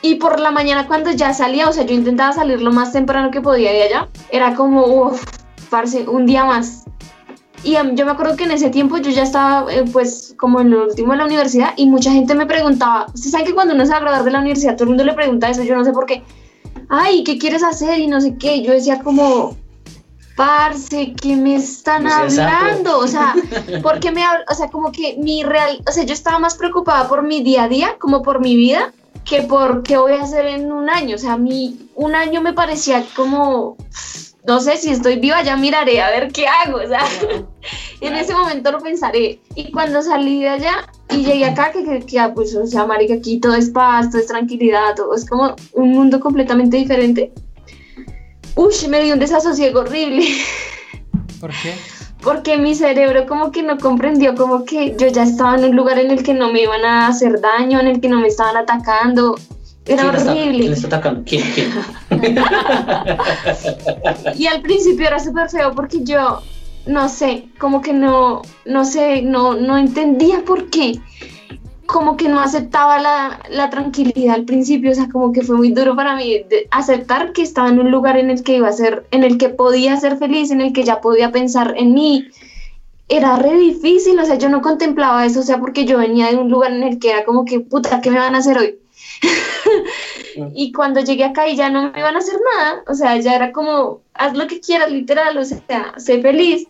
Y por la mañana cuando ya salía, o sea, yo intentaba salir lo más temprano que podía de allá, era como, uff, un día más. Y yo me acuerdo que en ese tiempo yo ya estaba, eh, pues, como en lo último de la universidad y mucha gente me preguntaba, ¿ustedes saben que cuando uno se va a graduar de la universidad todo el mundo le pregunta eso? Yo no sé por qué. Ay, ¿qué quieres hacer? Y no sé qué. Yo decía como, parce, ¿qué me están hablando? O sea, porque me o sea, como que mi real, o sea, yo estaba más preocupada por mi día a día, como por mi vida, que por qué voy a hacer en un año. O sea, a mí un año me parecía como, no sé, si estoy viva ya miraré a ver qué hago. O sea, en ese momento lo pensaré. Y cuando salí de allá y llegué acá, que, que, que ah, pues, o sea, marica, aquí todo es paz, todo es tranquilidad, todo es como un mundo completamente diferente uy, me dio un desasosiego horrible. ¿Por qué? Porque mi cerebro como que no comprendió como que yo ya estaba en un lugar en el que no me iban a hacer daño, en el que no me estaban atacando. Era horrible. ¿Quién está atacando? ¿Quién? ¿Quién? y al principio era súper feo porque yo, no sé, como que no, no sé, no, no entendía por qué como que no aceptaba la, la, tranquilidad al principio, o sea, como que fue muy duro para mí aceptar que estaba en un lugar en el que iba a ser, en el que podía ser feliz, en el que ya podía pensar en mí. Era re difícil, o sea, yo no contemplaba eso, o sea, porque yo venía de un lugar en el que era como que, puta, ¿qué me van a hacer hoy? y cuando llegué acá y ya no me iban a hacer nada, o sea, ya era como, haz lo que quieras, literal, o sea, sé feliz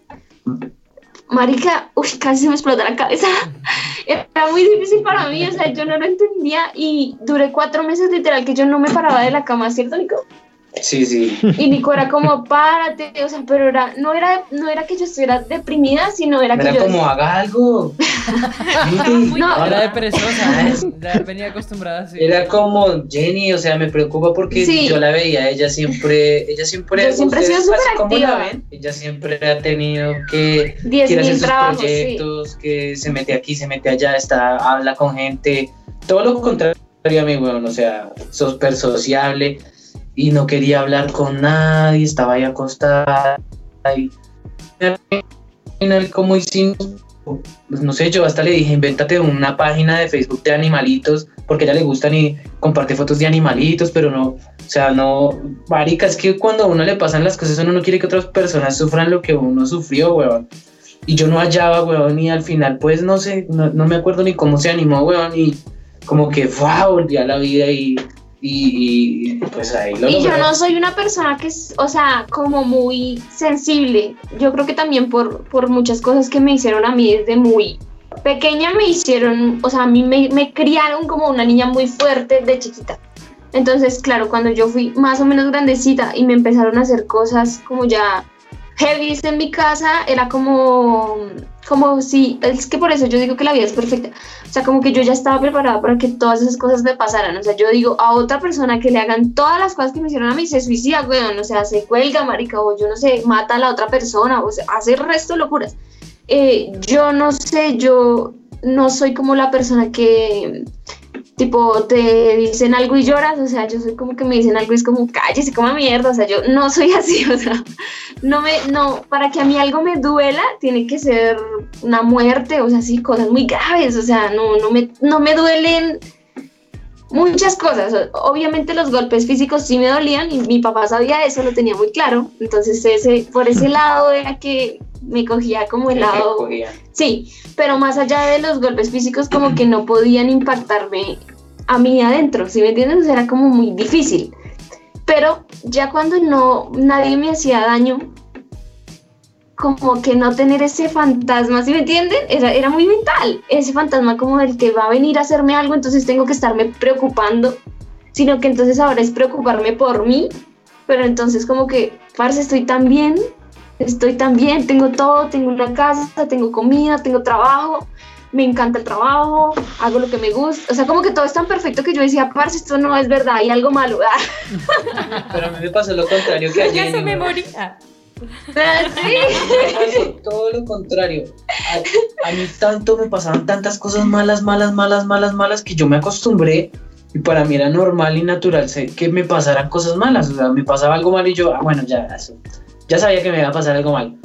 marica, uy, casi se me explota la cabeza. Era muy difícil para mí, o sea, yo no lo entendía y duré cuatro meses literal que yo no me paraba de la cama, ¿cierto, Nico? Sí, sí. Y Nico era como, párate, o sea, pero era, no, era, no era que yo estuviera deprimida, sino era, que yo... como, haga algo. no, era de perezosa, ¿eh? venía acostumbrada así. Era como, Jenny, o sea, me preocupa porque yo la veía, ella siempre, ella siempre... siempre ha sido súper activa. ella siempre ha tenido que... Quiere hacer sus proyectos, que se mete aquí, se mete allá, está, habla con gente, todo lo contrario a mí, bueno, o sea, súper sociable y no quería hablar con nadie, estaba ahí acostada y como hicimos, pues no sé, yo hasta le dije, invéntate una página de Facebook de animalitos, porque a ella le gustan y comparte fotos de animalitos, pero no, o sea, no, marica, es que cuando a uno le pasan las cosas, uno no quiere que otras personas sufran lo que uno sufrió, weón. Y yo no hallaba, weón, y al final, pues, no sé, no, no me acuerdo ni cómo se animó, weón, y como que, wow, volví a la vida y y, pues ahí lo Y yo no soy una persona que es, o sea, como muy sensible. Yo creo que también por, por muchas cosas que me hicieron a mí desde muy pequeña me hicieron, o sea, a mí me, me criaron como una niña muy fuerte de chiquita. Entonces, claro, cuando yo fui más o menos grandecita y me empezaron a hacer cosas como ya heavy en mi casa, era como como si, es que por eso yo digo que la vida es perfecta, o sea, como que yo ya estaba preparada para que todas esas cosas me pasaran, o sea, yo digo a otra persona que le hagan todas las cosas que me hicieron a mí, se suicida, weón, o sea, se cuelga, marica, o yo no sé, mata a la otra persona, o sea, hace el resto de locuras. Eh, yo no sé, yo no soy como la persona que tipo te dicen algo y lloras, o sea, yo soy como que me dicen algo y es como cállese, como mierda, o sea, yo no soy así, o sea, no me, no, para que a mí algo me duela, tiene que ser una muerte, o sea, sí, cosas muy graves, o sea, no, no me, no me duelen muchas cosas, obviamente los golpes físicos sí me dolían y mi papá sabía eso, lo tenía muy claro, entonces ese, por ese lado era que me cogía como el lado. Sí, pero más allá de los golpes físicos, como que no podían impactarme a mí adentro, ¿sí me entiendes? era como muy difícil. Pero ya cuando no, nadie me hacía daño, como que no tener ese fantasma, ¿sí me entienden? Era, era muy mental, ese fantasma como del que va a venir a hacerme algo, entonces tengo que estarme preocupando, sino que entonces ahora es preocuparme por mí, pero entonces como que, parce, estoy tan bien, estoy tan bien, tengo todo, tengo una casa, tengo comida, tengo trabajo, me encanta el trabajo, hago lo que me gusta, o sea, como que todo es tan perfecto que yo decía, parce, esto no es verdad, hay algo malo. Pero a mí me pasó lo contrario que ayer. Ya se me moría. ¿Sí? todo lo contrario. A, a, mí tanto me pasaban tantas cosas malas, malas, malas, malas, malas que yo me acostumbré y para mí era normal y natural que me pasaran cosas malas. O sea, me pasaba algo mal y yo, ah, bueno, ya, ya sabía que me iba a pasar algo mal.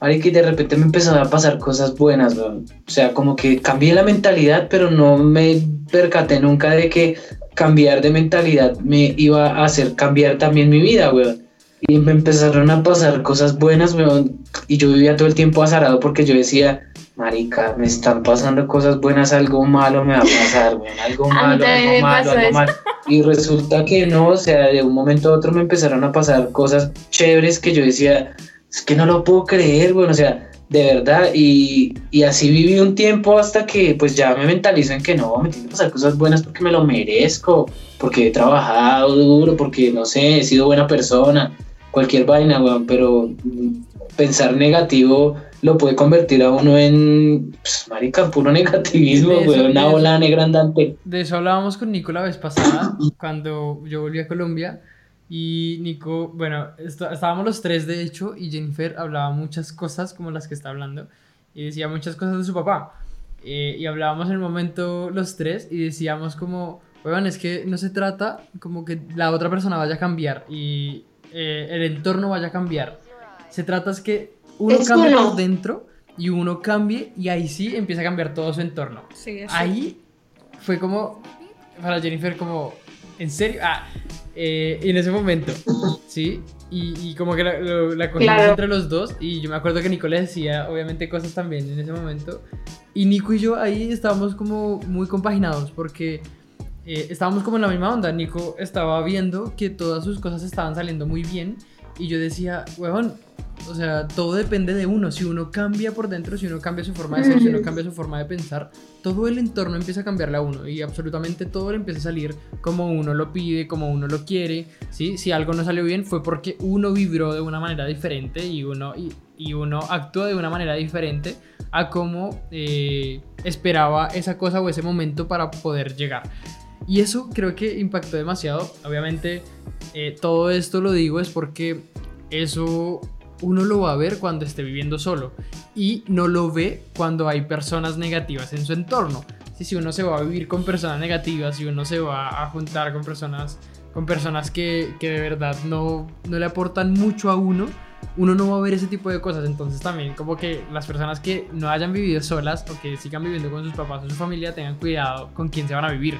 Que de repente me empezaron a pasar cosas buenas, weón. O sea, como que cambié la mentalidad, pero no me percaté nunca de que cambiar de mentalidad me iba a hacer cambiar también mi vida, weón. Y me empezaron a pasar cosas buenas, weón. Y yo vivía todo el tiempo azarado porque yo decía, marica, me están pasando cosas buenas, algo malo me va a pasar, weón. Algo malo, algo malo, algo malo. Y resulta que no, o sea, de un momento a otro me empezaron a pasar cosas chéveres que yo decía, es que no lo puedo creer, bueno, o sea, de verdad, y, y, así viví un tiempo hasta que pues ya me mentalizo en que no, me tienen que pasar cosas buenas porque me lo merezco, porque he trabajado duro, porque no sé, he sido buena persona, cualquier vaina, weón, pero pensar negativo lo puede convertir a uno en, pues, marica, puro negativismo, weón, una ola negra andante. De eso hablábamos con Nico la vez pasada, cuando yo volví a Colombia, y Nico, bueno, estábamos los tres de hecho y Jennifer hablaba muchas cosas como las que está hablando y decía muchas cosas de su papá. Eh, y hablábamos en el momento los tres y decíamos como, bueno, es que no se trata como que la otra persona vaya a cambiar y eh, el entorno vaya a cambiar. Se trata es que uno cambie por dentro y uno cambie y ahí sí empieza a cambiar todo su entorno. ahí fue como, para Jennifer, como, ¿en serio? Ah, eh, en ese momento, ¿sí? Y, como que la, la cogimos entre los dos y yo me acuerdo que Nico le decía obviamente cosas también en ese momento y Nico y yo ahí estábamos como muy compaginados porque eh, estábamos como en la misma onda, Nico estaba viendo que todas sus cosas estaban saliendo muy bien y yo decía, huevón, o sea, todo depende de uno. Si uno cambia por dentro, si uno cambia su forma de ser, si uno cambia su forma de pensar, todo el entorno empieza a cambiarle a uno y absolutamente todo le empieza a salir como uno lo pide, como uno lo quiere. ¿sí? Si algo no salió bien fue porque uno vibró de una manera diferente y uno, y, uno actuó de una manera diferente a como eh, esperaba esa cosa o ese momento para poder llegar. Y eso creo que impactó demasiado. Obviamente, eh, todo esto lo digo es porque eso uno lo va a ver cuando esté viviendo solo y no lo ve cuando hay personas negativas en su entorno. Si, uno se va a vivir con personas negativas, si uno se va a juntar con personas, con personas que, que de verdad no, no le aportan mucho a uno, uno no va a ver ese tipo de cosas. Entonces también como que las personas que no hayan vivido solas o que sigan viviendo con sus papás o su familia tengan cuidado con quién se van a vivir.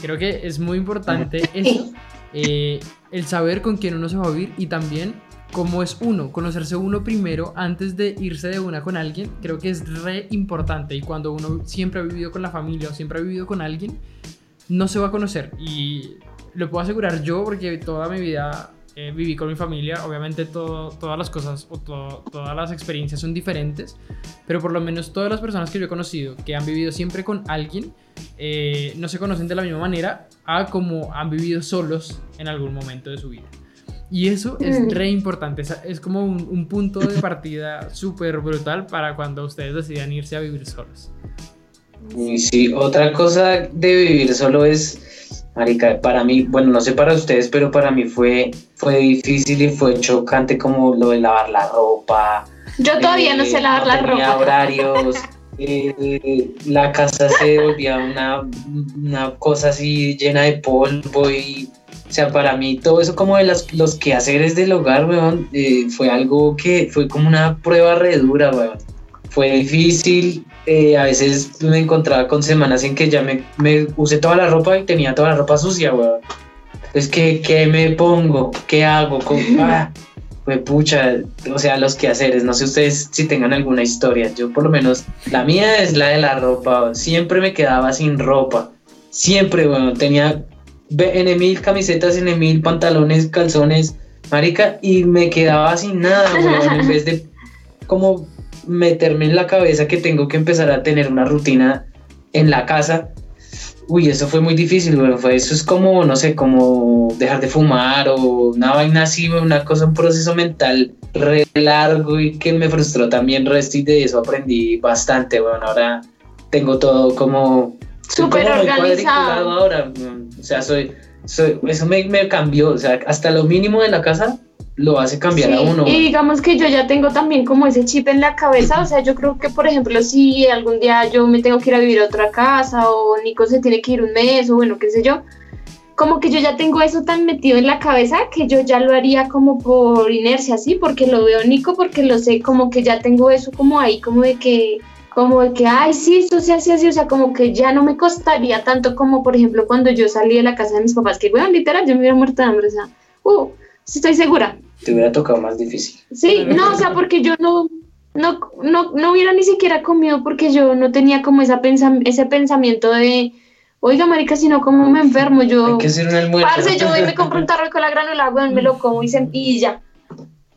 Creo que es muy importante eso, eh, el saber con quién uno se va a vivir y también cómo es uno, conocerse uno primero antes de irse de una con alguien, creo que es re importante. Y cuando uno siempre ha vivido con la familia o siempre ha vivido con alguien, no se va a conocer. Y lo puedo asegurar yo porque toda mi vida eh, viví con mi familia, obviamente todas las cosas o todas las experiencias son diferentes, pero por lo menos todas las personas que yo he conocido que han vivido siempre con alguien, eh, no se conocen de la misma manera a como han vivido solos en algún momento de su vida. Y eso es re importante, es, como un, punto de partida súper brutal para cuando ustedes decidan irse a vivir solos. Sí, otra cosa de vivir solo es, marica, para mí, bueno, no sé para ustedes, pero para mí fue, fue difícil y fue chocante como lo de lavar la ropa. Yo todavía no sé eh, lavar la ropa. horarios. Eh, la casa se volvía una, una cosa así llena de polvo y o sea, para mí todo eso como de las, los quehaceres del hogar, weón, eh, fue algo que fue como una prueba re dura, weón. Fue difícil, eh, a veces me encontraba con semanas en que ya me, me, usé toda la ropa y tenía toda la ropa sucia, weón. Entonces, ¿qué, ¿qué, me pongo? ¿Qué hago? Ah, pues pucha, o sea, los quehaceres, no sé ustedes si tengan alguna historia, yo por lo menos, la mía es la de la ropa, siempre me quedaba sin ropa, siempre, bueno, tenía en mil camisetas, en mil pantalones, calzones, marica, y me quedaba sin nada, en vez de como meterme en la cabeza que tengo que empezar a tener una rutina en la casa. Uy, eso fue muy difícil, fue, eso es como, no sé, como dejar de fumar o una vaina así, una cosa, un proceso mental re largo y que me frustró también resto y de eso aprendí bastante, bueno, ahora tengo todo como súper organizado. ahora, o sea, soy, eso me, me, cambió, o sea, hasta lo mínimo de la casa lo hace cambiar a uno. Y digamos que yo ya tengo también como ese chip en la cabeza, o sea, yo creo que, por ejemplo, si algún día yo me tengo que ir a vivir a otra casa o Nico se tiene que ir un mes o bueno, qué sé yo, como que yo ya tengo eso tan metido en la cabeza que yo ya lo haría como por inercia, ¿sí? Porque lo veo Nico, porque lo sé, como que ya tengo eso como ahí, como de que, como de que, ay, sí, esto se hace así, o sea, como que ya no me costaría tanto como, por ejemplo, cuando yo salí de la casa de mis papás, que, bueno, literal, yo me hubiera muerto de hambre, o sea, uh, estoy segura. Te hubiera tocado más difícil. Sí, no, o sea, porque yo no, no, no, no hubiera ni siquiera comido porque yo no tenía como esa ese pensamiento de Oiga, marica, si no, ¿cómo me enfermo? Yo. Hay que hacer un almuerzo. Parce, yo voy y me compro un tarro con la granula, weón, me lo como y, se, y ya.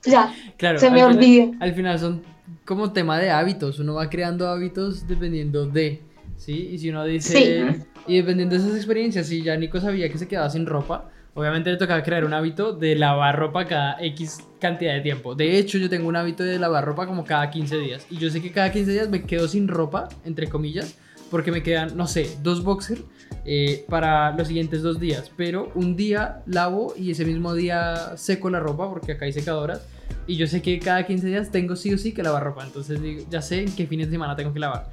Ya. Claro, se me olvida. Al final son como tema de hábitos. Uno va creando hábitos dependiendo de. ¿Sí? Y si uno dice. Sí. Y dependiendo de esas experiencias, si ya Nico sabía que se quedaba sin ropa, obviamente le tocaba crear un hábito de lavar ropa cada X cantidad de tiempo. De hecho, yo tengo un hábito de lavar ropa como cada 15 días. Y yo sé que cada 15 días me quedo sin ropa, entre comillas porque me quedan, no sé, dos boxers eh, para los siguientes dos días. Pero un día lavo y ese mismo día seco la ropa porque acá hay secadoras. Y yo sé que cada 15 días tengo sí o sí que lavar ropa. Entonces ya sé en qué fines de semana tengo que lavar.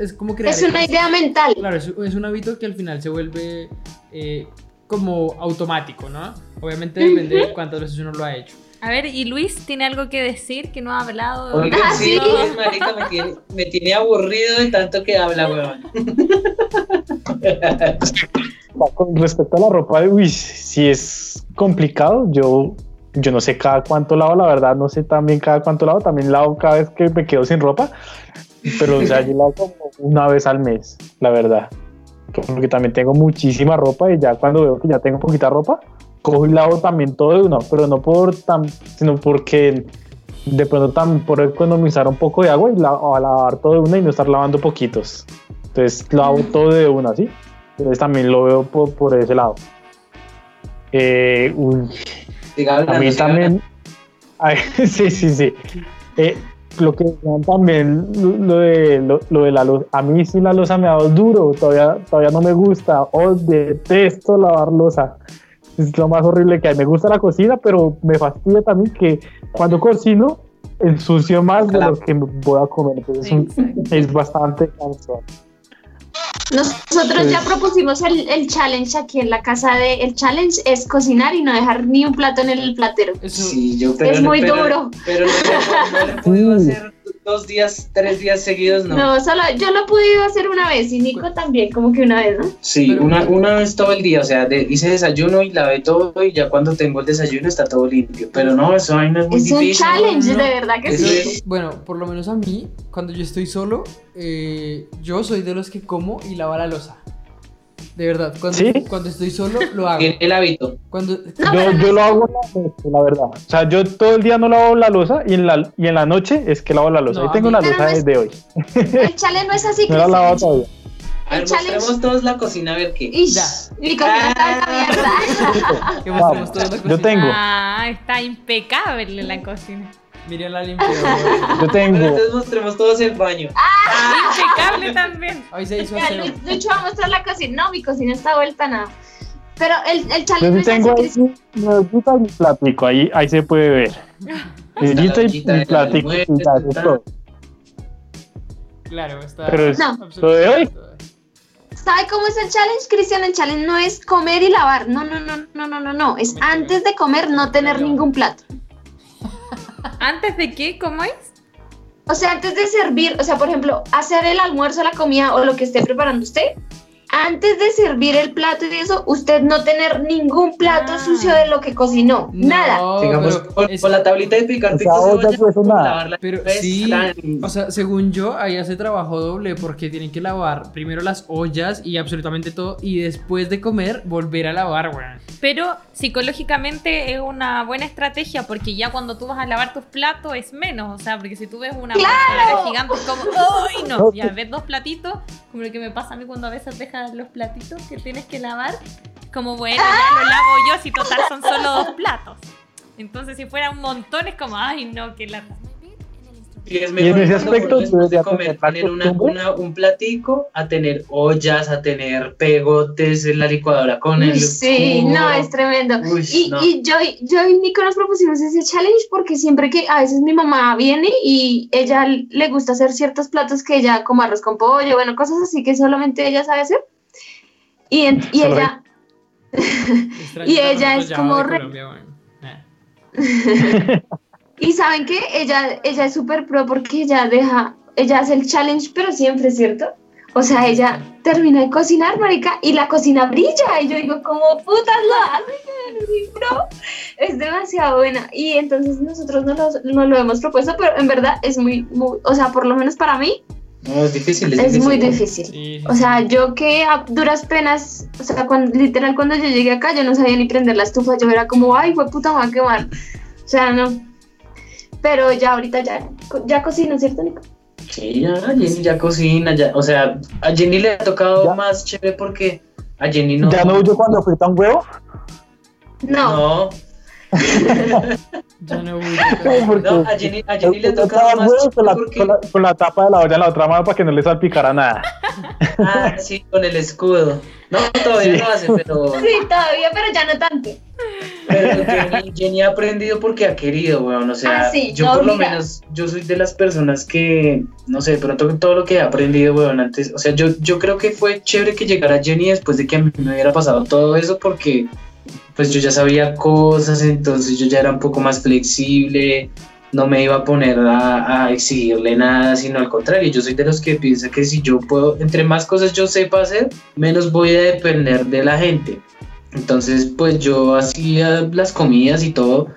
es como crear. Es una idea mental. Claro, es, un hábito que al final se vuelve eh, como automático, ¿no? Obviamente depende de cuántas veces uno lo ha hecho. A ver, ¿y Luis tiene algo que decir que no ha hablado? Oiga, ah, sí, marica, me tiene, me tiene, aburrido de tanto que habla, weón. Con respecto a la ropa, uy, si es complicado, yo, yo no sé cada cuánto lavo, la verdad, no sé también cada cuánto lavo, también lavo cada vez que me quedo sin ropa, pero o sea, yo lavo como una vez al mes, la verdad, porque también tengo muchísima ropa y ya cuando veo que ya tengo poquita ropa, cojo y lavo también todo de uno, pero no por tan, sino porque de pronto también por economizar un poco de agua y la, a lavar todo de una y no estar lavando poquitos. Entonces lavo todo de una, ¿sí? Entonces también lo veo por, por ese lado. Eh, a mí también... sí, sí, sí. Eh, lo que también lo de, lo, de la luz, a mí sí la losa me ha dado duro, todavía, todavía no me gusta, o detesto lavar losa es lo más horrible que hay. Me gusta la cocina, pero me fastidia también que cuando cocino ensucio más de lo que voy a comer. es, bastante cansado. Nosotros ya propusimos el, el, challenge aquí en la casa de el challenge es cocinar y no dejar ni un plato en el platero. sí, yo, es muy duro. Pero no, no, hacer dos días, tres días seguidos, no. No, solo yo lo he podido hacer una vez y Nico también, como que una vez, ¿no? Sí, una, una vez todo el día, o sea, hice desayuno y lavé todo y ya cuando tengo el desayuno está todo limpio. Pero no, eso ahí no es muy difícil. Es un challenge, de verdad que sí. bueno, por lo menos a mí, cuando yo estoy solo, eh, yo soy de los que como y lavo la losa. De verdad, cuando, cuando estoy solo lo hago. El hábito. Cuando... yo, yo, lo hago la, verdad. O sea, yo todo el día no lavo la losa y en la, y en la noche es que lavo la losa. Ahí tengo la losa desde hoy. El chale no es así. no la lavo todavía. A ver, mostremos todos la cocina a ver qué. Ya. Mi cocina ah. mierda. Yo tengo. Ah, está impecable la cocina. Miren la limpia. Yo tengo. entonces mostremos todos el baño. ¡Ah! Impecable también. Hoy se hizo aseo. Lucho va a mostrar la cocina. No, mi cocina está vuelta nada. Pero el, el challenge Yo tengo ahí mi platico, ahí, ahí se puede ver. Medita y platico. Claro, está. Pero es no. lo de hoy. ¿Sabe cómo es el challenge, Cristian? El challenge no es comer y lavar. No, no, no, no, no, no, no. Es antes de comer no tener ningún plato. ¿Antes de qué? ¿Cómo es? O sea, antes de servir, o sea, por ejemplo, hacer el almuerzo, la comida o lo que esté preparando usted, antes de servir el plato y eso, usted no tener ningún plato ah. sucio de lo que cocinó. nada. Digamos, con, la tablita de picar Pero sí, o sea, según yo, ahí hace trabajo doble porque tienen que lavar primero las ollas y absolutamente todo y después de comer volver a lavar, güey. Pero psicológicamente es una buena estrategia porque ya cuando tú vas a lavar tus platos es menos, o sea, porque si tú ves una ¡Claro! gigante es como, ¡ay no! Ya ves dos platitos, como lo que me pasa a mí cuando a veces los platitos que tienes que lavar, como bueno, ya lo lavo yo, si total son solo dos platos. Entonces, si fuera un montón, es como, ay, no, que la. Y es mejor en ese aspecto comer, tener una, una, un platico a tener ollas, a tener pegotes en la licuadora con el Sí, no, es tremendo. y, y, yo, yo y Nico nos propusimos ese challenge porque siempre que a veces mi mamá viene y ella le gusta hacer ciertos platos que ella, como arroz con pollo, bueno, cosas así que solamente ella sabe hacer. Y, y ella, y ella es como... y saben qué, ella, ella es súper pro porque ella deja, ella hace el challenge, pero siempre, ¿cierto? O sea, ella termina de cocinar, marica, y la cocina brilla. Y yo digo, como putas lo hace, bro. Es demasiado buena. Y entonces nosotros no lo, hemos propuesto, pero en verdad es muy, muy, o sea, por lo menos para mí. No, es difícil. Es, muy difícil. O sea, yo que a duras penas, o sea, cuando, literal cuando yo llegué acá, yo no sabía ni prender la estufa. Yo era como, ay, fue puta, me va a quemar. O sea, no. Pero ya ahorita ya, ya cocino, ¿cierto, Nico? Sí, ya, Jenny ya cocina, ya, o sea, a Jenny le ha tocado más chévere porque a Jenny no. ¿Ya no huyó cuando frita un huevo? No. No. ya no huyo. No, a Jenny, a Jenny le ha tocado más con la, con, la, con la, tapa de la olla en la otra mano para que no le salpicara nada. Ah, sí, con el escudo. No, todavía no hace, pero. Sí, todavía, pero ya no tanto. Pero Jenny, ha aprendido porque ha querido, weón. O sea, ah, yo por lo menos, yo soy de las personas que, no sé, de pronto todo lo que he aprendido, weón, antes. O sea, yo, yo creo que fue chévere que llegara Jenny después de que a mí me hubiera pasado todo eso porque pues yo ya sabía cosas, entonces yo ya era un poco más flexible, no me iba a poner a, exigirle nada, sino al contrario, yo soy de los que piensa que si yo puedo, entre más cosas yo sepa hacer, menos voy a depender de la gente. Entonces, pues yo hacía las comidas y todo,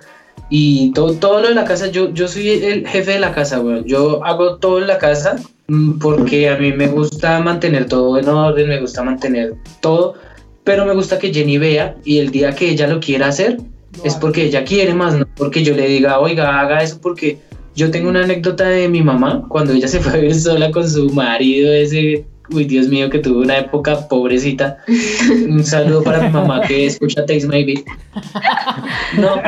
y todo, todo lo de la casa, yo, yo soy el jefe de la casa, bueno, yo hago todo en la casa mm, porque a mí me gusta mantener todo en orden, me gusta mantener todo, pero me gusta que Jenny vea y el día que ella lo quiera hacer, es porque ella quiere más, no porque yo le diga, oiga, haga eso, porque yo tengo una anécdota de mi mamá, cuando ella se fue a vivir sola con su marido, ese, uy, Dios mío, que tuvo una época pobrecita. Un saludo para mi mamá que escucha Taste Maybe. No.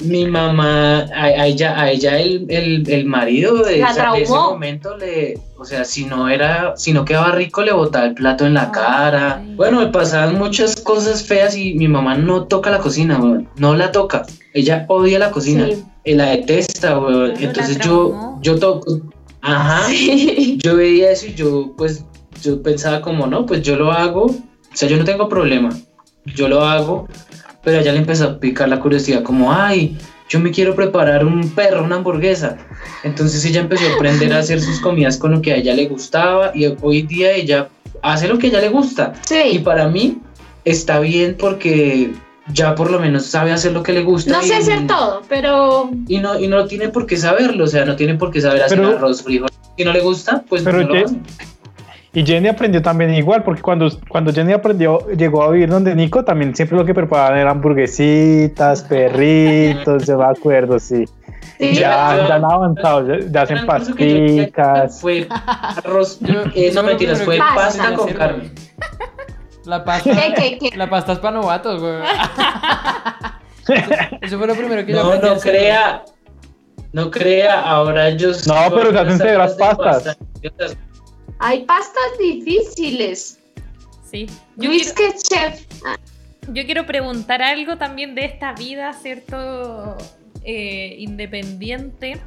Mi mamá, a, ella, a ella el, el, el marido de, ese momento le, o sea, si no era, si no quedaba rico, le botaba el plato en la cara. Bueno, me pasaban muchas cosas feas y mi mamá no toca la cocina, no la toca. Ella odia la cocina, y la detesta, Entonces yo, yo toco, ajá, yo veía eso y yo, pues, yo pensaba como, no, pues yo lo hago, o sea, yo no tengo problema, yo lo hago, pero ella le empezó a picar la curiosidad como, ay, yo me quiero preparar un perro, una hamburguesa. Entonces ella empezó a aprender a hacer sus comidas con lo que a ella le gustaba y hoy día ella hace lo que a ella le gusta. Y para mí está bien porque ya por lo menos sabe hacer lo que le gusta. No sé hacer todo, pero... Y no, y no tiene por qué saberlo, o sea, no tiene por qué saber hacer arroz, frijol. Si no le gusta, pues pero no lo y Jenny aprendió también igual, porque cuando, cuando Jenny aprendió, llegó a vivir donde Nico, también siempre lo que preparaban eran hamburguesitas, perritos, yo me acuerdo, sí. ya, ya han avanzado, ya, hacen pasticas. Fue arroz, eh, no mentiras, fue pasta, con carne. La pasta, la pasta es para novatos, güey. Eso, fue lo primero que yo No, no crea, no crea, ahora ellos... No, pero se hacen las pastas. Hay pastas difíciles. Sí. Yo Luis quiero, que chef. Yo quiero preguntar algo también de esta vida, ¿cierto? Eh, independiente.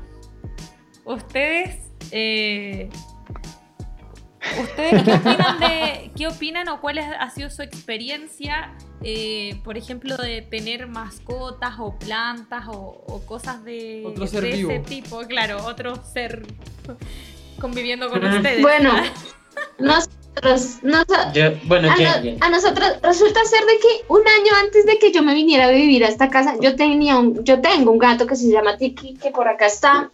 Ustedes. Eh, ¿Ustedes qué opinan de qué opinan o cuál ha sido su experiencia, eh, por ejemplo, de tener mascotas o plantas o, cosas de, ese tipo? Claro, otro ser conviviendo con ustedes. Bueno, nosotros, bueno, a, nosotros resulta ser de que un año antes de que yo me viniera a vivir a esta casa, yo tenía un, yo tengo un gato que se llama Tiki, que por acá está.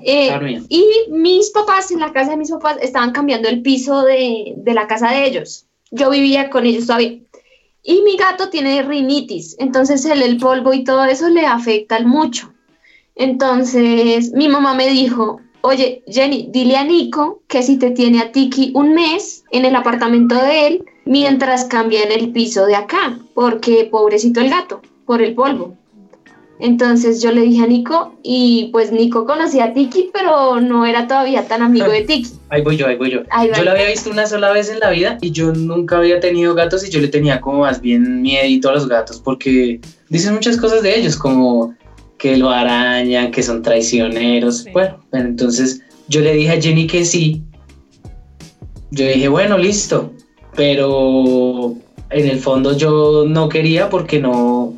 Eh, y mis papás, en la casa de mis papás, estaban cambiando el piso de, de la casa de ellos. Yo vivía con ellos todavía. Y mi gato tiene rinitis, entonces el, el polvo y todo eso le afecta mucho. Entonces mi mamá me dijo, oye, Jenny, dile a Nico que si te tiene a Tiki un mes en el apartamento de él, mientras cambia en el piso de acá, porque pobrecito el gato, por el polvo. Entonces yo le dije a Nico y pues Nico conocía a Tiki, pero no era todavía tan amigo de Tiki. Ahí voy yo, ahí voy yo. yo la había visto una sola vez en la vida y yo nunca había tenido gatos y yo le tenía como más bien miedo a los gatos porque dicen muchas cosas de ellos como que lo arañan, que son traicioneros. Bueno, entonces yo le dije a Jenny que sí. Yo dije, bueno, listo. Pero en el fondo yo no quería porque no,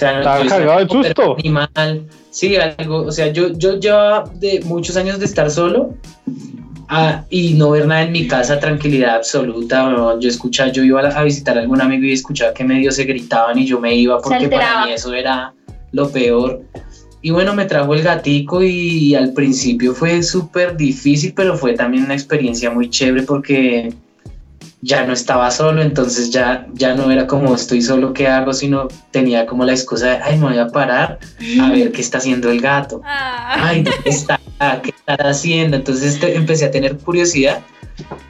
sea, Estaba cargado de susto. Animal, sí, algo, o sea, yo, yo llevaba de muchos años de estar solo ah, y no ver nada en mi casa, tranquilidad absoluta. Yo escuchaba, yo iba a, visitar a algún amigo y escuchaba que medio se gritaban y yo me iba porque para mí eso era lo peor. Y bueno, me trajo el gatico y, al principio fue súper difícil, pero fue también una experiencia muy chévere porque ya no estaba solo, entonces ya, ya no era como estoy solo, ¿qué hago? Sino tenía como la excusa de, ay, me voy a parar a ver qué está haciendo el gato. Ah. Ay, ¿qué está, qué está haciendo? Entonces empecé a tener curiosidad,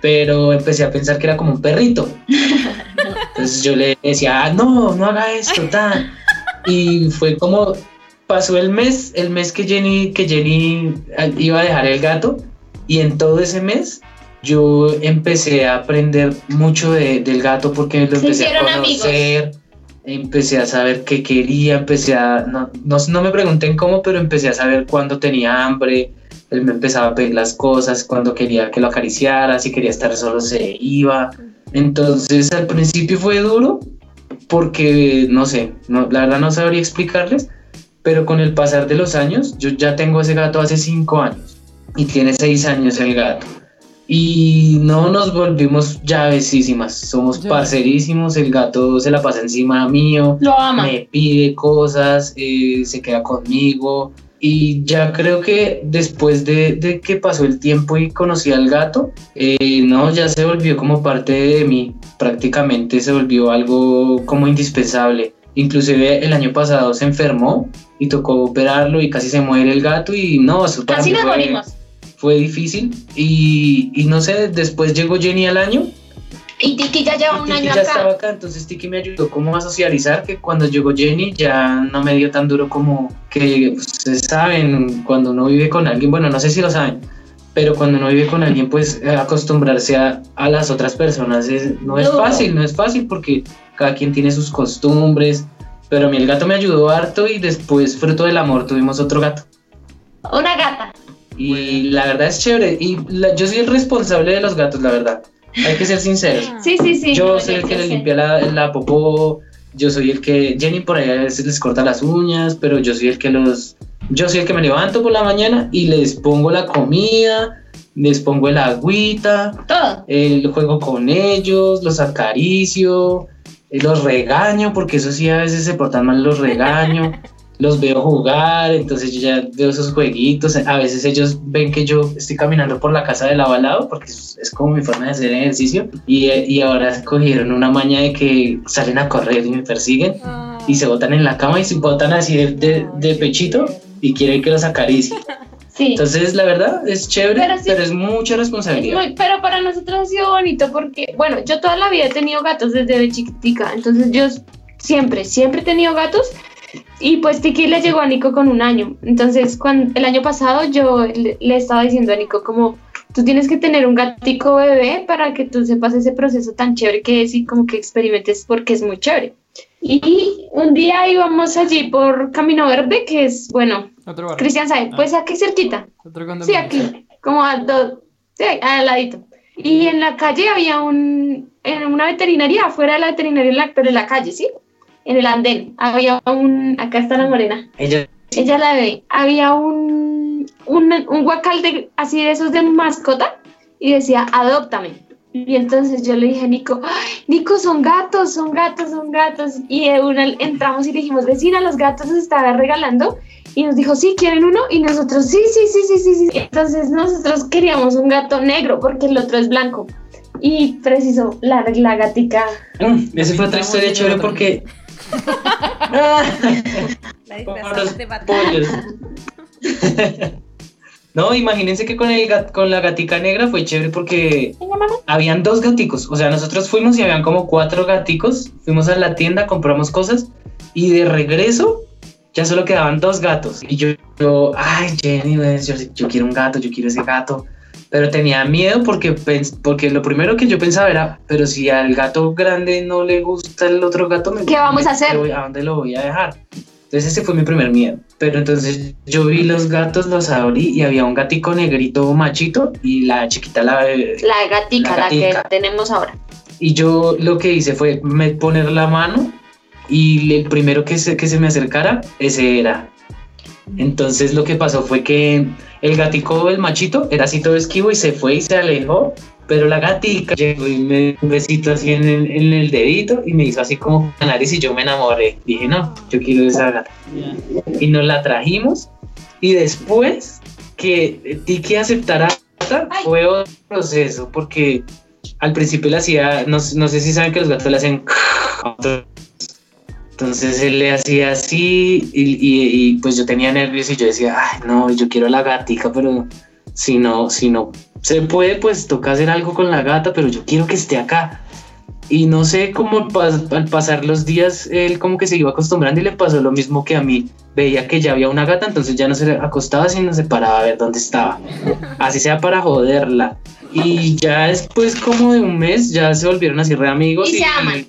pero empecé a pensar que era como un perrito. Entonces yo le decía, ah, no, no haga esto, tal. Y fue como pasó el mes, el mes que Jenny, que Jenny eh, iba a dejar el gato y en todo ese mes yo empecé a aprender mucho del gato porque lo empecé a conocer, empecé a saber qué quería, empecé a, no, no, me pregunten cómo, pero empecé a saber cuándo tenía hambre, él me empezaba a pedir las cosas, cuando quería que lo acariciara, si quería estar solo se iba. Entonces al principio fue duro porque, no sé, no, la verdad no sabría explicarles, pero con el pasar de los años, yo ya tengo ese gato hace cinco años y tiene seis años el gato. Y no nos volvimos llavesísimas, somos parcerísimos, el gato se la pasa encima mío, Lo ama. me pide cosas, eh, se queda conmigo. Y ya creo que después de, de, que pasó el tiempo y conocí al gato, eh, no, ya se volvió como parte de mí, prácticamente se volvió algo como indispensable. Inclusive el año pasado se enfermó y tocó operarlo y casi se muere el gato y no, eso casi nos morimos. Fue difícil y, y, no sé, después llegó Jenny al año. Y Tiki ya lleva un año ya estaba acá, entonces Tiki me ayudó como a socializar, que cuando llegó Jenny ya no me dio tan duro como que ustedes saben, cuando uno vive con alguien, bueno, no sé si lo saben, pero cuando uno vive con alguien, pues acostumbrarse a, a las otras personas no es fácil, no es fácil porque cada quien tiene sus costumbres, pero a mí el gato me ayudó harto y después, fruto del amor, tuvimos otro gato. Una gata. Y la verdad es chévere. Y yo soy el responsable de los gatos, la verdad. Hay que ser sinceros. Sí, sí, sí. Yo soy el que le limpia la, la, popó. Yo soy el que. Jenny por ahí a veces les corta las uñas, pero yo soy el que los. Yo soy el que me levanto por la mañana y les pongo la comida, les pongo el agüita. Todo. El juego con ellos, los acaricio los regaño, porque eso sí a veces se portan mal, los regaño, los veo jugar, entonces yo ya veo esos jueguitos, a veces ellos ven que yo estoy caminando por la casa de lado a lado, porque es, como mi forma de hacer ejercicio, y, y, ahora cogieron una maña de que salen a correr y me persiguen, y se botan en la cama y se botan así de, de pechito y quieren que los acaricie. Entonces, la verdad, es chévere, pero, es mucha responsabilidad. pero para nosotros ha sido bonito porque, bueno, yo toda la vida he tenido gatos desde chiquitica, entonces yo siempre, siempre he tenido gatos. Y pues Tiki le llegó a Nico con un año. Entonces, cuando, el año pasado yo le, le estaba diciendo a Nico como, tú tienes que tener un gatico bebé para que tú sepas ese proceso tan chévere que es y como que experimentes porque es muy chévere. Y un día íbamos allí por Camino Verde, que es, bueno, Cristian sabe, ah. pues aquí cerquita. sí, aquí, como al, sí, al ladito. Y en la calle había un, en una veterinaria, afuera de la veterinaria, pero en la calle, ¿sí? En el andén, había un, acá está la morena. Ella. Ella la ve, había un, un, un guacal de, así de esos de mascota y decía, adóptame. Y entonces yo le dije a Nico, Nico, son gatos, son gatos, son gatos. Y una, entramos y dijimos, vecina, los gatos se estaban regalando. Y nos dijo, sí, ¿quieren uno? Y nosotros, sí, sí, sí, sí, sí, sí. Entonces nosotros queríamos un gato negro porque el otro es blanco. Y preciso, la, la gatica. Mm, esa fue otra historia chévere porque... la No, imagínense que con, el con la gatica negra fue chévere porque habían dos gaticos. O sea, nosotros fuimos y habían como cuatro gaticos. Fuimos a la tienda, compramos cosas y de regreso ya solo quedaban dos gatos. Y yo, yo ay, Jenny, yo, yo, quiero un gato, yo quiero ese gato. Pero tenía miedo porque, porque lo primero que yo pensaba era, pero si al gato grande no le gusta el otro gato, ¿qué vamos a hacer? ¿A dónde lo voy a dejar? Entonces ese fue mi primer miedo. Pero entonces yo vi los gatos, los abrí y había un gatico negrito machito y la chiquita, la... La gatica, la, que tenemos ahora. Y yo lo que hice fue poner la mano y el primero que se, que se me acercara, ese era. Entonces lo que pasó fue que el gatico, el machito, era así todo esquivo y se fue y se alejó, pero la gatica llegó y me dio un besito así en el, en el dedito y me hizo así como la nariz y yo me enamoré. Dije, no, yo quiero esa gata. Y nos la trajimos y después que Tiki aceptara fue otro proceso porque al principio le hacía, no, no sé si saben que los gatos le hacen entonces él le hacía así y, pues yo tenía nervios y yo decía, ay, no, yo quiero la gatica, pero si no, si no se puede, pues toca hacer algo con la gata, pero yo quiero que esté acá. Y no sé cómo al pasar los días, él como que se iba acostumbrando y le pasó lo mismo que a mí. Veía que ya había una gata, entonces ya no se acostaba, sino se paraba a ver dónde estaba. Así sea para joderla. Y ya después como de un mes ya se volvieron así re amigos y,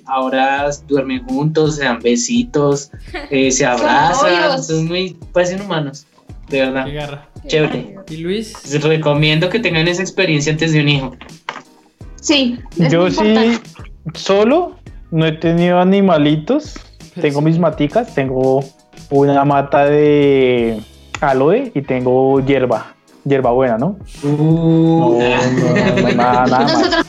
ahora duermen juntos, se dan besitos, eh, se abrazan, son muy, parecen humanos, de verdad. Chévere. ¿Y Luis? Les recomiendo que tengan esa experiencia antes de un hijo. Sí. Yo sí, solo, no he tenido animalitos, tengo mis maticas, tengo una mata de aloe y tengo hierba hierbabuena, ¿no? Uh, no, nada, nada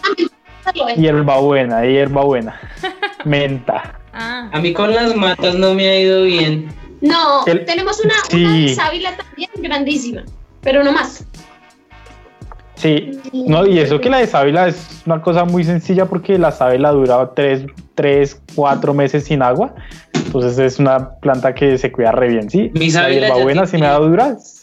Hierbabuena, hierbabuena. Menta. Ah. A mí con las matas no me ha ido bien. No, tenemos una, sábila también grandísima, pero no más. Sí, no, y eso que la de sábila es una cosa muy sencilla porque la sábila dura 3, 3, 4 meses sin agua. Entonces es una planta que se cuida re bien, ¿sí? Mi la hierbabuena si me da duras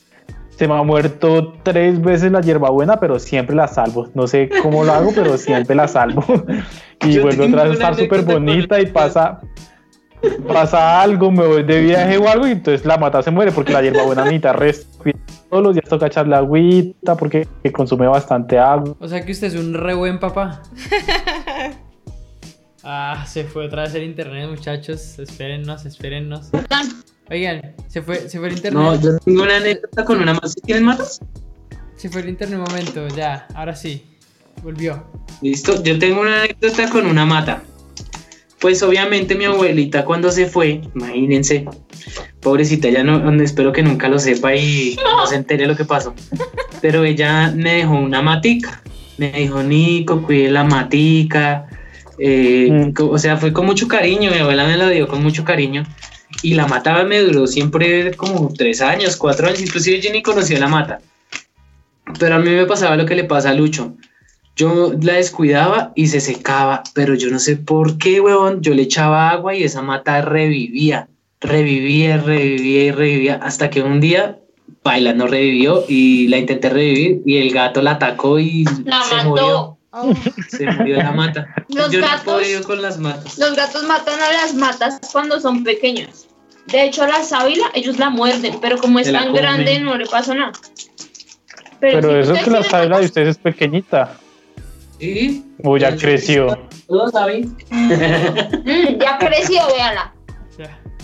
se me ha muerto tres veces la hierbabuena, pero siempre la salvo. No sé cómo lo hago, pero siempre la salvo. y vuelve otra vez a estar súper bonita y pasa, pasa algo, me voy de viaje o algo y entonces la mata se muere porque la hierbabuena necesita respira todos los días toca echarle agüita porque consume bastante agua. O sea que usted es un re buen papá. ah, se fue otra vez el internet, muchachos. Espérennos, espérennos. Oigan, se fue, se fue el internet. No, yo tengo una anécdota con una mata. ¿Tienes matas? Se fue el internet un momento, ya, ahora sí. Volvió. Listo, yo tengo una anécdota con una mata. Pues obviamente mi abuelita cuando se fue, imagínense, pobrecita, ya no, espero que nunca lo sepa y no se entere lo que pasó. Pero ella me dejó una matica. Me dijo, Nico, cuide la matica. Eh, mm. O sea, fue con mucho cariño, mi abuela me la dio con mucho cariño y la mata me duró siempre como tres años, cuatro años, inclusive yo ni conocía la mata. Pero a mí me pasaba lo que le pasa a Lucho. Yo la descuidaba y se secaba, pero yo no sé por qué, huevón, yo le echaba agua y esa mata revivía, revivía, revivía y revivía, hasta que un día, baila, no revivió y la intenté revivir y el gato la atacó y se murió. Oh. Se murió la mata. Los gatos, con las matas. Los gatos matan a las matas cuando son pequeños. De hecho, a la sábila ellos la muerden, pero como es tan grande no le pasa nada. Pero, eso que la sábila de ustedes es pequeñita. Sí. O ya creció. ¿Lo sabes? Mm, ya creció, véala.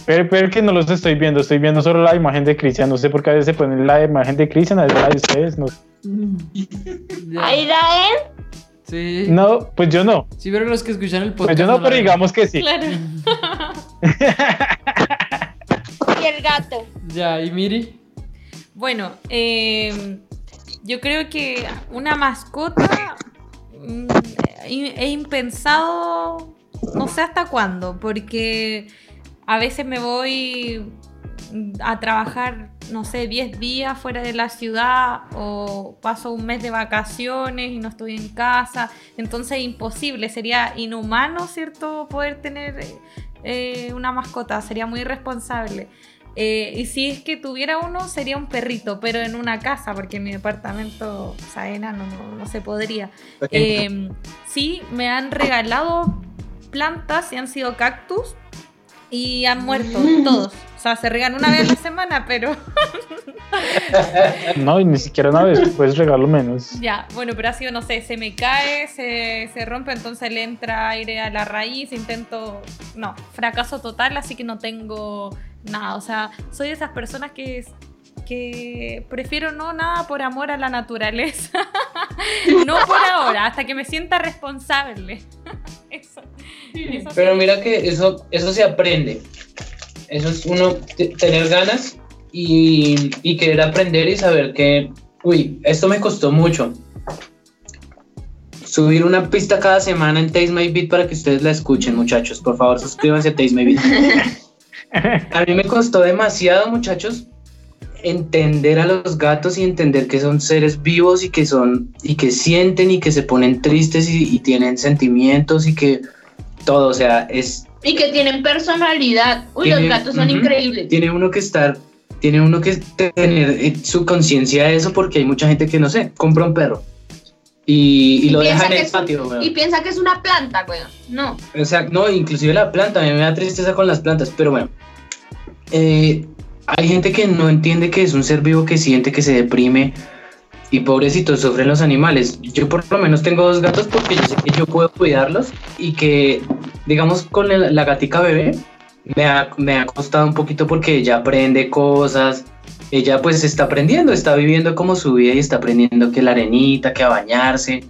Pero, pero que no los estoy viendo, estoy viendo solo la imagen de Cristian. No sé por qué a veces se pone la imagen de Cristian, a veces la de ustedes. No. ¿Ahí la ven? Sí. No, pues yo no. Sí, pero los que escuchan el podcast. Pues yo no, pero digamos que sí. Claro. y el gato. Ya, ¿y Miri? Bueno, eh, yo creo que una mascota mm, he impensado, no sé hasta cuándo, porque a veces me voy a trabajar, no sé, 10 días fuera de la ciudad o paso un mes de vacaciones y no estoy en casa. Entonces imposible, sería inhumano, ¿cierto? Poder tener eh, una mascota, sería muy irresponsable. Eh, y si es que tuviera uno, sería un perrito, pero en una casa, porque en mi departamento, Saena, no, no, se podría. Eh, sí, me han regalado plantas y han sido cactus y han muerto mm. todos. O sea, se regan una vez a la semana, pero. no, y ni siquiera una vez, puedes regarlo menos. Ya, bueno, pero ha sido, no sé, se me cae, se, se rompe, entonces le entra aire a la raíz, intento. No, fracaso total, así que no tengo nada. O sea, soy de esas personas que que prefiero no nada por amor a la naturaleza. no por ahora, hasta que me sienta responsable. Pero mira que eso, eso se aprende. Eso es uno tener ganas y, y querer aprender y saber que, uy, esto me costó mucho. Subir una pista cada semana en Taste My Beat para que ustedes la escuchen, muchachos. Por favor, suscríbanse a Taste My Beat. A mí me costó demasiado, muchachos, entender a los gatos y entender que son seres vivos y que son y que sienten y que se ponen tristes y, tienen sentimientos y que todo, o sea, es y que tienen personalidad. Uy, los gatos son increíbles. Tiene uno que estar tiene uno que tener eh, su conciencia de eso porque hay mucha gente que no sé, compra un perro y, lo deja en el patio, Y piensa que es una planta, güey. No. O sea, no, inclusive la planta, a mí me da tristeza con las plantas, pero bueno. Eh, hay gente que no entiende que es un ser vivo que siente que se deprime y pobrecitos sufren los animales. Yo por lo menos tengo dos gatos porque yo sé que yo puedo cuidarlos y que, digamos, con la gatica bebé me ha, me ha costado un poquito porque ella aprende cosas, ella pues está aprendiendo, está viviendo como su vida y está aprendiendo que la arenita, que a bañarse.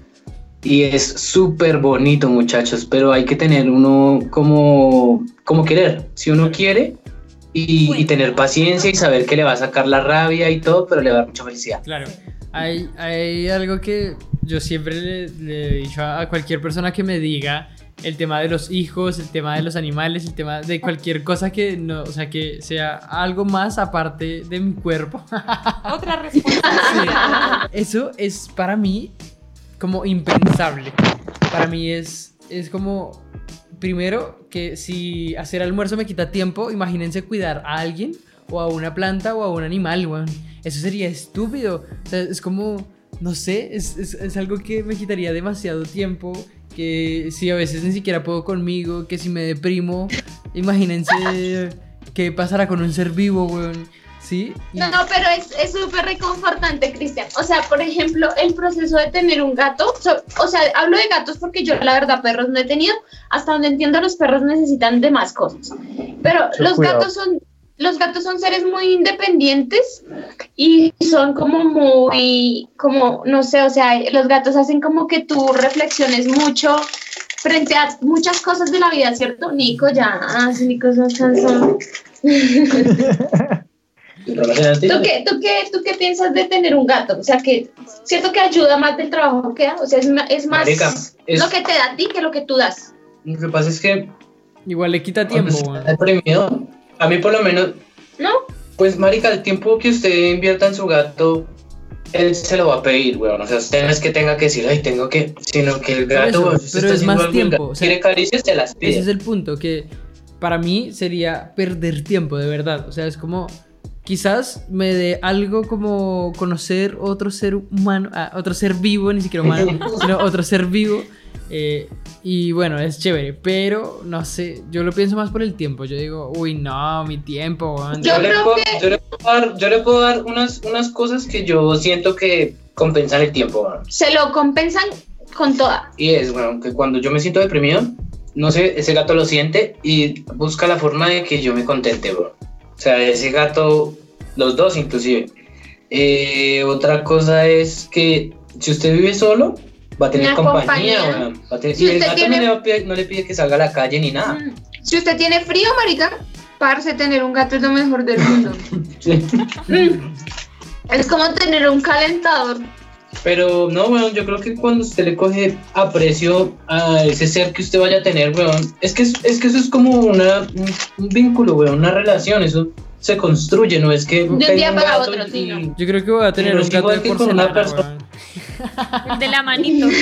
Y es súper bonito, muchachos, pero hay que tener uno como, como querer. Si uno quiere, y, tener paciencia y saber que le va a sacar la rabia y todo, pero le va a dar mucha felicidad. Claro. Hay, hay algo que yo siempre le, he dicho a, cualquier persona que me diga el tema de los hijos, el tema de los animales, el tema de cualquier cosa que no, o sea, que sea algo más aparte de mi cuerpo. Otra respuesta. Eso es para mí como impensable. Para mí es, es como primero, que si hacer almuerzo me quita tiempo, imagínense cuidar a alguien o a una planta o a un animal, weón. Eso sería estúpido. O sea, es como, no sé, es, es, es, algo que me quitaría demasiado tiempo. Que si a veces ni siquiera puedo conmigo, que si me deprimo, imagínense qué pasará con un ser vivo, weón. ¿sí? No, pero es súper reconfortante, Cristian. O sea, por ejemplo, el proceso de tener un gato, o sea, hablo de gatos porque yo la verdad perros no he tenido, hasta donde entiendo los perros necesitan de más cosas. Pero los gatos son los gatos son seres muy independientes y son como muy, como, no sé, o sea, los gatos hacen como que tú reflexiones mucho frente a muchas cosas de la vida, ¿cierto? Nico, ya, ah, Nico son cansón. ¿Tú qué, tú, qué, ¿Tú qué piensas de tener un gato? O sea, que siento que ayuda más del trabajo que da. O sea, es, es más lo que te da a ti que lo que tú das. Lo que pasa es que. Igual le quita tiempo. Deprimido. A mí, por lo menos. ¿No? Pues, Marica, el tiempo que usted invierta en su gato, él se lo va a pedir, weón. O sea, usted no es que tenga que decir, ay, tengo que. Sino que el gato. pero es más tiempo. quiere caricias, te las pide. Ese es el punto, que para mí sería perder tiempo, de verdad. O sea, es como quizás me dé algo como conocer otro ser humano, ah, otro ser vivo, ni siquiera humano, sino otro ser vivo. Eh, y bueno, es chévere, pero no sé, yo lo pienso más por el tiempo. Yo digo, uy, no, mi tiempo. Yo, le puedo, dar, unas, unas cosas que yo siento que compensan el tiempo. Se lo compensan con toda. Y es, bueno, que cuando yo me siento deprimido, no sé, ese gato lo siente y busca la forma de que yo me contente, bro. O sea, ese gato, los dos inclusive. Eh, otra cosa es que si usted vive solo, va a tener compañía. y el gato no, le pide, que salga a la calle ni nada. Mm, si usted tiene frío, marica, parce, tener un gato es lo mejor del mundo. Mm, es como tener un calentador. Pero no, weón, yo creo que cuando usted le coge aprecio a ese ser que usted vaya a tener, weón, es que, es que eso es como una, un, vínculo, weón, una relación, eso se construye, no es que... De un día para otro, sí. Yo creo que voy a tener un gato de porcelana, De la manito.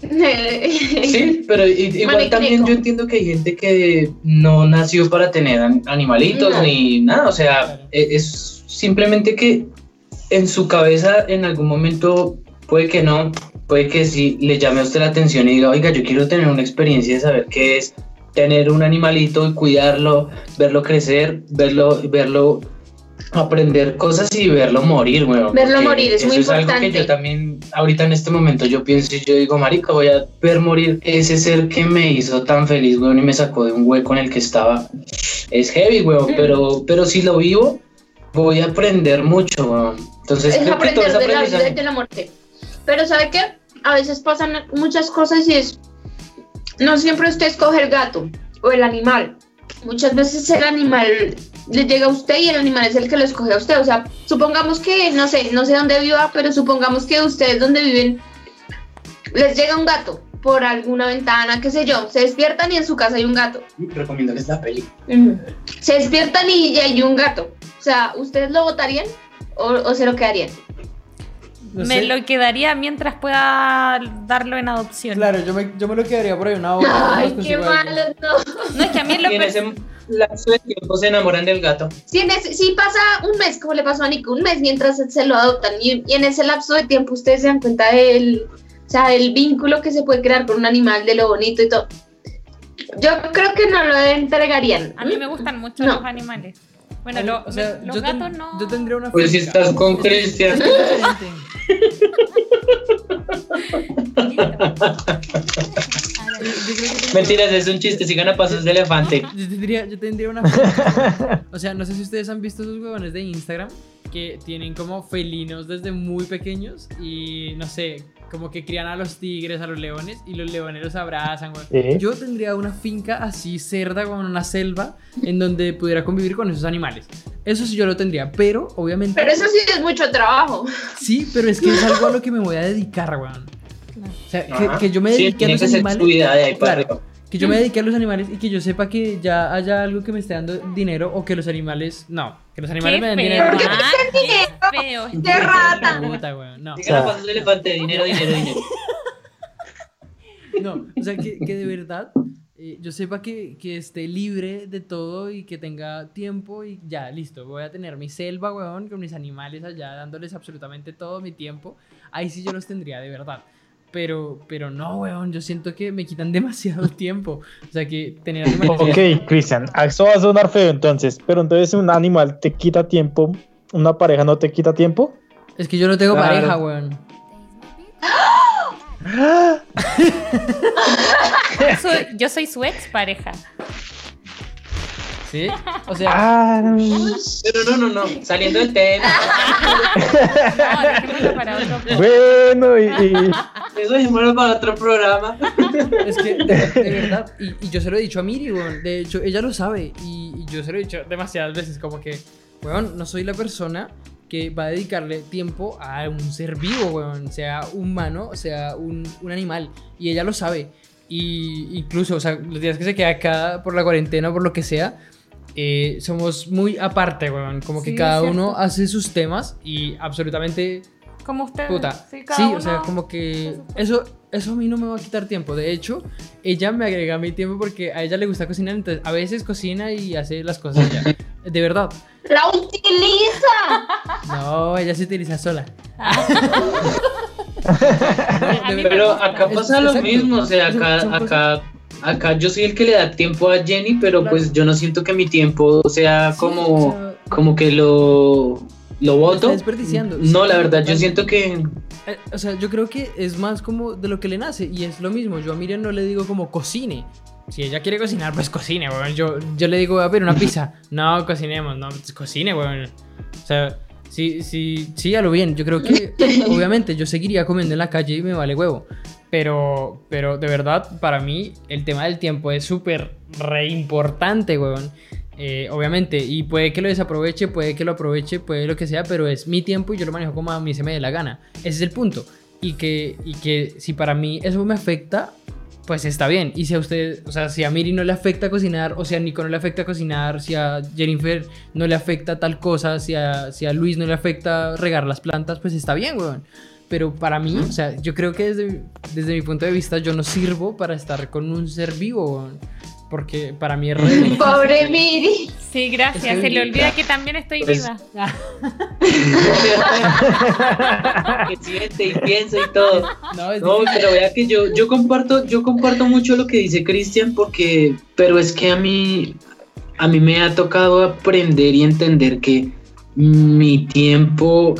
sí, pero igual también yo entiendo que hay gente que no nació para tener animalitos ni nada, o sea, e, es simplemente que en su cabeza en algún momento puede que no, puede que sí le llame a usted la atención y diga, oiga, yo quiero tener una experiencia de saber qué es tener un animalito y cuidarlo, verlo crecer, verlo, verlo aprender cosas y verlo morir, bueno, Verlo morir es muy importante. Es algo que yo también, ahorita en este momento, yo pienso y yo digo, marica, voy a ver morir ese ser que me hizo tan feliz, weón, y me sacó de un hueco en el que estaba. Es heavy, weón, mm. pero, pero si lo vivo, voy a aprender mucho, weón. Entonces, es aprender de la, de la muerte. Pero ¿sabe qué? A veces pasan muchas cosas y es no siempre usted escoge el gato o el animal. Muchas veces el animal le llega a usted y el animal es el que lo escoge a usted. O sea, supongamos que, no sé, no sé dónde viva, pero supongamos que ustedes donde viven les llega un gato por alguna ventana, qué sé yo, se despiertan y en su casa hay un gato. Recomiéndales la peli. Se despiertan y hay un gato. O sea, ¿ustedes lo votarían o, se lo quedarían? Me lo quedaría mientras pueda darlo en adopción. Claro, yo me, yo me lo quedaría por ahí una hora. Ay, qué malo, no. No, es que a mí lo que... ese lapso de tiempo se enamoran del gato. Si, si pasa un mes, como le pasó a Nico, un mes mientras se lo adoptan y, y en ese lapso de tiempo ustedes se dan cuenta del o sea, el vínculo que se puede crear con un animal de lo bonito y todo. Yo creo que no lo entregarían. A mí me gustan mucho los animales. Bueno, lo, o sea, los gatos no. Yo tendría una. Pues si estás con Cristian. Mentiras, es un chiste, sigan a pasos de elefante. Yo tendría, yo tendría una. o sea, no sé si ustedes han visto esos huevones de Instagram que tienen como felinos desde muy pequeños y no sé, como que crían a los tigres, a los leones y los leones los abrazan, güey. Yo tendría una finca así cerda, con una selva, en donde pudiera convivir con esos animales. Eso sí yo lo tendría, pero obviamente... Pero eso sí es mucho trabajo. Sí, pero es que es algo a lo que me voy a dedicar, güey. O sea, que, yo me dedique a los animales. claro, que yo me dedique a los animales y que yo sepa que ya haya algo que me esté dando dinero o que los animales. No, que los animales me den dinero. ¿Por qué me dinero? Feo. ¡Qué rata! Puta, weón. No. O sea, elefante, dinero, dinero, dinero. No, o sea, que, que de verdad eh, yo sepa que, que, esté libre de todo y que tenga tiempo y ya, listo. Voy a tener mi selva, weón, con mis animales allá, dándoles absolutamente todo mi tiempo. Ahí sí yo los tendría, de verdad. Pero, pero no, weón, yo siento que me quitan demasiado tiempo. O sea, que tener animales... Ok, Cristian, eso va a sonar feo entonces, pero entonces un animal te quita tiempo, una pareja no te quita tiempo. Es que yo no tengo pareja, weón. yo soy su ex pareja. ¿Sí? O sea. Ah, pero no, no, no. Saliendo del tema. no, para otro Bueno, y. Eso es para otro programa. Es que, de, verdad, y, yo se lo he dicho a Miri, weón. De hecho, ella lo sabe. Y, yo se lo he dicho demasiadas veces, como que, weón, no soy la persona que va a dedicarle tiempo a un ser vivo, weón. Sea humano, sea un, un animal. Y ella lo sabe. Y incluso, o sea, los días que se queda acá por la cuarentena o por lo que sea, eh, somos muy aparte, weón. Como que cada uno hace sus temas y absolutamente. Como usted. Puta. Sí, o sea, como que. Eso, eso a mí no me va a quitar tiempo. De hecho, ella me agrega mi tiempo porque a ella le gusta cocinar. Entonces, a veces cocina y hace las cosas ya. De verdad. ¡La utiliza! No, ella se utiliza sola. pero acá pasa lo mismo. O sea, acá. acá acá yo soy el que le da tiempo a Jenny, pero pues yo no siento que mi tiempo sea como, como que lo, lo voto. desperdiciando. No, la verdad, yo siento que... Eh, o sea, yo creo que es más como de lo que le nace y es lo mismo. Yo a Miriam no le digo como cocine. Si ella quiere cocinar, pues cocine, weón. Yo, yo le digo, a ver, una pizza. No, cocinemos, no, pues cocine, weón. O sea, sí, sí, sí, a lo bien. Yo creo que, obviamente, yo seguiría comiendo en la calle y me vale huevo. Pero, pero de verdad, para mí el tema del tiempo es súper re importante, weón. Eh, obviamente, y puede que lo desaproveche, puede que lo aproveche, puede lo que sea, pero es mi tiempo y yo lo manejo como a mí se me dé la gana. Ese es el punto. Y que, y que si para mí eso me afecta, pues está bien. Y si a usted, o sea, si a Miri no le afecta cocinar, o si a Nico no le afecta cocinar, si a Jennifer no le afecta tal cosa, si a, si a Luis no le afecta regar las plantas, pues está bien, weón pero para mí, o sea, yo creo que desde, desde mi punto de vista yo no sirvo para estar con un ser vivo, porque para mí es re... Pobre Miri. Sí, gracias, se le olvida que también estoy pues viva. que siente y piensa y todo. No, pero vea que yo, yo comparto, yo comparto mucho lo que dice Cristian, porque, pero es que a mí, a mí me ha tocado aprender y entender que mi tiempo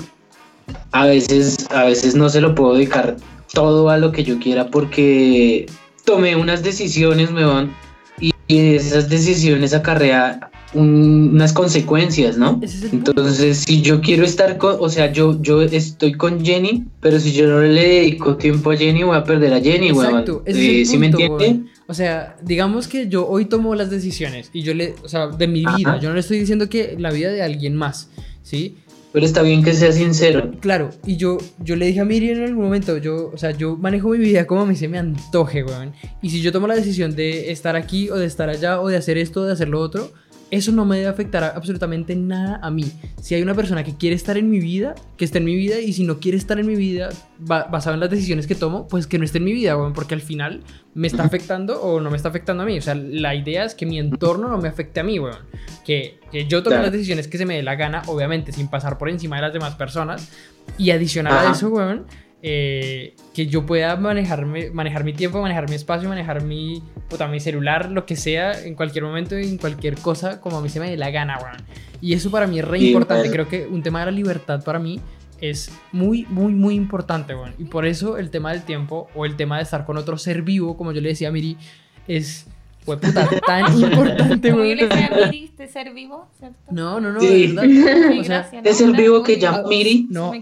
a veces, a veces no se lo puedo dedicar todo a lo que yo quiera porque tomé unas decisiones, me van, y esas decisiones acarrea unas consecuencias, ¿no? Entonces, si yo quiero estar con, o sea, yo, yo estoy con Jenny, pero si yo no le dedico tiempo a Jenny, voy a perder a Jenny, Exacto, eh, ¿sí me entiende? O sea, digamos que yo hoy tomo las decisiones y yo le, o sea, de mi vida, yo no le estoy diciendo que la vida de alguien más, ¿sí? Pero está bien que sea sincero. Claro, y yo, yo le dije a Miriam en algún momento, yo, o sea, yo manejo mi vida como a mí se me antoje, weón. Y si yo tomo la decisión de estar aquí o de estar allá o de hacer esto o de hacer lo otro, eso no me debe afectar absolutamente nada a mí. Si hay una persona que quiere estar en mi vida, que esté en mi vida, y si no quiere estar en mi vida, basado en las decisiones que tomo, pues que no esté en mi vida, weón, porque al final me está afectando o no me está afectando a mí. O sea, la idea es que mi entorno no me afecte a mí, weón. Que, que yo tome las decisiones que se me dé la gana, obviamente, sin pasar por encima de las demás personas. Y adicional a eso, weón, eh, que yo pueda manejarme, manejar mi tiempo, manejar mi espacio, manejar mi, puta, mi celular, lo que sea, en cualquier momento, en cualquier cosa, como a mí se me dé la gana, weón. Y eso para mí es re importante. Creo que un tema de la libertad para mí es muy, muy, muy importante, weón. Y por eso el tema del tiempo o el tema de estar con otro ser vivo, como yo le decía a Miri, es fue puta tan importante, güey. de ser vivo, ¿cierto? No, no, no, de verdad. O sea, de ser vivo que ya Miri. No,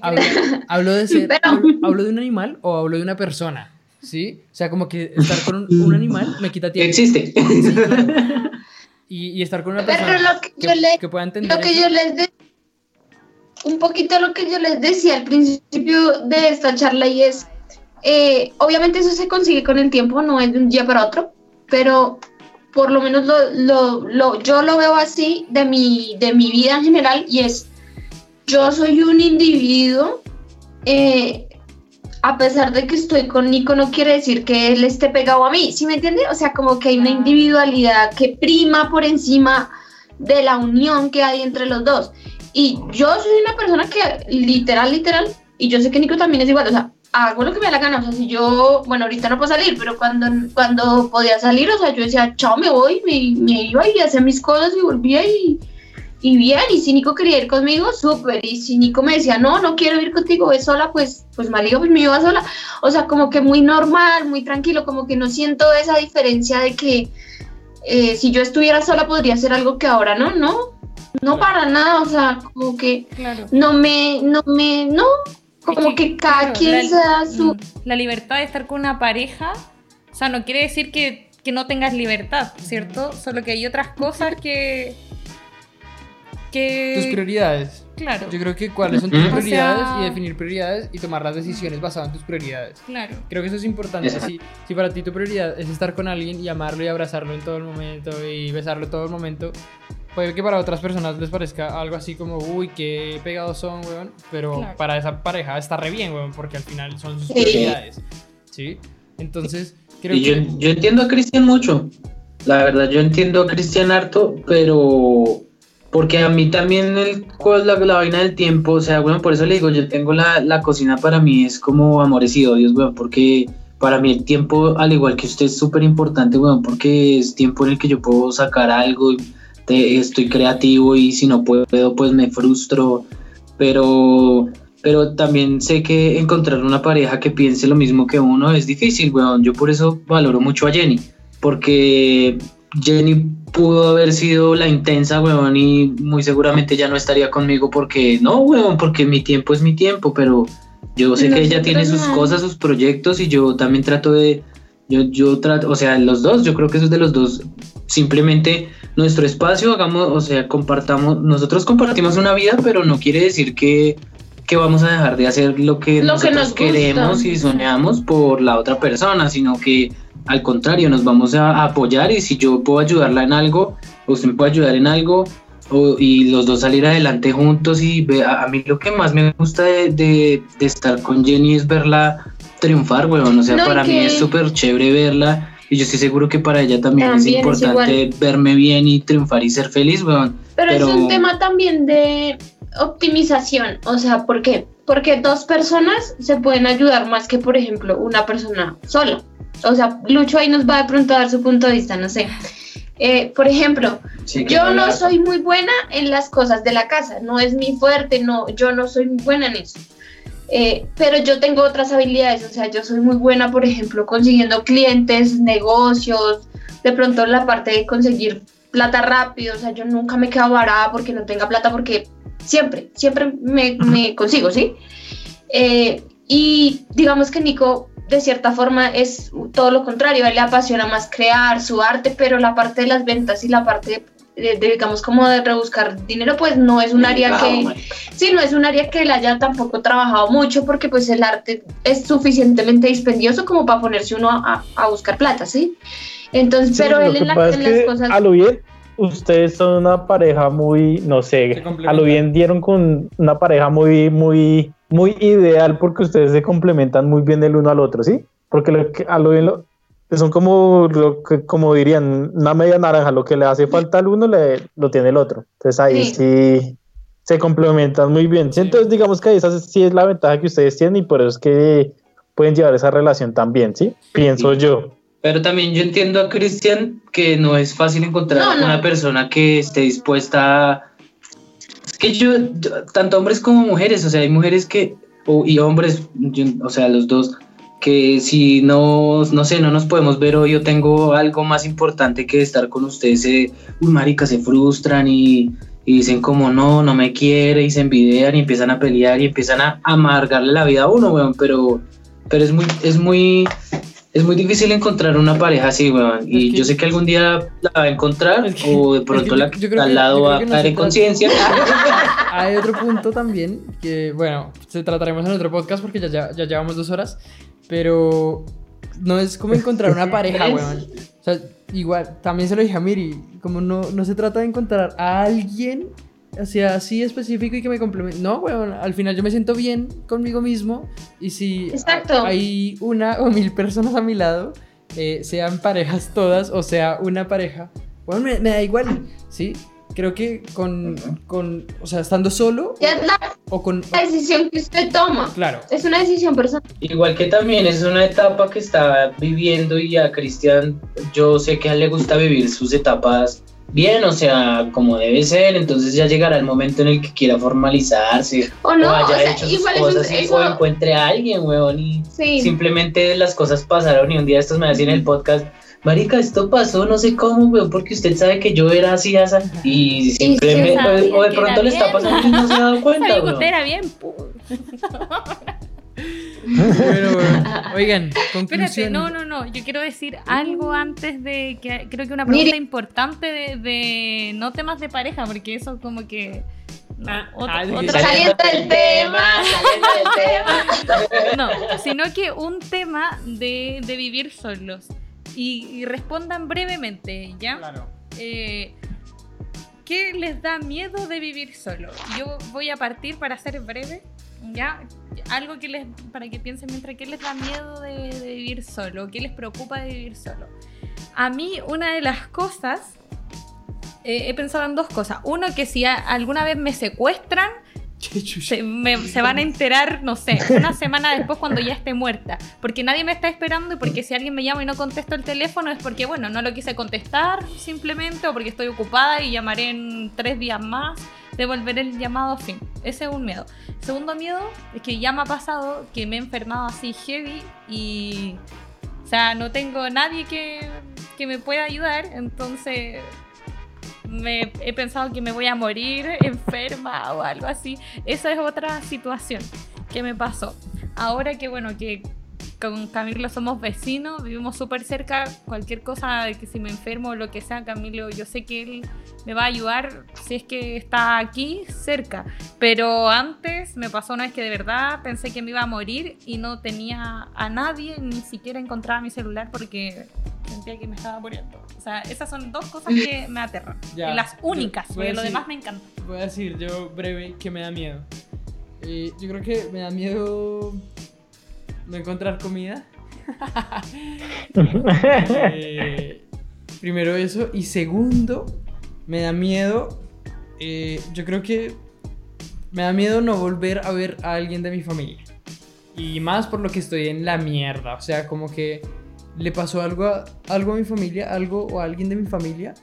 hablo, de ser, hablo, de un animal o hablo de una persona, ¿sí? O sea, como que estar con un, animal me quita tiempo. Existe. y, y, estar con una persona Pero lo que, yo le, que pueda entender lo que yo les un poquito lo que yo les decía al principio de esta charla y es, eh, obviamente eso se consigue con el tiempo, no es de un día para otro, pero por lo menos lo, yo lo veo así de mi, de mi vida en general y es, yo soy un individuo, eh, a pesar de que estoy con Nico, no quiere decir que él esté pegado a mí, ¿sí me entiende? O sea, como que hay una individualidad que prima por encima de la unión que hay entre los dos. Y yo soy una persona que literal, literal, y yo sé que Nico también es igual, o sea, hago lo que me da la gana. O sea, si yo, bueno, ahorita no puedo salir, pero cuando, cuando podía salir, o sea, yo decía, chao, me voy, me, me iba y hacía mis cosas y volvía y, y bien. Y si Nico quería ir conmigo, súper. Y si Nico me decía, no, no quiero ir contigo, ve sola, pues, pues Maliga, pues me iba sola. O sea, como que muy normal, muy tranquilo, como que no siento esa diferencia de que eh, si yo estuviera sola podría hacer algo que ahora no, no. No para nada, o sea, como que no me, no me, no, como que, cada quien sea su... Mm, la libertad de estar con una pareja, o sea, no quiere decir que, que no tengas libertad, ¿cierto? Solo que hay otras cosas que... que... Tus prioridades. Claro. Yo creo que cuáles son tus prioridades y definir prioridades y tomar las decisiones basadas en tus prioridades. Claro. Creo que eso es importante. Si, si para ti tu prioridad es estar con alguien y amarlo y abrazarlo en todo el momento y besarlo en todo el momento, Puede que para otras personas les parezca algo así como, uy, qué pegados son, weón. Pero para esa pareja está re bien, weón, porque al final son sus prioridades. ¿Sí? Entonces, creo y yo, yo entiendo a Cristian mucho. La verdad, yo entiendo a Cristian harto, pero porque a mí también el, la, la vaina del tiempo, o sea, bueno, por eso le digo, yo tengo la, la cocina para mí es como amores y odios, weón, porque para mí el tiempo, al igual que usted, es súper importante, weón, porque es tiempo en el que yo puedo sacar algo, estoy creativo y si no puedo, pues me frustro, pero, pero también sé que encontrar una pareja que piense lo mismo que uno es difícil, weón. Yo por eso valoro mucho a Jenny, porque Jenny pudo haber sido la intensa, weón, y muy seguramente ya no estaría conmigo porque, no, weón, porque mi tiempo es mi tiempo, pero yo sé que ella tiene sus cosas, sus proyectos y yo también trato de, yo, yo trato, o sea, los dos, yo creo que eso es de los dos, simplemente nuestro espacio, hagamos, o sea, compartamos, nosotros compartimos una vida, pero no quiere decir que, que vamos a dejar de hacer lo que nosotros queremos y soñamos por la otra persona, sino que al contrario, nos vamos a apoyar y si yo puedo ayudarla en algo, usted me puede ayudar en algo, y los dos salir adelante juntos y ve, a, mí lo que más me gusta de, de, estar con Jenny es verla triunfar, weón, o sea, para mí es súper chévere verla y yo estoy seguro que para ella también, es importante verme bien y triunfar y ser feliz, weón. Pero, es un tema también de optimización, o sea, ¿por qué? Porque dos personas se pueden ayudar más que, por ejemplo, una persona sola. O sea, Lucho ahí nos va de pronto a dar su punto de vista, no sé. Eh, por ejemplo, yo no soy muy buena en las cosas de la casa, no es mi fuerte, no, yo no soy muy buena en eso. Eh, pero yo tengo otras habilidades, o sea, yo soy muy buena, por ejemplo, consiguiendo clientes, negocios, de pronto la parte de conseguir plata rápido, o sea, yo nunca me quedo varada porque no tenga plata, porque siempre, siempre me, consigo, ¿sí? Eh, y digamos que Nico, de cierta forma, es todo lo contrario, a él le apasiona más crear su arte, pero la parte de las ventas y la parte de, digamos como de rebuscar dinero pues no es un área que sí no es un área que él haya tampoco trabajado mucho porque pues el arte es suficientemente dispendioso como para ponerse uno a, a buscar plata sí entonces, pero él en, las cosas... A lo bien, ustedes son una pareja muy, no sé, a lo bien dieron con una pareja muy, muy, muy ideal porque ustedes se complementan muy bien el uno al otro, ¿sí? Porque lo que, a lo bien son como, lo que, como dirían, una media naranja, lo que le hace falta al uno le, lo tiene el otro. Entonces ahí sí, se complementan muy bien. Entonces digamos que esa sí es la ventaja que ustedes tienen y por eso es que pueden llevar esa relación también, ¿sí? Pienso yo. Pero también yo entiendo a Cristian que no es fácil encontrar una persona que esté dispuesta a... Es que yo, tanto hombres como mujeres, o sea, hay mujeres que, y hombres, o sea, los dos, que si no, no sé, no nos podemos ver hoy, yo tengo algo más importante que estar con ustedes, eh, uy, marica, se frustran y, y, dicen como no, no me quiere, y se envidian y empiezan a pelear y empiezan a amargarle la vida a uno, weón, pero, pero es muy, es muy, es muy difícil encontrar una pareja así, weón. Y yo sé que algún día la va a encontrar o de pronto la al lado va a caer en conciencia. Hay otro punto también que, bueno, se trataremos en otro podcast porque ya, ya, ya llevamos dos horas, pero no es como encontrar una pareja, weón. O sea, igual, también se lo dije a Miri, como no, no se trata de encontrar a alguien así específico y que me complemente. No, weón, al final yo me siento bien conmigo mismo y si hay una o mil personas a mi lado, eh, sean parejas todas o sea una pareja, bueno, me, da igual, ¿sí? Creo que con, con o sea, estando solo es la, o con la decisión que usted toma. Claro. Es una decisión personal. Igual que también es una etapa que está viviendo y a Cristian yo sé que a él le gusta vivir sus etapas bien, o sea, como debe ser, entonces ya llegará el momento en el que quiera formalizarse o, no, haya hecho sus cosas y o encuentre a alguien, weón, y simplemente las cosas pasaron y un día estos me decían en el podcast, marica, esto pasó, no sé cómo, weón, porque usted sabe que yo era así, asa, y simplemente, o, de pronto le está pasando y no se ha dado cuenta, weón. era bien, bueno, oigan, Espérate, no, no, no. Yo quiero decir algo antes de que creo que una pregunta importante de, no temas de pareja, porque eso como que. No, ah, ah, Saliendo del tema, saliendo del tema. No, sino que un tema de, vivir solos. Y, respondan brevemente, ¿ya? Claro. Eh, ¿Qué les da miedo de vivir solo? Yo voy a partir para ser breve ya algo que les para que piensen mientras que les da miedo de, vivir solo qué les preocupa de vivir solo a mí una de las cosas eh, he pensado en dos cosas uno que si alguna vez me secuestran se, se, van a enterar, no sé, una semana después cuando ya esté muerta. Porque nadie me está esperando y porque si alguien me llama y no contesto el teléfono es porque, bueno, no lo quise contestar simplemente o porque estoy ocupada y llamaré en tres días más devolver el llamado fin. Ese es un miedo. Segundo miedo es que ya me ha pasado que me he enfermado así heavy y. O sea, no tengo nadie que, que me pueda ayudar, entonces me he pensado que me voy a morir enferma o algo así. Esa es otra situación que me pasó. Ahora que bueno, que con Camilo somos vecinos, vivimos súper cerca, cualquier cosa de que si me enfermo o lo que sea, Camilo, yo sé que él me va a ayudar si es que está aquí cerca. Pero antes me pasó una vez que de verdad pensé que me iba a morir y no tenía a nadie, ni siquiera encontraba mi celular porque sentía que me estaba muriendo. O sea, esas son dos cosas que me aterran. las únicas, porque lo demás me encanta. Voy a decir yo breve que me da miedo. Eh, yo creo que me da miedo no encontrar comida. Eh, primero eso. Y segundo, me da miedo. Eh, yo creo que me da miedo no volver a ver a alguien de mi familia. Y más por lo que estoy en la mierda. O sea, como que le pasó algo a, algo a mi familia, algo o a alguien de mi familia.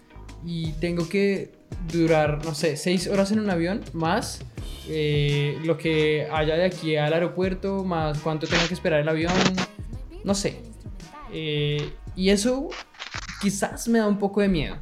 Y tengo que durar, no sé, seis horas en un avión más eh, lo que haya de aquí al aeropuerto, más cuánto tengo que esperar el avión, no sé. Eh, y eso quizás me da un poco de miedo.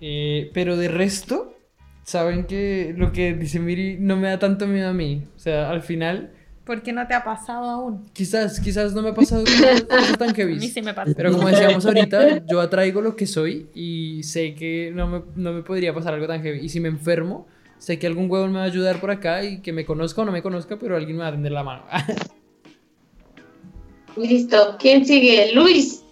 Eh, pero de resto, saben que lo que dice Miri no me da tanto miedo a mí. O sea, al final. ¿Por qué no te ha pasado aún? Quizás, quizás no me ha pasado cosas tan heavy. A mí sí me pasa. Pero como decíamos ahorita, yo atraigo lo que soy y sé que no me, no me podría pasar algo tan heavy. Y si me enfermo, sé que algún huevón me va a ayudar por acá y que me conozca o no me conozca, pero alguien me va a tender la mano. Listo. ¿Quién sigue? Luis.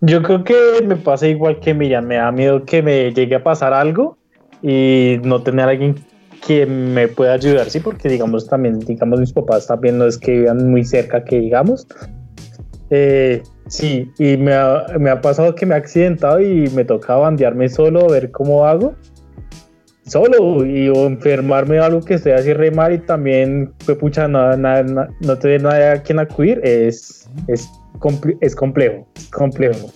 Yo creo que me pasa igual que Miriam. Me da miedo que me llegue a pasar algo y no tener a alguien que me pueda ayudar, sí, porque digamos también, digamos mis papás también no es que vivan muy cerca, que digamos. Eh, sí, y me ha, pasado que me ha accidentado y me toca bandearme solo, ver cómo hago. Solo, y o enfermarme de algo que estoy así re mal y también, pues pucha, no, no tener nadie a quien acudir, es, es, es complejo, es complejo.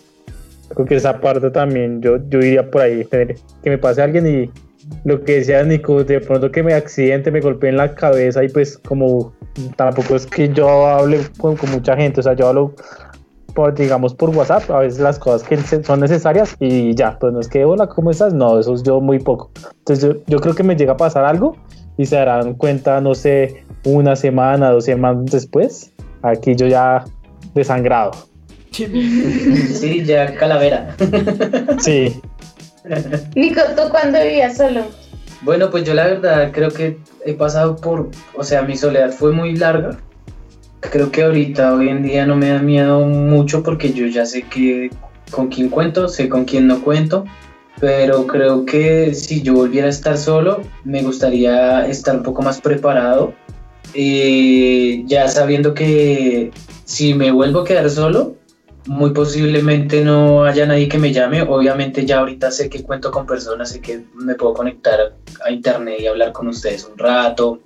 Creo que esa parte también yo, yo iría por ahí, que me pase alguien y lo que decía Nico, de pronto que me accidente, me golpeé en la cabeza y pues como tampoco es que yo hable con, mucha gente, o sea, yo hablo por, digamos por WhatsApp, a veces las cosas que son necesarias y ya, pues no es que hola, ¿cómo estás? No, eso es yo muy poco. Entonces yo, creo que me llega a pasar algo y se darán cuenta, no sé, una semana, dos semanas después, aquí yo ya desangrado. Sí, ya calavera. Sí. Nico, ¿tú cuándo vivías solo? Bueno, pues yo la verdad creo que he pasado por, o sea, mi soledad fue muy larga. Creo que ahorita, hoy en día no me da miedo mucho porque yo ya sé que con quién cuento, sé con quién no cuento, pero creo que si yo volviera a estar solo, me gustaría estar un poco más preparado, eh, ya sabiendo que si me vuelvo a quedar solo, muy posiblemente no haya nadie que me llame. Obviamente ya ahorita sé que cuento con personas, sé que me puedo conectar a internet y hablar con ustedes un rato.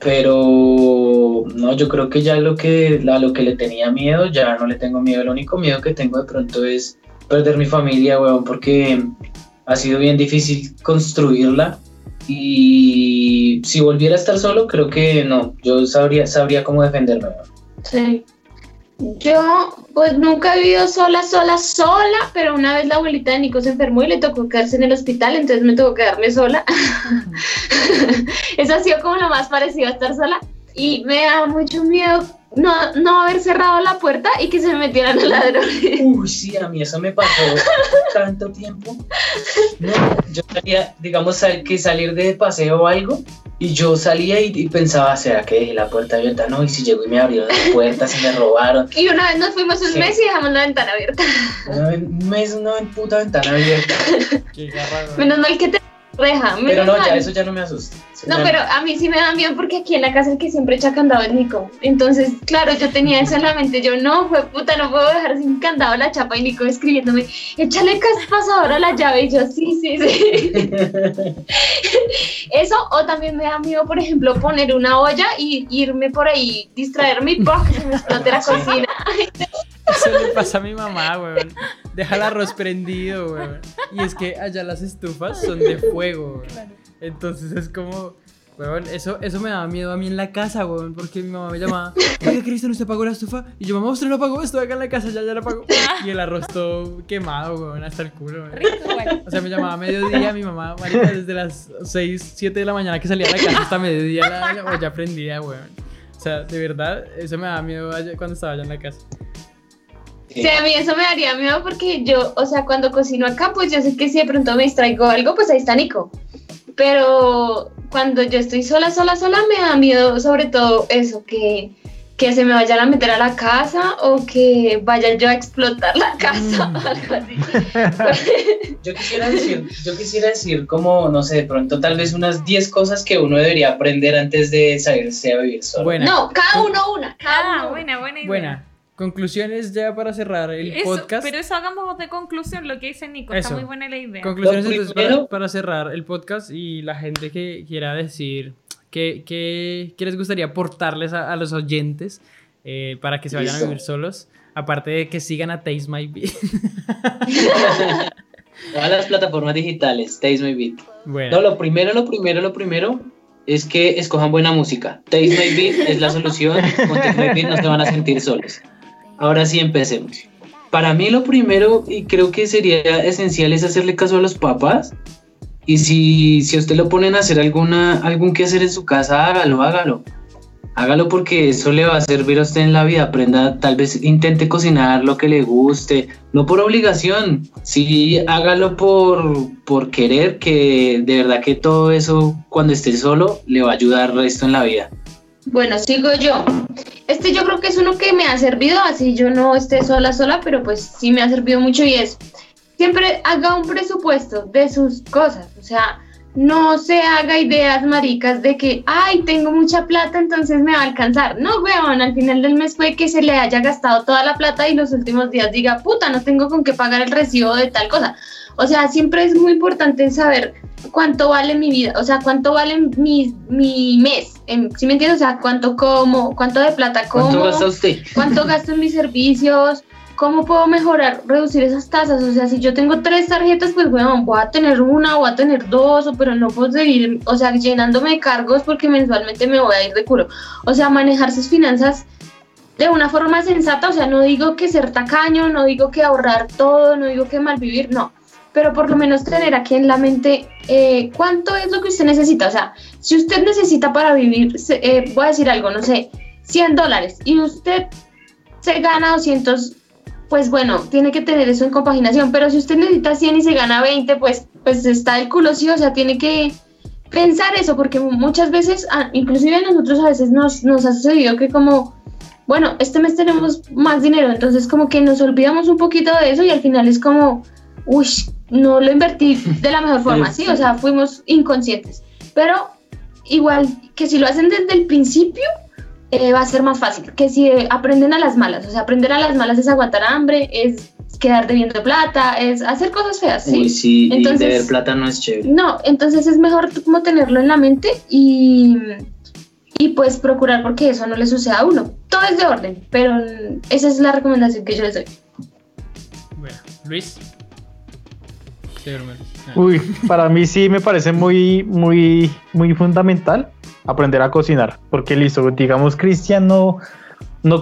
Pero no, yo creo que ya lo que, a lo que le tenía miedo, ya no le tengo miedo. El único miedo que tengo de pronto es perder mi familia, weón, porque ha sido bien difícil construirla. Y si volviera a estar solo, creo que no, yo sabría, sabría cómo defenderme. Sí. Yo, pues nunca he vivido sola, sola, sola, pero una vez la abuelita de Nico se enfermó y le tocó quedarse en el hospital, entonces me tocó quedarme sola. Eso ha sido como lo más parecido a estar sola y me da mucho miedo no, no haber cerrado la puerta y que se me metieran los ladrones. Uy, sí, a mí eso me pasó tanto tiempo. No, yo salía, digamos, que salir de paseo o algo y yo salía y, pensaba, ¿será que dejé la puerta abierta? No, y si llegó y me abrieron la puerta, se me robaron. Y una vez nos fuimos un mes y dejamos la ventana abierta. un mes, una puta ventana abierta. Menos mal que te reja. Pero no, ya eso ya no me asusta. No, pero a mí sí me da miedo porque aquí en la casa el que siempre echa candado es Nico. Entonces, claro, yo tenía eso en la mente. Yo, no, fue puta, no puedo dejar sin candado la chapa. Y Nico escribiéndome, échale pasador a la llave. Y yo, sí, sí, sí. eso, o también me da miedo, por ejemplo, poner una olla y irme por ahí, distraerme y ¡pum! que se me explote la cocina. Eso le pasa a mi mamá, weón. Deja el arroz prendido, weón. Y es que allá las estufas son de fuego, weón. Entonces es como, weón, eso, eso me daba miedo a mí en la casa, weón, porque mi mamá me llamaba, oye, Cristian, ¿usted apagó la estufa? Y yo, mamá, ¿usted lo apagó? Estoy acá en la casa, ya, ya lo apagó. Y el arroz todo quemado, weón, hasta el culo, weón. O sea, me llamaba a mediodía, mi mamá, marica, desde las 6, 7 de la mañana que salía de la casa hasta mediodía la ya prendida, weón. O sea, de verdad, eso me daba miedo cuando estaba allá en la casa. Sí, a mí eso me daría miedo porque yo, o sea, cuando cocino acá, pues yo sé que si de pronto me distraigo algo, pues ahí está Nico pero cuando yo estoy sola, sola, sola, me da miedo sobre todo eso, que, que se me vayan a meter a la casa o que vayan yo a explotar la casa, mm. algo así. yo quisiera decir, yo quisiera decir como, no sé, de pronto tal vez unas 10 cosas que uno debería aprender antes de salirse a vivir solo. No, cada uno una, cada ah, buena, buena idea. Buena. Conclusiones ya para cerrar el podcast. Pero eso hagamos de conclusión, lo que dice Nico. Está muy buena la idea. Conclusiones para, cerrar el podcast y la gente que quiera decir qué que, les gustaría aportarles a, los oyentes eh, para que se vayan a vivir solos. Aparte de que sigan a Taste My Beat. Todas las plataformas digitales, Taste My Beat. Bueno. No, lo primero, lo primero, lo primero es que escojan buena música. Taste My Beat es la solución. Con Taste My Beat no se van a sentir solos. Ahora sí empecemos. para mí lo primero, y creo que sería esencial, es hacerle caso a los papás. Y si, si usted lo ponen a hacer alguna, algún que hacer en su casa, hágalo, hágalo. Hágalo porque eso le va a servir a usted en la vida. Aprenda, tal vez intente cocinar lo que le guste, no por obligación. Sí, hágalo por, por querer, que de verdad que todo eso, cuando esté solo, le va a ayudar resto en la vida. Bueno, sigo yo. Este yo creo que es uno que me ha servido, así yo no esté sola sola, pero pues sí me ha servido mucho y es siempre haga un presupuesto de sus cosas, o sea, no se haga ideas maricas de que, ay, tengo mucha plata, entonces me va a alcanzar. No, weón, al final del mes fue que se le haya gastado toda la plata y los últimos días diga, puta, no tengo con qué pagar el recibo de tal cosa. O sea, siempre es muy importante saber cuánto vale mi vida, o sea, cuánto vale mi, mi mes, ¿sí me entiendes? O sea, cuánto como, cuánto de plata como, cuánto gasta usted, cuánto gasto en mis servicios, cómo puedo mejorar, reducir esas tasas, o sea, si yo tengo tres tarjetas, pues bueno, voy a tener una, voy a tener dos, pero no puedo seguir, o sea, llenándome de cargos porque mensualmente me voy a ir de curo. O sea, manejar sus finanzas de una forma sensata, o sea, no digo que ser tacaño, no digo que ahorrar todo, no digo que malvivir, no, pero por lo menos tener aquí en la mente eh, cuánto es lo que usted necesita. O sea, si usted necesita para vivir, eh, voy a decir algo, no sé, 100 dólares y usted se gana 200, pues bueno, tiene que tener eso en compaginación. Pero si usted necesita 100 y se gana 20, pues, pues está el culo, sí, o sea, tiene que pensar eso, porque muchas veces, ah, inclusive a nosotros a veces nos, nos ha sucedido que como bueno, este mes tenemos más dinero, entonces como que nos olvidamos un poquito de eso y al final es como, uy, no lo invertí de la mejor forma, sí, o sea, fuimos inconscientes. Pero igual que si lo hacen desde el principio, eh, va a ser más fácil que si aprenden a las malas. O sea, aprender a las malas es aguantar hambre, es quedar debiendo plata, es hacer cosas feas. Sí, Uy, sí entonces, y deber plata no es chévere. No, entonces es mejor como tenerlo en la mente y, y pues procurar porque eso no le suceda a uno. Todo es de orden, pero esa es la recomendación que yo les doy. Bueno, Luis. Uy, para mí sí me parece muy, muy, muy fundamental aprender a cocinar. Porque listo, digamos, Cristian no,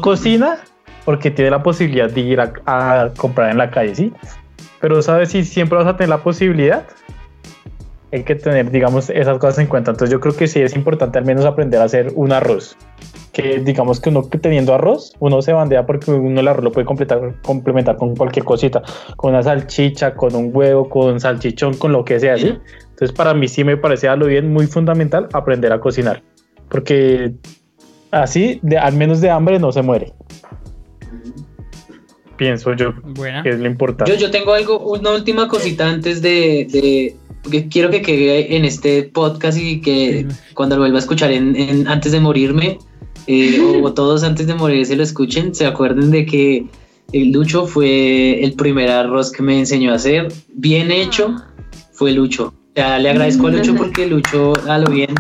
cocina porque tiene la posibilidad de ir a, comprar en la calle, ¿sí? Pero sabes si siempre vas a tener la posibilidad, hay que tener, digamos, esas cosas en cuenta. Entonces yo creo que sí es importante al menos aprender a hacer un arroz que digamos que uno teniendo arroz, uno se bandea porque uno el arroz lo puede completar, complementar con cualquier cosita, con una salchicha, con un huevo, con salchichón, con lo que sea, ¿sí? Entonces para mí sí me parece algo bien muy fundamental aprender a cocinar, porque así, de, al menos de hambre, no se muere. Pienso yo que es lo importante. Yo, yo tengo algo, una última cosita antes de, de porque quiero que quede en este podcast y que cuando lo vuelva a escuchar en, antes de morirme, eh, o, todos antes de morir se lo escuchen, se acuerden de que el Lucho fue el primer arroz que me enseñó a hacer, bien hecho, fue Lucho. Ya le agradezco a Lucho porque Lucho a lo bien.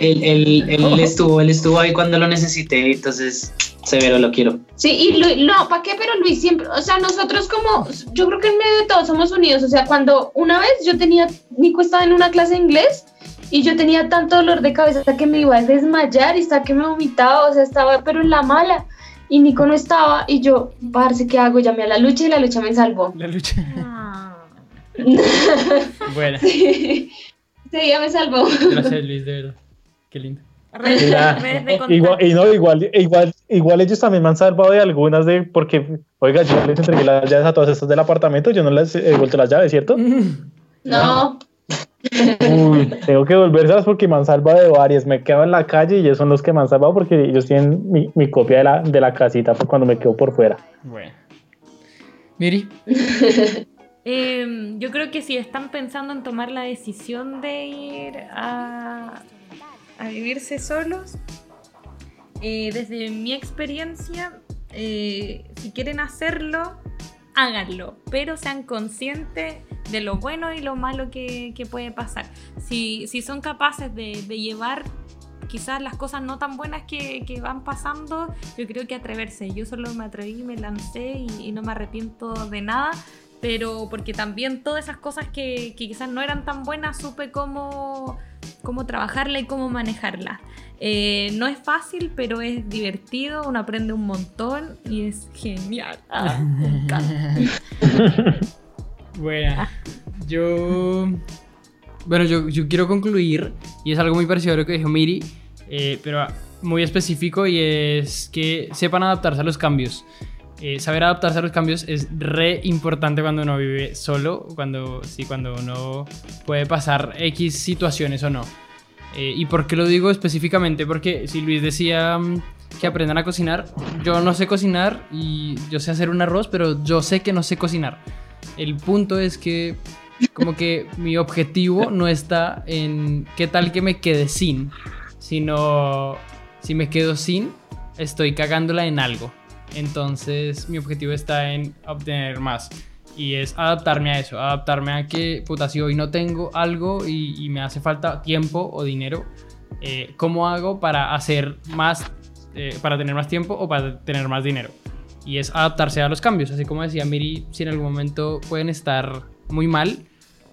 Él, él, él, estuvo, él estuvo ahí cuando lo necesité, entonces severo lo quiero. Sí, y no, ¿para qué? Pero Luis siempre, o sea, nosotros como, yo creo que en medio de todos somos unidos, o sea, cuando una vez yo tenía, Nico estaba en una clase de inglés y yo tenía tanto dolor de cabeza hasta que me iba a desmayar y hasta que me vomitaba, o sea, estaba pero en la mala. Y Nico no estaba y yo, parce, ¿qué hago? Llamé a la lucha y la lucha me salvó. La lucha. Ah. bueno. Sí, sí, me salvó. Gracias, Luis, de verdad. Qué lindo. igual, y no, igual, igual, igual ellos también me han salvado de algunas de porque, oiga, yo les entregué las llaves a todas estas del apartamento, yo no les he vuelto las llaves, ¿cierto? No. Uy, tengo que volverlas porque me han salvado de varias. Me quedo en la calle y ellos son los que me han salvado porque ellos tienen mi, copia de la, de la casita cuando me quedo por fuera. Bueno. Miri. Em, yo creo que si están pensando en tomar la decisión de ir a, a vivirse solos, eh, desde mi experiencia, eh, si quieren hacerlo, háganlo, pero sean conscientes de lo bueno y lo malo que, puede pasar. Si, son capaces de, llevar quizás las cosas no tan buenas que, van pasando, yo creo que atreverse. Yo solo me atreví, me lancé y, no me arrepiento de nada, pero porque también todas esas cosas que, que, quizás no eran tan buenas supe cómo cómo trabajarla y cómo manejarla. Eh, no es fácil, pero es divertido, uno aprende un montón y es genial. Ah, bueno, yo... Bueno, yo, yo, quiero concluir, y es algo muy parecido a lo que dijo Miri, eh, pero muy específico, y es que sepan adaptarse a los cambios. Eh, saber adaptarse a los cambios es re importante cuando uno vive solo, cuando, sí, cuando uno puede pasar X situaciones o no. Eh, ¿Y por qué lo digo específicamente? Porque si Luis decía mm, que aprendan a cocinar, yo no sé cocinar y yo sé hacer un arroz, pero yo sé que no sé cocinar. El punto es que como que mi objetivo no está en qué tal que me quede sin, sino si me quedo sin, estoy cagándola en algo. Entonces mi objetivo está en obtener más. Y es adaptarme a eso, adaptarme a que, puta, si hoy no tengo algo y, me hace falta tiempo o dinero, eh, ¿cómo hago para hacer más, eh, para tener más tiempo o para tener más dinero? Y es adaptarse a los cambios, así como decía Miri, si en algún momento pueden estar muy mal,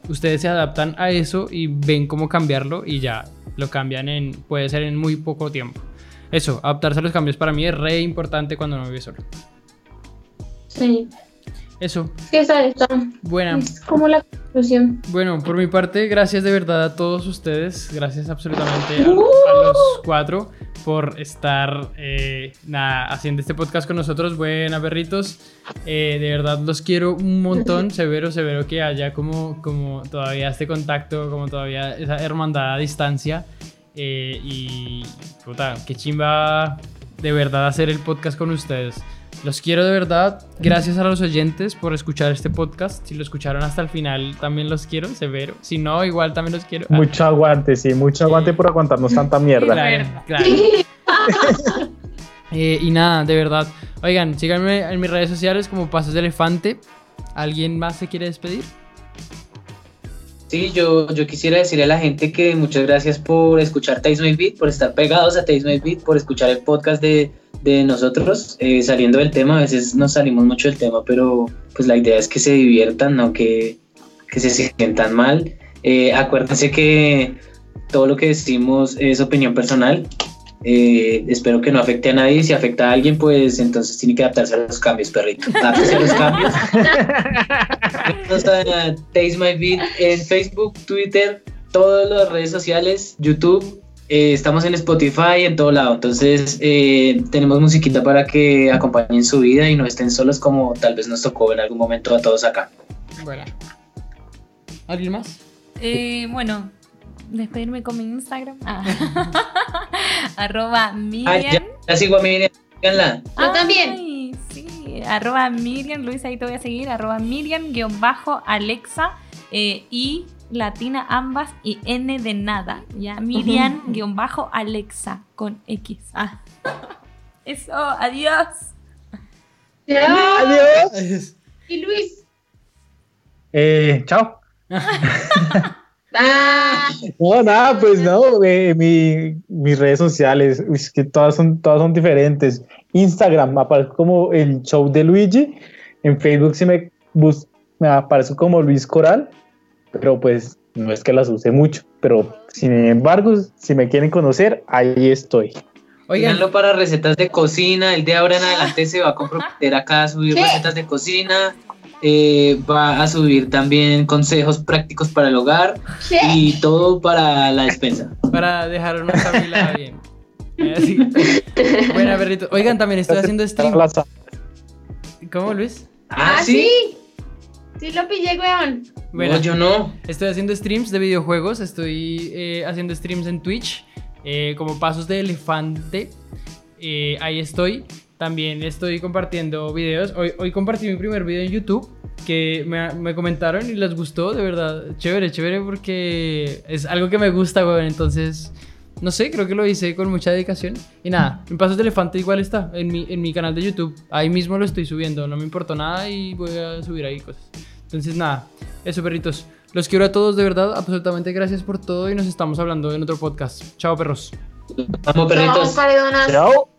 ustedes se adaptan a eso y ven cómo cambiarlo y ya lo cambian en, puede ser en muy poco tiempo eso, adaptarse a los cambios para mí es re importante cuando no vive solo. Sí. Eso. Sí, está, está. Buena. Es como la conclusión. Bueno, por mi parte, gracias de verdad a todos ustedes. Gracias absolutamente a, los cuatro por estar eh, haciendo este podcast con nosotros. Buena, perritos. Eh, de verdad los quiero un montón. Severo, severo que haya como, como todavía este contacto, como todavía esa hermandad a distancia. Eh, y puta, qué chimba de verdad hacer el podcast con ustedes. Los quiero de verdad. Gracias a los oyentes por escuchar este podcast. Si lo escucharon hasta el final, también los quiero, severo. Si no, igual también los quiero. Mucho aguante, sí, mucho aguante por aguantarnos tanta mierda. Claro, claro. Eh, y nada, de verdad. Oigan, síganme en mis redes sociales como Pasos de Elefante. ¿Alguien más se quiere despedir? Sí, yo, yo quisiera decirle a la gente que muchas gracias por escuchar Taste My Beat, por estar pegados a Taste My Beat, por escuchar el podcast de, de nosotros, eh, saliendo del tema, a veces nos salimos mucho del tema, pero pues la idea es que se diviertan, no que, que se sientan mal. Eh, acuérdense que todo lo que decimos es opinión personal, eh, espero que no afecte a nadie. Si afecta a alguien, pues entonces tiene que adaptarse a los cambios, perrito. Adaptarse a los cambios. Taste My Beat en Facebook, Twitter, todas las redes sociales, YouTube. Eh, estamos en Spotify, en todo lado. Entonces, eh, tenemos musiquita para que acompañen su vida y no estén solos como tal vez nos tocó en algún momento a todos acá. Bueno. ¿Alguien más? bueno, despedirme con mi Instagram. Ah. arroba Miriam. ya, sigo a Miriam, Yo también. Sí, arroba Miriam, Luis, ahí te voy a seguir. Arroba Miriam, guion bajo, Alexa eh, y latina ambas y N de nada. Ya, Miriam, guion bajo, Alexa con X. Ah. Eso, adiós. Adiós. Y Luis. Eh, chao. Ah. No, nada, pues no, eh, mi, mis redes sociales, es que todas son, todas son diferentes. Instagram aparece como el show de Luigi, en Facebook sí me, me aparece como Luis Coral, pero pues no es que las use mucho, pero sin embargo, si me quieren conocer, ahí estoy. Oiganlo para recetas de cocina, el de ahora en adelante se va a comprometer acá a subir recetas de cocina, eh, va a subir también consejos prácticos para el hogar y todo para la despensa. Para dejar una familia bien. Buena, perrito. Oigan, también estoy haciendo stream. ¿Cómo, Luis? Ah, sí. Sí lo pillé, weón. Bueno, yo no. Estoy haciendo streams de videojuegos. Estoy eh, haciendo streams en Twitch. Eh, como pasos de elefante. ahí estoy. También estoy compartiendo videos. Hoy, hoy compartí mi primer video en YouTube que me, me, comentaron y les gustó, de verdad. Chévere, chévere porque es algo que me gusta, weón. Entonces, no sé, creo que lo hice con mucha dedicación. Y nada, mi paso de elefante igual está en mi, en mi canal de YouTube. Ahí mismo lo estoy subiendo, no me importó nada y voy a subir ahí cosas. Entonces, nada, eso, perritos. Los quiero a todos, de verdad. Absolutamente gracias por todo y nos estamos hablando en otro podcast. Chao, perros. Vamos, perritos. Chao,